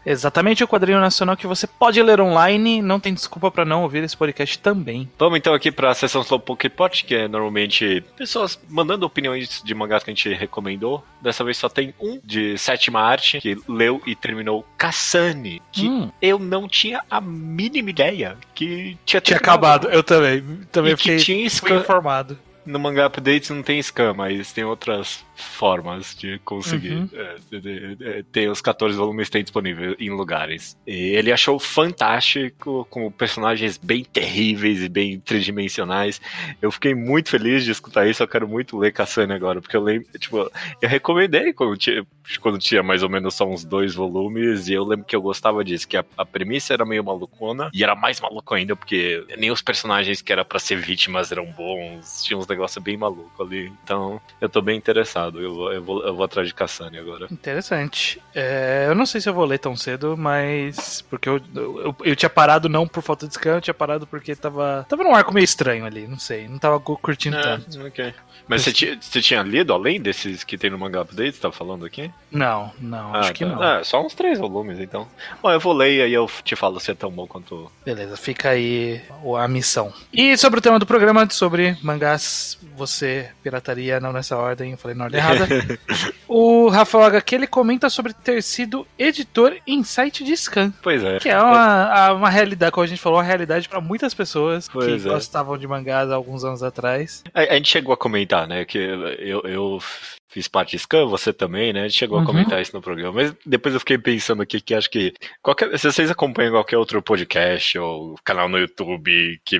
Speaker 3: Exatamente o quadrinho nacional que você pode ler online, não tem desculpa para não ouvir esse podcast também.
Speaker 1: Vamos então aqui para a sessão Slowpoke Pot, que é normalmente pessoas mandando opiniões de mangás que a gente recomendou. Dessa vez só tem um de sétima arte que leu e terminou Kassani, que hum. eu não tinha a mínima ideia que tinha
Speaker 3: Tinha acabado, eu também. Também e fiquei, tinha fui informado
Speaker 1: no Manga Updates não tem scan, mas tem outras formas de conseguir. Uhum. É, ter os 14 volumes tem disponível em lugares. E ele achou fantástico, com personagens bem terríveis e bem tridimensionais. Eu fiquei muito feliz de escutar isso, eu quero muito ler Cassane agora, porque eu lembro, tipo, eu recomendei quando tinha, quando tinha mais ou menos só uns dois volumes, e eu lembro que eu gostava disso, que a, a premissa era meio malucona, e era mais maluco ainda, porque nem os personagens que era para ser vítimas eram bons, tinha uns negócios bem malucos ali. Então, eu tô bem interessado. Eu vou, eu vou, eu vou atrás de Cassane agora.
Speaker 3: Interessante. É, eu não sei se eu vou ler tão cedo, mas. Porque eu, eu, eu, tinha parado não por falta de scan, eu tinha parado porque tava. Tava num arco meio estranho ali, não sei. Não tava curtindo é, tanto.
Speaker 1: Ok. Mas você tinha, você tinha lido além desses que tem no Manga Update, você tá falando aqui?
Speaker 3: Não, não, ah, acho tá. que não.
Speaker 1: Ah, só uns três volumes, então. Bom, eu vou ler e aí eu te falo se é tão bom quanto.
Speaker 3: Beleza, fica aí a missão. E sobre o tema do programa, sobre mangás, você pirataria, não nessa ordem, eu falei na ordem errada. o Rafael HQ ele comenta sobre ter sido editor em site de scan.
Speaker 1: Pois é.
Speaker 3: Que é uma, uma realidade, como a gente falou, uma realidade para muitas pessoas pois que é. gostavam de mangás há alguns anos atrás.
Speaker 1: A, a gente chegou a comentar né? Que eu, eu fiz parte de Scan, você também, né? A gente chegou uhum. a comentar isso no programa. Mas depois eu fiquei pensando aqui que acho que qualquer, se vocês acompanham qualquer outro podcast ou canal no YouTube que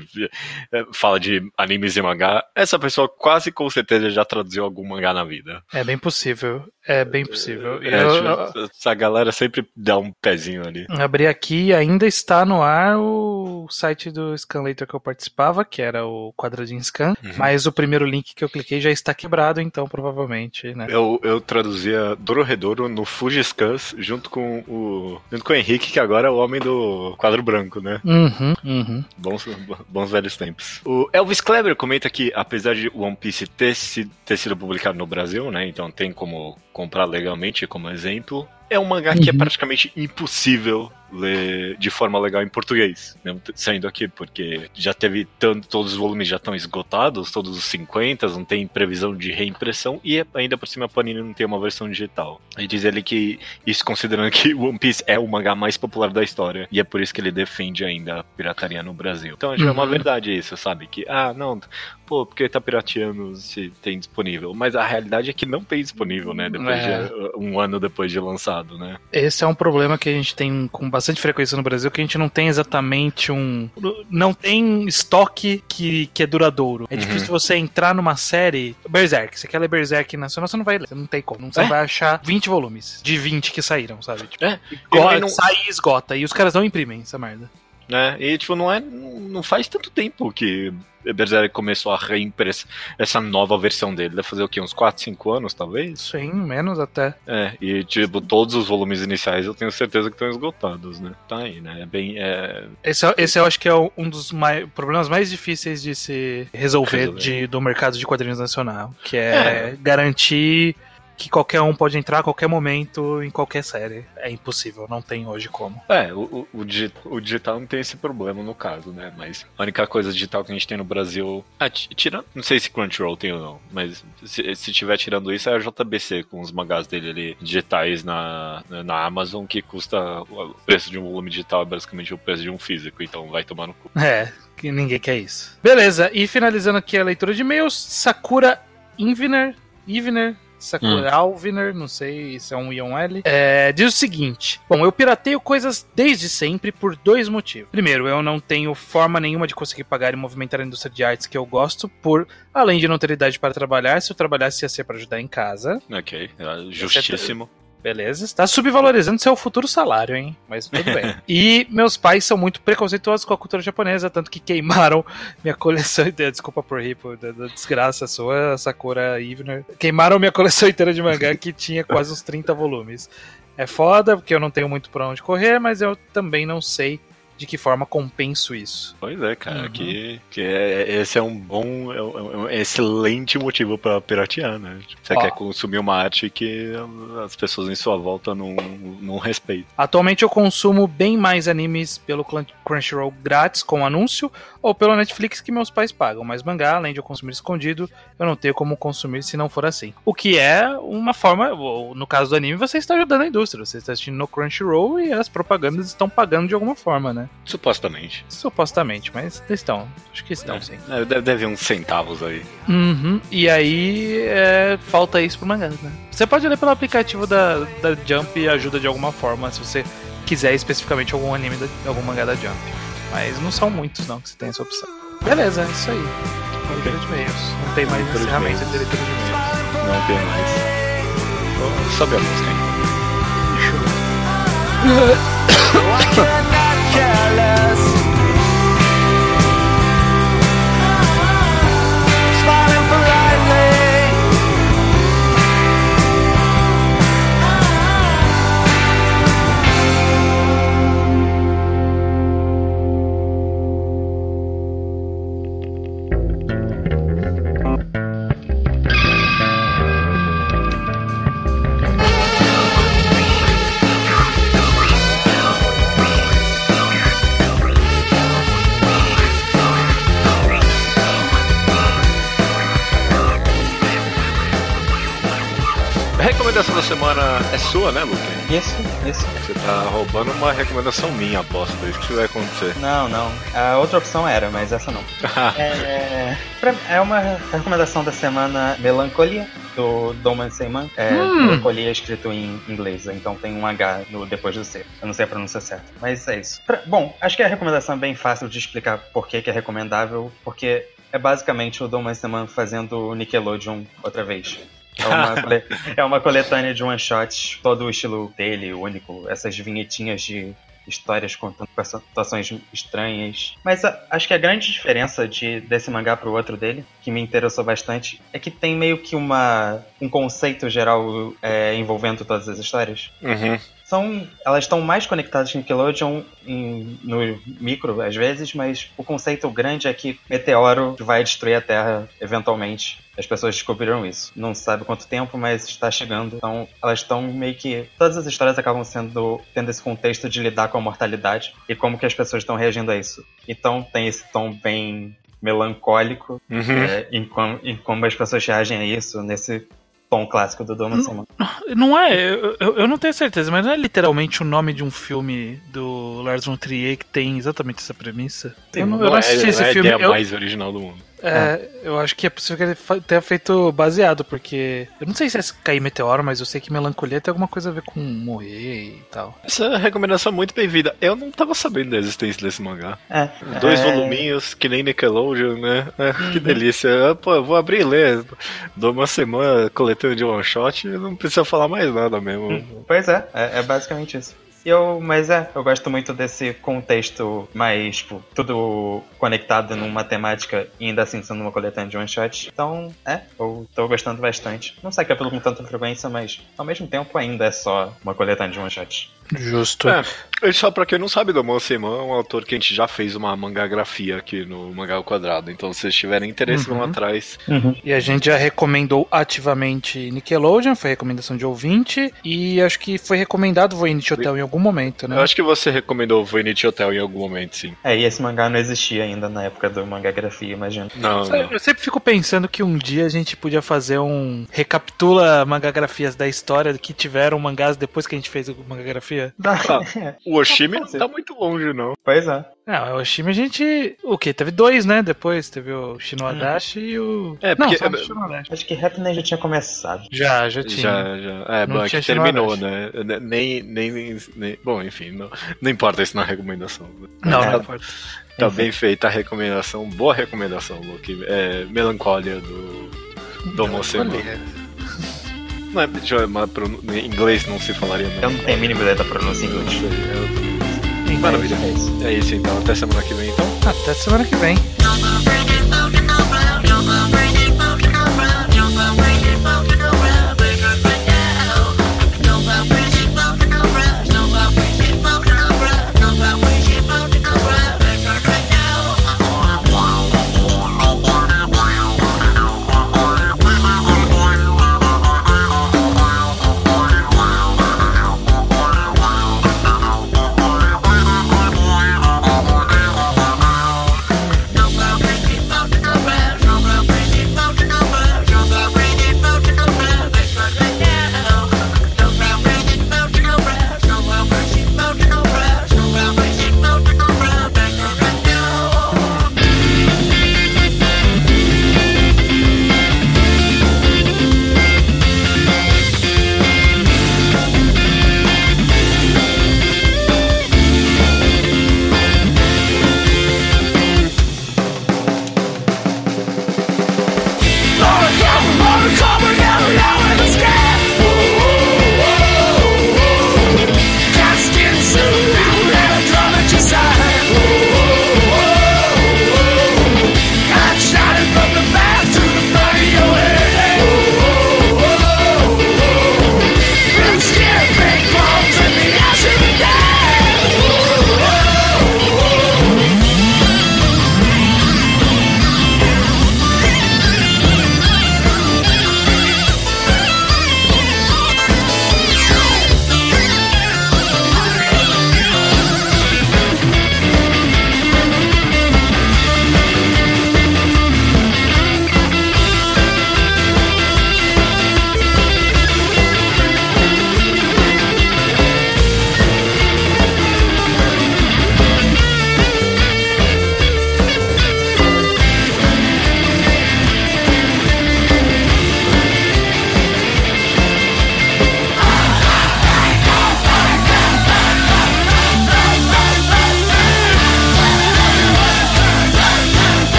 Speaker 1: eh, fala de animes e mangá, essa pessoa quase com certeza já traduziu algum mangá na vida.
Speaker 3: É bem possível. É bem possível.
Speaker 1: É, eu, tipo, essa galera sempre dá um pezinho ali.
Speaker 3: Abri aqui ainda está no ar o site do Scanlator que eu participava, que era o Quadradinho Scan, uhum. mas o primeiro link que eu cliquei já está quebrado, então provavelmente né?
Speaker 1: Eu, eu traduzia Dororedoro no Fujiscans junto com o. junto com o Henrique, que agora é o homem do quadro branco, né?
Speaker 3: Uhum, uhum.
Speaker 1: Bons, bons velhos tempos. O Elvis Kleber comenta que, apesar de One Piece ter, ter sido publicado no Brasil, né? Então tem como comprar legalmente, como exemplo, é um mangá que é uhum. praticamente impossível ler de forma legal em português, mesmo saindo aqui, porque já teve tanto, todos os volumes já estão esgotados, todos os 50, não tem previsão de reimpressão e ainda por cima a Panini não tem uma versão digital. E diz ele que isso considerando que One Piece é o mangá mais popular da história e é por isso que ele defende ainda a pirataria no Brasil. Então já é uma uhum. verdade isso, sabe? Que, ah, não, pô, porque tá pirateando se tem disponível. Mas a realidade é que não tem disponível, né? Depois é. de um ano depois de lançado, né?
Speaker 3: Esse é um problema que a gente tem com bastante frequência no Brasil, que a gente não tem exatamente um. Não tem estoque que, que é duradouro. É uhum. difícil você entrar numa série. Berserk, você quer ler Berserk nacional, você não vai ler. Você não tem como. Você é? vai achar 20 volumes de 20 que saíram, sabe? Tipo, é. não... Sai e esgota. E os caras não imprimem essa merda.
Speaker 1: Né? E, tipo, não é. Não faz tanto tempo que Berserk começou a reimpressar essa nova versão dele. Deve fazer o quê? Uns 4, 5 anos, talvez?
Speaker 3: Sim, menos até.
Speaker 1: É, e tipo, todos os volumes iniciais eu tenho certeza que estão esgotados, né? Tá aí, né? É bem. É...
Speaker 3: Esse, é, esse eu acho que é um dos mais, problemas mais difíceis de se resolver, resolver. De, do mercado de quadrinhos nacional, que é, é. garantir que qualquer um pode entrar a qualquer momento em qualquer série. É impossível, não tem hoje como.
Speaker 1: É, o, o, o, digital não tem esse problema no caso, né? Mas a única coisa digital que a gente tem no Brasil. Ah, tirando. Não sei se Crunchyroll tem ou não, mas se, se tiver tirando isso, é a JBC com os mangás dele ali digitais na, na Amazon, que custa. O preço de um volume digital é basicamente o preço de um físico, então vai tomar no cu.
Speaker 3: É, que ninguém quer isso. Beleza, e finalizando aqui a leitura de e-mails, Sakura Inviner. Ivner Sakura hum. Alviner, não sei se é um I ou um L, é, diz o seguinte: Bom, eu pirateio coisas desde sempre por dois motivos. Primeiro, eu não tenho forma nenhuma de conseguir pagar e movimentar a indústria de artes que eu gosto, por além de não ter idade para trabalhar, se eu trabalhasse ia ser para ajudar em casa.
Speaker 1: Ok, é justíssimo.
Speaker 3: Beleza. Está subvalorizando seu futuro salário, hein? Mas tudo bem. e meus pais são muito preconceituosos com a cultura japonesa, tanto que queimaram minha coleção inteira. Desculpa por rir, por, da, da desgraça sua, Sakura Ivner. Queimaram minha coleção inteira de mangá, que tinha quase uns 30 volumes. É foda, porque eu não tenho muito pra onde correr, mas eu também não sei de que forma compenso isso.
Speaker 1: Pois é, cara, uhum. que, que é, esse é um bom, é um, é excelente motivo para piratear, né? Você Ó. quer consumir uma arte que as pessoas em sua volta não, não respeitam.
Speaker 3: Atualmente eu consumo bem mais animes pelo Crunchyroll grátis com anúncio ou pelo Netflix que meus pais pagam, mas mangá, além de eu consumir escondido, eu não tenho como consumir se não for assim. O que é uma forma, no caso do anime, você está ajudando a indústria, você está assistindo no Crunchyroll e as propagandas estão pagando de alguma forma, né?
Speaker 1: Supostamente.
Speaker 3: Supostamente, mas estão. Acho que estão, é. sim.
Speaker 1: É, deve, deve uns centavos aí.
Speaker 3: Uhum. E aí é, falta isso pro mangá, né? Você pode ler pelo aplicativo da, da Jump e ajuda de alguma forma, se você quiser especificamente algum anime, da, algum mangá da Jump. Mas não são muitos, não, que você tem essa opção. Beleza, é isso aí. Leitura de e-mails. Não tem mais ferramenta de leitura de e-mails.
Speaker 1: Não tem mais. Sobe a música aí. Recomendação sua, né, Luke?
Speaker 2: Isso, isso.
Speaker 1: Você tá roubando uma recomendação minha, aposto. É isso que vai acontecer.
Speaker 2: Não, não. A outra opção era, mas essa não. é, é uma recomendação da semana Melancolia, do Doman Seyman. É, hum. Melancolia escrito em inglês, então tem um H no, depois do C. Eu não sei a pronúncia certa, mas é isso. Pra, bom, acho que a recomendação é bem fácil de explicar por que, que é recomendável, porque é basicamente o Doman Seyman fazendo Nickelodeon outra vez. É uma, é uma coletânea de one-shots, todo o estilo dele, único. Essas vinhetinhas de histórias contando situações estranhas. Mas a, acho que a grande diferença de, desse mangá pro outro dele, que me interessou bastante, é que tem meio que uma, um conceito geral é, envolvendo todas as histórias.
Speaker 1: Uhum
Speaker 2: são elas estão mais conectadas com Nickelodeon em, no micro às vezes, mas o conceito grande é que meteoro vai destruir a Terra eventualmente. As pessoas descobriram isso. Não se sabe quanto tempo, mas está chegando. Então, elas estão meio que. Todas as histórias acabam sendo. tendo esse contexto de lidar com a mortalidade e como que as pessoas estão reagindo a isso. Então, tem esse tom bem melancólico
Speaker 1: uhum.
Speaker 2: é, em, em como as pessoas reagem a isso, nesse tom clássico do Doma
Speaker 3: não, não é, eu, eu, não tenho certeza, mas não é literalmente o nome de um filme do Lars von Trier que tem exatamente essa premissa?
Speaker 1: Sim, eu não, eu não assisti é, esse é filme. É a ideia mais original do mundo.
Speaker 3: É, eu acho que é possível que ele tenha feito baseado, porque. Eu não sei se é cair meteoro, mas eu sei que melancolia tem alguma coisa a ver com morrer e tal.
Speaker 1: Essa é recomendação muito bem-vinda. Eu não tava sabendo da existência desse mangá.
Speaker 2: É,
Speaker 1: Dois é... voluminhos, que nem Nickelodeon, né? É, uhum. Que delícia. Pô, eu vou abrir e ler. Dou uma semana coletando de one shot e não precisa falar mais nada mesmo.
Speaker 2: Uhum. Pois é, é, é basicamente isso. Eu, mas é, eu gosto muito desse contexto mais, tipo, tudo conectado numa temática e ainda assim sendo uma coletânea de one shot. Então, é, eu tô gostando bastante. Não sei que é pelo com tanta frequência, mas ao mesmo tempo ainda é só uma coletânea de one shot.
Speaker 3: Justo.
Speaker 1: É, só pra quem não sabe, Domon Seiman é um autor que a gente já fez uma mangagrafia aqui no Mangá ao Quadrado. Então, se vocês tiverem interesse, uhum. vão atrás.
Speaker 3: Uhum. E a gente já recomendou ativamente Nickelodeon, foi recomendação de ouvinte. E acho que foi recomendado Voynich Hotel em algum momento, né?
Speaker 1: Eu acho que você recomendou Voynich Hotel em algum momento, sim.
Speaker 2: É, e esse mangá não existia ainda na época do mangagrafia, imagino.
Speaker 1: Não, não.
Speaker 3: Eu sempre fico pensando que um dia a gente podia fazer um recapitula mangagrafias da história que tiveram mangás depois que a gente fez o mangagrafia.
Speaker 1: Ah, o Oshimi tá muito longe, não.
Speaker 2: Pois é.
Speaker 3: Não, o Oshimi a gente. O que? Teve dois, né? Depois teve o Shinoadashi hum. e o.
Speaker 1: É, porque.
Speaker 2: Não, só Acho que Happiness já tinha começado.
Speaker 3: Já, já tinha.
Speaker 1: Já, já. É, não bom, é que terminou, né? Nem, nem, nem, Bom, enfim, não, não importa isso na recomendação.
Speaker 3: Não, é, não importa.
Speaker 1: Tá enfim. bem feita a recomendação, boa recomendação, Luke. É Melancólia do. Do Melancolia. Não é, em inglês não se falaria
Speaker 2: não. Eu não tenho a mínima ideia da pronúncia em inglês.
Speaker 1: Eu... Maravilha. É isso. é isso então. Até semana que vem então.
Speaker 3: Até semana que vem.